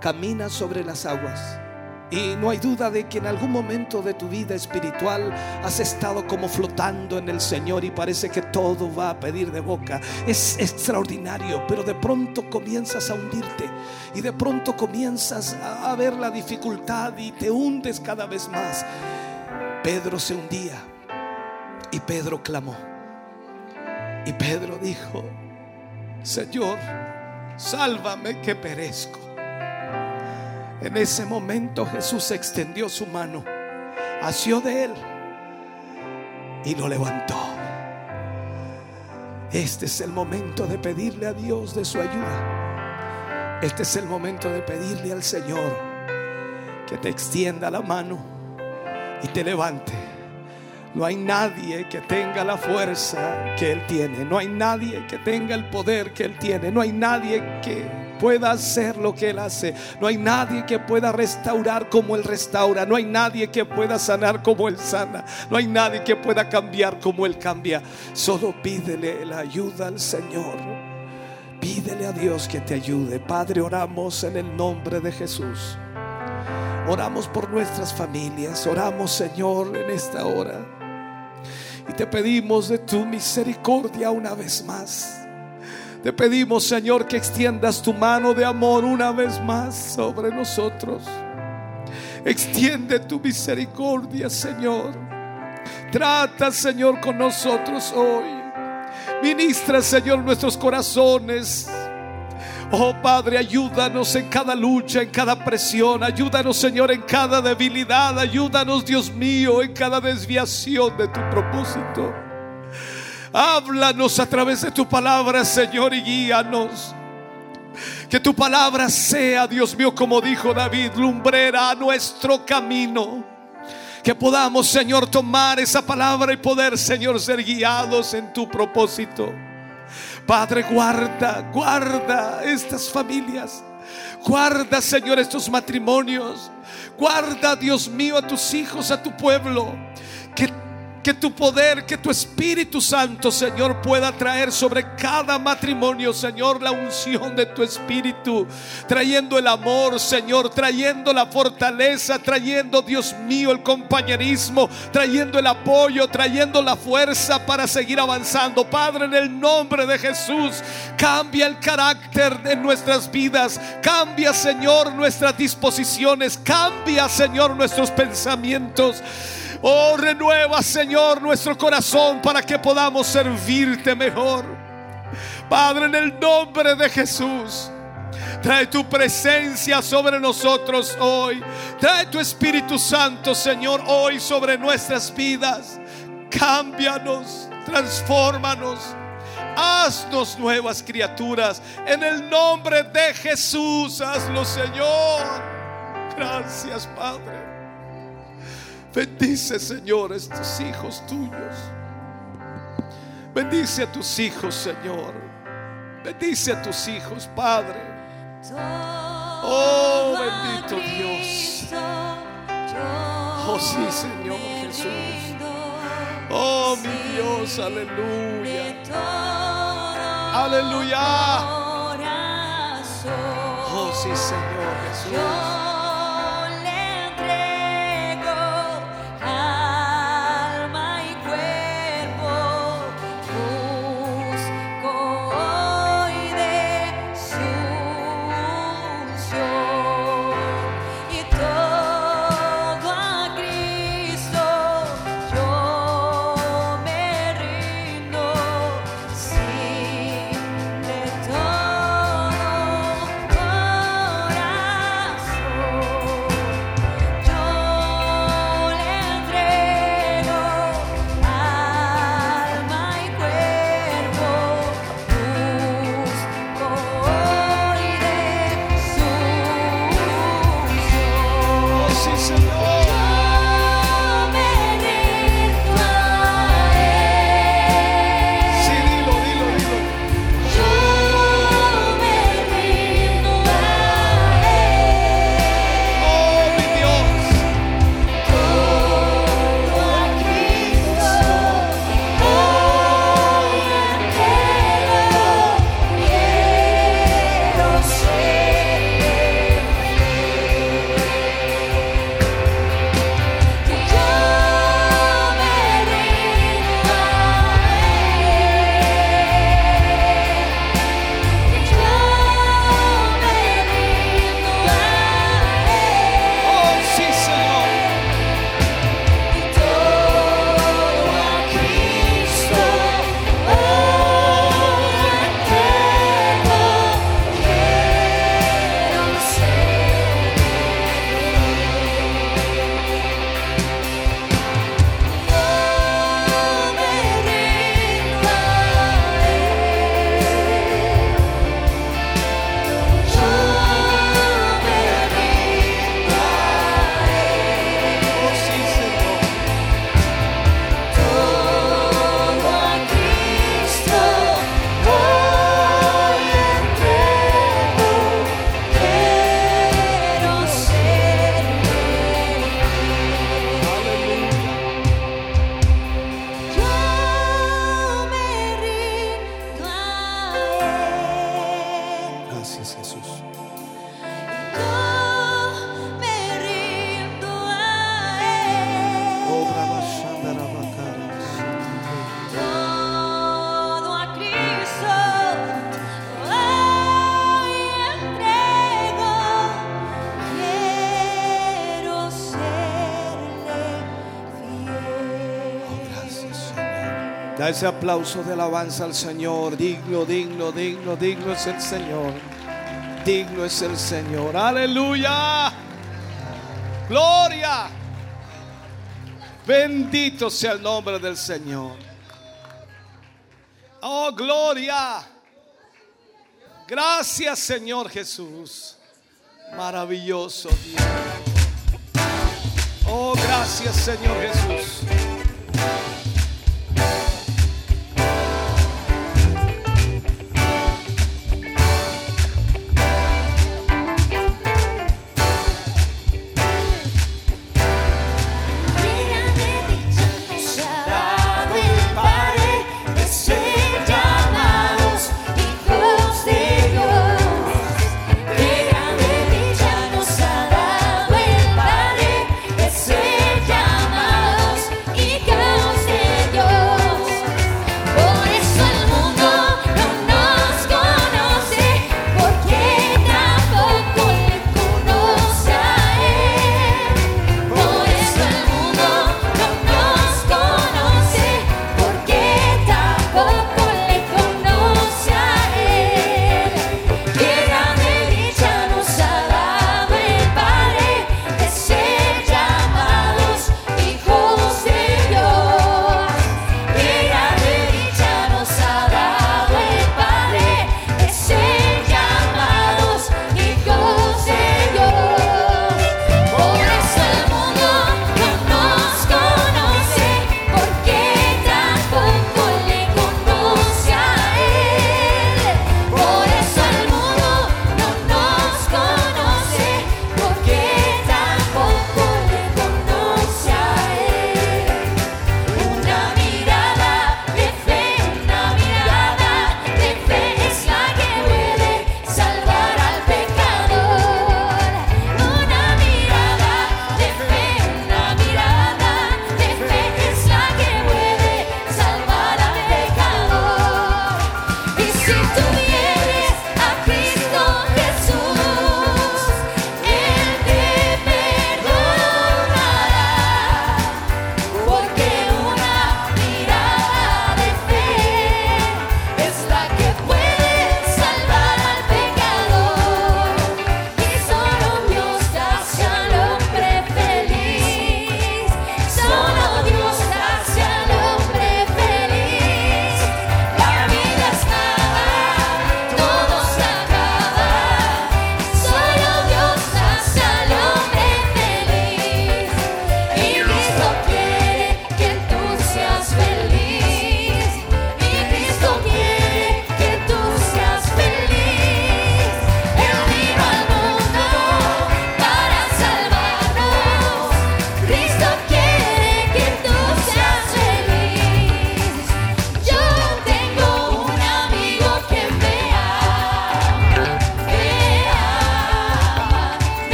camina sobre las aguas. Y no hay duda de que en algún momento de tu vida espiritual has estado como flotando en el Señor y parece que todo va a pedir de boca. Es extraordinario, pero de pronto comienzas a hundirte y de pronto comienzas a ver la dificultad y te hundes cada vez más. Pedro se hundía y Pedro clamó. Y Pedro dijo, Señor, sálvame que perezco. En ese momento Jesús extendió su mano, asió de él y lo levantó. Este es el momento de pedirle a Dios de su ayuda. Este es el momento de pedirle al Señor que te extienda la mano y te levante. No hay nadie que tenga la fuerza que Él tiene. No hay nadie que tenga el poder que Él tiene. No hay nadie que pueda hacer lo que Él hace. No hay nadie que pueda restaurar como Él restaura. No hay nadie que pueda sanar como Él sana. No hay nadie que pueda cambiar como Él cambia. Solo pídele la ayuda al Señor. Pídele a Dios que te ayude. Padre, oramos en el nombre de Jesús. Oramos por nuestras familias. Oramos, Señor, en esta hora. Y te pedimos de tu misericordia una vez más. Te pedimos, Señor, que extiendas tu mano de amor una vez más sobre nosotros. Extiende tu misericordia, Señor. Trata, Señor, con nosotros hoy. Ministra, Señor, nuestros corazones. Oh Padre, ayúdanos en cada lucha, en cada presión. Ayúdanos, Señor, en cada debilidad. Ayúdanos, Dios mío, en cada desviación de tu propósito. Háblanos a través de tu palabra, Señor, y guíanos. Que tu palabra sea, Dios mío, como dijo David, lumbrera a nuestro camino. Que podamos, Señor, tomar esa palabra y poder, Señor, ser guiados en tu propósito. Padre, guarda, guarda estas familias. Guarda, Señor, estos matrimonios. Guarda, Dios mío, a tus hijos, a tu pueblo. Que que tu poder, que tu Espíritu Santo, Señor, pueda traer sobre cada matrimonio, Señor, la unción de tu Espíritu, trayendo el amor, Señor, trayendo la fortaleza, trayendo, Dios mío, el compañerismo, trayendo el apoyo, trayendo la fuerza para seguir avanzando. Padre, en el nombre de Jesús, cambia el carácter de nuestras vidas, cambia, Señor, nuestras disposiciones, cambia, Señor, nuestros pensamientos. Oh, renueva, Señor, nuestro corazón para que podamos servirte mejor. Padre, en el nombre de Jesús. Trae tu presencia sobre nosotros hoy. Trae tu Espíritu Santo, Señor, hoy sobre nuestras vidas. Cámbianos, transfórmanos. Haznos nuevas criaturas. En el nombre de Jesús, hazlo, Señor. Gracias, Padre. Bendice, Señor, a estos hijos tuyos. Bendice a tus hijos, Señor. Bendice a tus hijos, Padre. Oh, bendito Dios. Oh, sí, Señor Jesús. Oh, mi Dios, aleluya. Aleluya. Oh, sí, Señor Jesús. Ese aplauso de alabanza al Señor. Digno, digno, digno, digno es el Señor. Digno es el Señor. Aleluya. Gloria. Bendito sea el nombre del Señor. Oh, gloria. Gracias, Señor Jesús. Maravilloso Dios. Oh, gracias, Señor Jesús.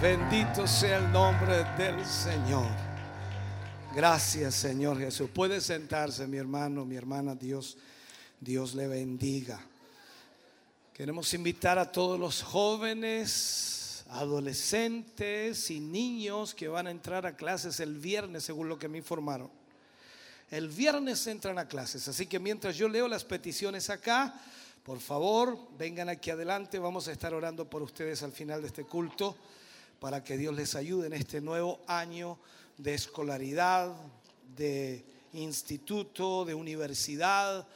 Bendito sea el nombre del Señor. Gracias, Señor Jesús. Puede sentarse, mi hermano, mi hermana. Dios, Dios le bendiga. Queremos invitar a todos los jóvenes, adolescentes y niños que van a entrar a clases el viernes, según lo que me informaron. El viernes entran a clases, así que mientras yo leo las peticiones acá, por favor, vengan aquí adelante, vamos a estar orando por ustedes al final de este culto para que Dios les ayude en este nuevo año de escolaridad, de instituto, de universidad,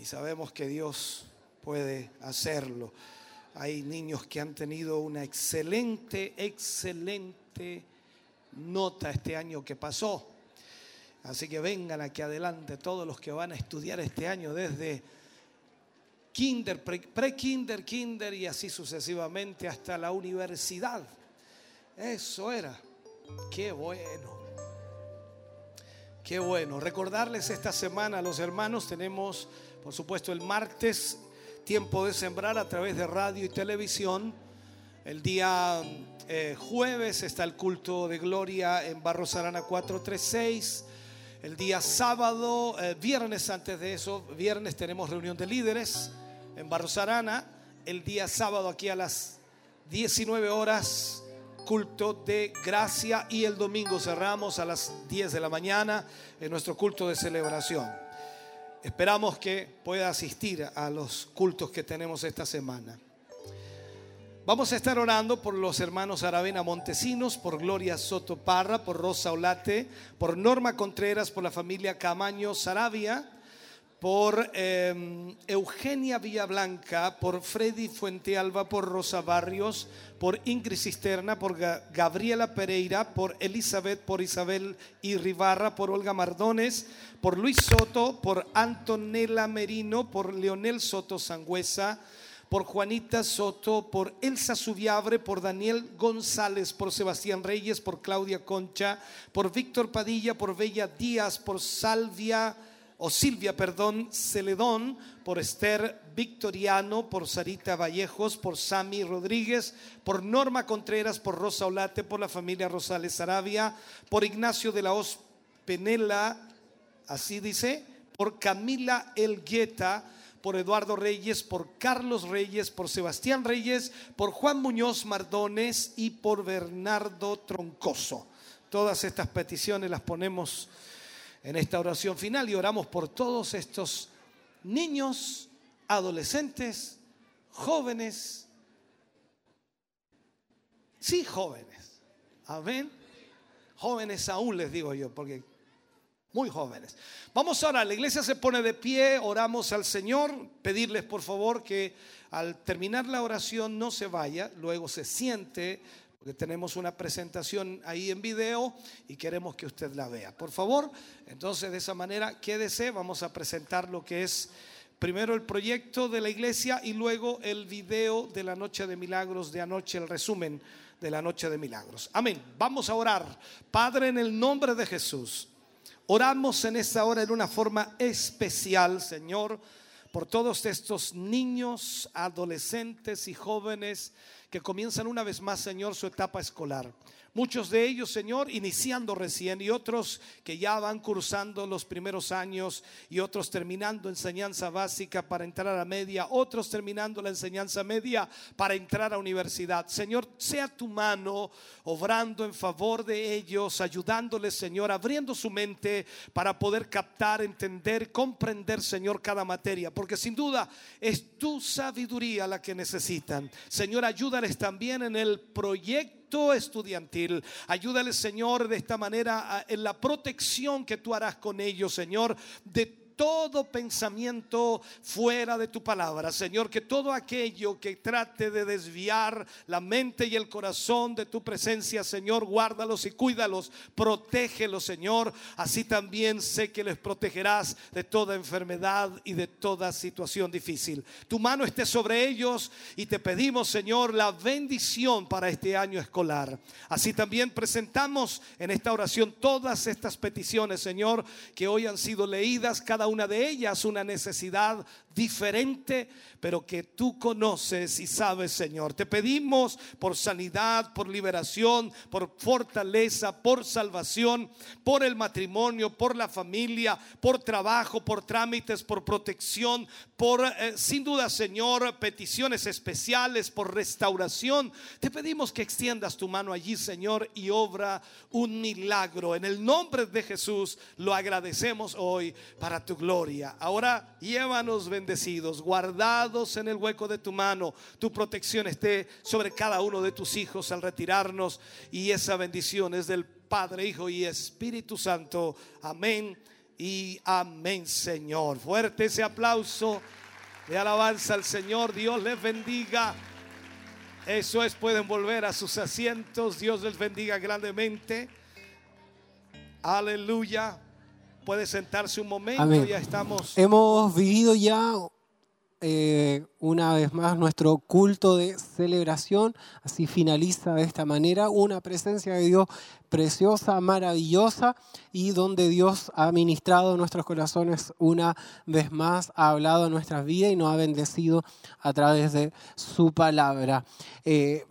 y sabemos que Dios puede hacerlo. Hay niños que han tenido una excelente, excelente nota este año que pasó. Así que vengan aquí adelante todos los que van a estudiar este año desde kinder, pre- pre-kinder, kinder y así sucesivamente hasta la universidad. Eso era. Qué bueno. Qué bueno. Recordarles esta semana a los hermanos, tenemos, por supuesto, el martes tiempo de sembrar a través de radio y televisión. El día eh, jueves está el culto de gloria en Barros Arana 436. El día sábado, eh, viernes antes de eso, viernes tenemos reunión de líderes en Barros Arana. El día sábado aquí a las 19 horas, culto de gracia y el domingo cerramos a las 10 de la mañana en nuestro culto de celebración. Esperamos que pueda asistir a los cultos que tenemos esta semana. Vamos a estar orando por los hermanos Aravena Montesinos, por Gloria Soto Parra, por Rosa Olate, por Norma Contreras, por la familia Camaño Sarabia, por eh, Eugenia Villablanca, por Freddy Fuentealba, por Rosa Barrios, por Ingrid Cisterna, por Ga- Gabriela Pereira, por Elizabeth, por Isabel Irribarra, por Olga Mardones, por Luis Soto, por Antonella Merino, por Leonel Soto Sangüesa, por Juanita Soto, por Elsa Subiabre, por Daniel González, por Sebastián Reyes, por Claudia Concha, por Víctor Padilla, por Bella Díaz, por Salvia o Silvia, perdón, Celedón, por Esther Victoriano, por Sarita Vallejos, por Sami Rodríguez, por Norma Contreras, por Rosa Olate, por la familia Rosales Arabia, por Ignacio de la Hoz Penela, así dice, por Camila Elgueta, por Eduardo Reyes, por Carlos Reyes, por Sebastián Reyes, por Juan Muñoz Mardones y por Bernardo Troncoso. Todas estas peticiones las ponemos en esta oración final y oramos por todos estos niños, adolescentes, jóvenes, sí jóvenes, amén, jóvenes aún les digo yo, porque muy jóvenes. Vamos ahora, la iglesia se pone de pie, oramos al Señor, pedirles por favor que al terminar la oración no se vaya, luego se siente, porque tenemos una presentación ahí en video y queremos que usted la vea. Por favor, entonces de esa manera quédese, vamos a presentar lo que es primero el proyecto de la iglesia y luego el video de la noche de milagros de anoche, el resumen de la noche de milagros. Amén. Vamos a orar. Padre, en el nombre de Jesús. Oramos en esta hora en una forma especial, Señor, por todos estos niños, adolescentes y jóvenes que comienzan una vez más, Señor, su etapa escolar. Muchos de ellos, Señor, iniciando recién y otros que ya van cursando los primeros años y otros terminando enseñanza básica para entrar a media, otros terminando la enseñanza media para entrar a universidad. Señor, sea tu mano obrando en favor de ellos, ayudándoles, Señor, abriendo su mente para poder captar, entender, comprender, Señor, cada materia, porque sin duda es tu sabiduría la que necesitan. Señor, ayúdales también en el proyecto estudiantil. Ayúdales, Señor, de esta manera en la protección que tú harás con ellos, Señor, de todo pensamiento fuera de tu palabra. Señor, que todo aquello que trate de desviar la mente y el corazón de tu presencia, Señor, guárdalos y cuídalos, protégelos, Señor. Así también sé que les protegerás de toda enfermedad y de toda situación difícil. Tu mano esté sobre ellos y te pedimos, Señor, la bendición para este año escolar. Así también presentamos en esta oración todas estas peticiones, Señor, que hoy han sido leídas, cada una de ellas una necesidad diferente, pero que tú conoces y sabes, Señor. Te pedimos por sanidad, por liberación, por fortaleza, por salvación, por el matrimonio, por la familia, por trabajo, por trámites, por protección, por, eh, sin duda, Señor, peticiones especiales, por restauración. Te pedimos que extiendas tu mano allí, Señor, y obra un milagro. En el nombre de Jesús lo agradecemos hoy para tu gloria. Ahora llévanos bendecidos, guardados en el hueco de tu mano. Tu protección esté sobre cada uno de tus hijos al retirarnos y esa bendición es del Padre, Hijo y Espíritu Santo. Amén y amén, Señor. Fuerte ese aplauso de alabanza al Señor. Dios les bendiga. Eso es, pueden volver a sus asientos. Dios les bendiga grandemente. Aleluya. Puede sentarse un momento, Amén. ya estamos. Hemos vivido ya eh, una vez más nuestro culto de celebración. Así finaliza de esta manera una presencia de Dios preciosa, maravillosa y donde Dios ha ministrado nuestros corazones una vez más, ha hablado en nuestras vidas y nos ha bendecido a través de su palabra. Eh,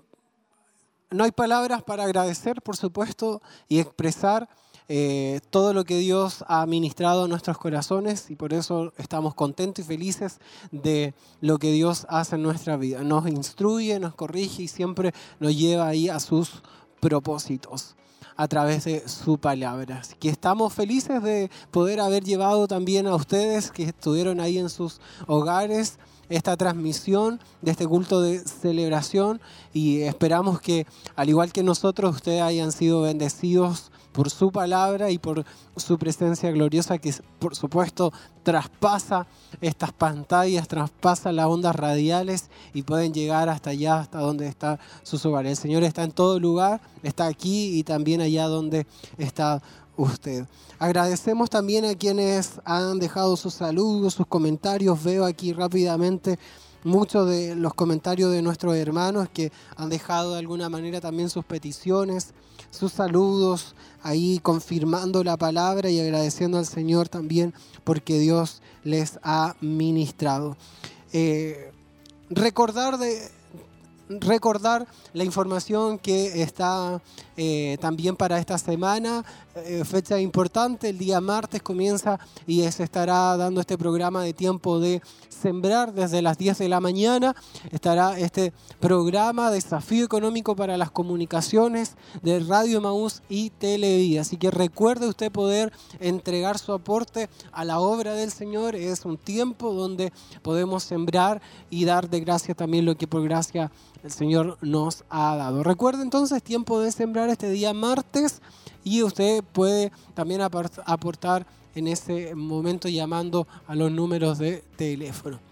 no hay palabras para agradecer, por supuesto, y expresar eh, todo lo que Dios ha ministrado a nuestros corazones y por eso estamos contentos y felices de lo que Dios hace en nuestra vida. Nos instruye, nos corrige y siempre nos lleva ahí a sus propósitos a través de su palabra. Así que estamos felices de poder haber llevado también a ustedes que estuvieron ahí en sus hogares esta transmisión de este culto de celebración y esperamos que al igual que nosotros ustedes hayan sido bendecidos por su palabra y por su presencia gloriosa que por supuesto traspasa estas pantallas, traspasa las ondas radiales y pueden llegar hasta allá, hasta donde está sus hogares. El Señor está en todo lugar, está aquí y también allá donde está usted. Agradecemos también a quienes han dejado sus saludos, sus comentarios. Veo aquí rápidamente muchos de los comentarios de nuestros hermanos que han dejado de alguna manera también sus peticiones, sus saludos, ahí confirmando la palabra y agradeciendo al Señor también porque Dios les ha ministrado. Eh, recordar de recordar la información que está eh, también para esta semana, fecha importante, el día martes comienza y se estará dando este programa de tiempo de sembrar desde las 10 de la mañana, estará este programa Desafío Económico para las Comunicaciones de Radio Maús y Televida. Así que recuerde usted poder entregar su aporte a la obra del Señor, es un tiempo donde podemos sembrar y dar de gracia también lo que por gracia el Señor nos ha dado. Recuerde entonces tiempo de sembrar este día martes y usted puede también aportar en ese momento llamando a los números de teléfono.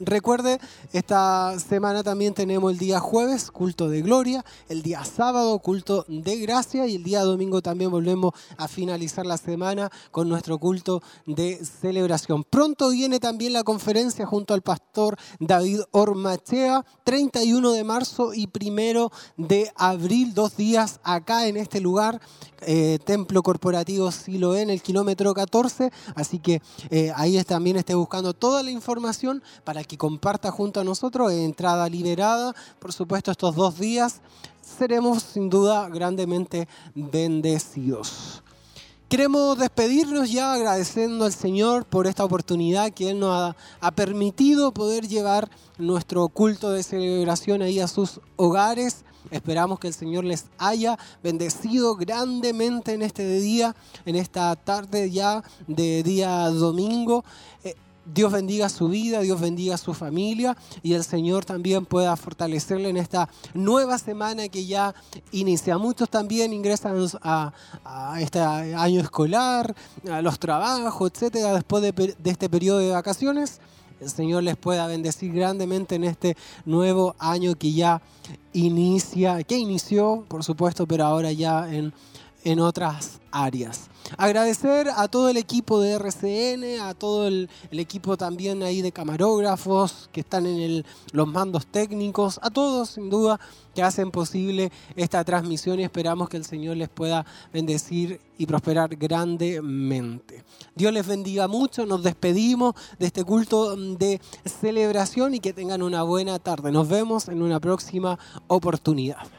Recuerde, esta semana también tenemos el día jueves, culto de gloria, el día sábado, culto de gracia y el día domingo también volvemos a finalizar la semana con nuestro culto de celebración. Pronto viene también la conferencia junto al pastor David Ormachea, 31 de marzo y primero de abril, dos días acá en este lugar, eh, Templo Corporativo Siloé en el kilómetro 14, así que eh, ahí también esté buscando toda la información para que comparta junto a nosotros, entrada liberada, por supuesto estos dos días, seremos sin duda grandemente bendecidos. Queremos despedirnos ya agradeciendo al Señor por esta oportunidad que Él nos ha permitido poder llevar nuestro culto de celebración ahí a sus hogares. Esperamos que el Señor les haya bendecido grandemente en este día, en esta tarde ya de día domingo. Eh, Dios bendiga su vida, Dios bendiga su familia y el Señor también pueda fortalecerle en esta nueva semana que ya inicia. Muchos también ingresan a, este año escolar, a los trabajos, etcétera, después de, de este periodo de vacaciones. El Señor les pueda bendecir grandemente en este nuevo año que ya inicia, que inició, por supuesto, pero ahora ya en, en otras áreas. Agradecer a todo el equipo de RCN, a todo el, equipo también ahí de camarógrafos que están en el- los mandos técnicos, a todos sin duda que hacen posible esta transmisión y esperamos que el Señor les pueda bendecir y prosperar grandemente. Dios les bendiga mucho, nos despedimos de este culto de celebración y que tengan una buena tarde. Nos vemos en una próxima oportunidad.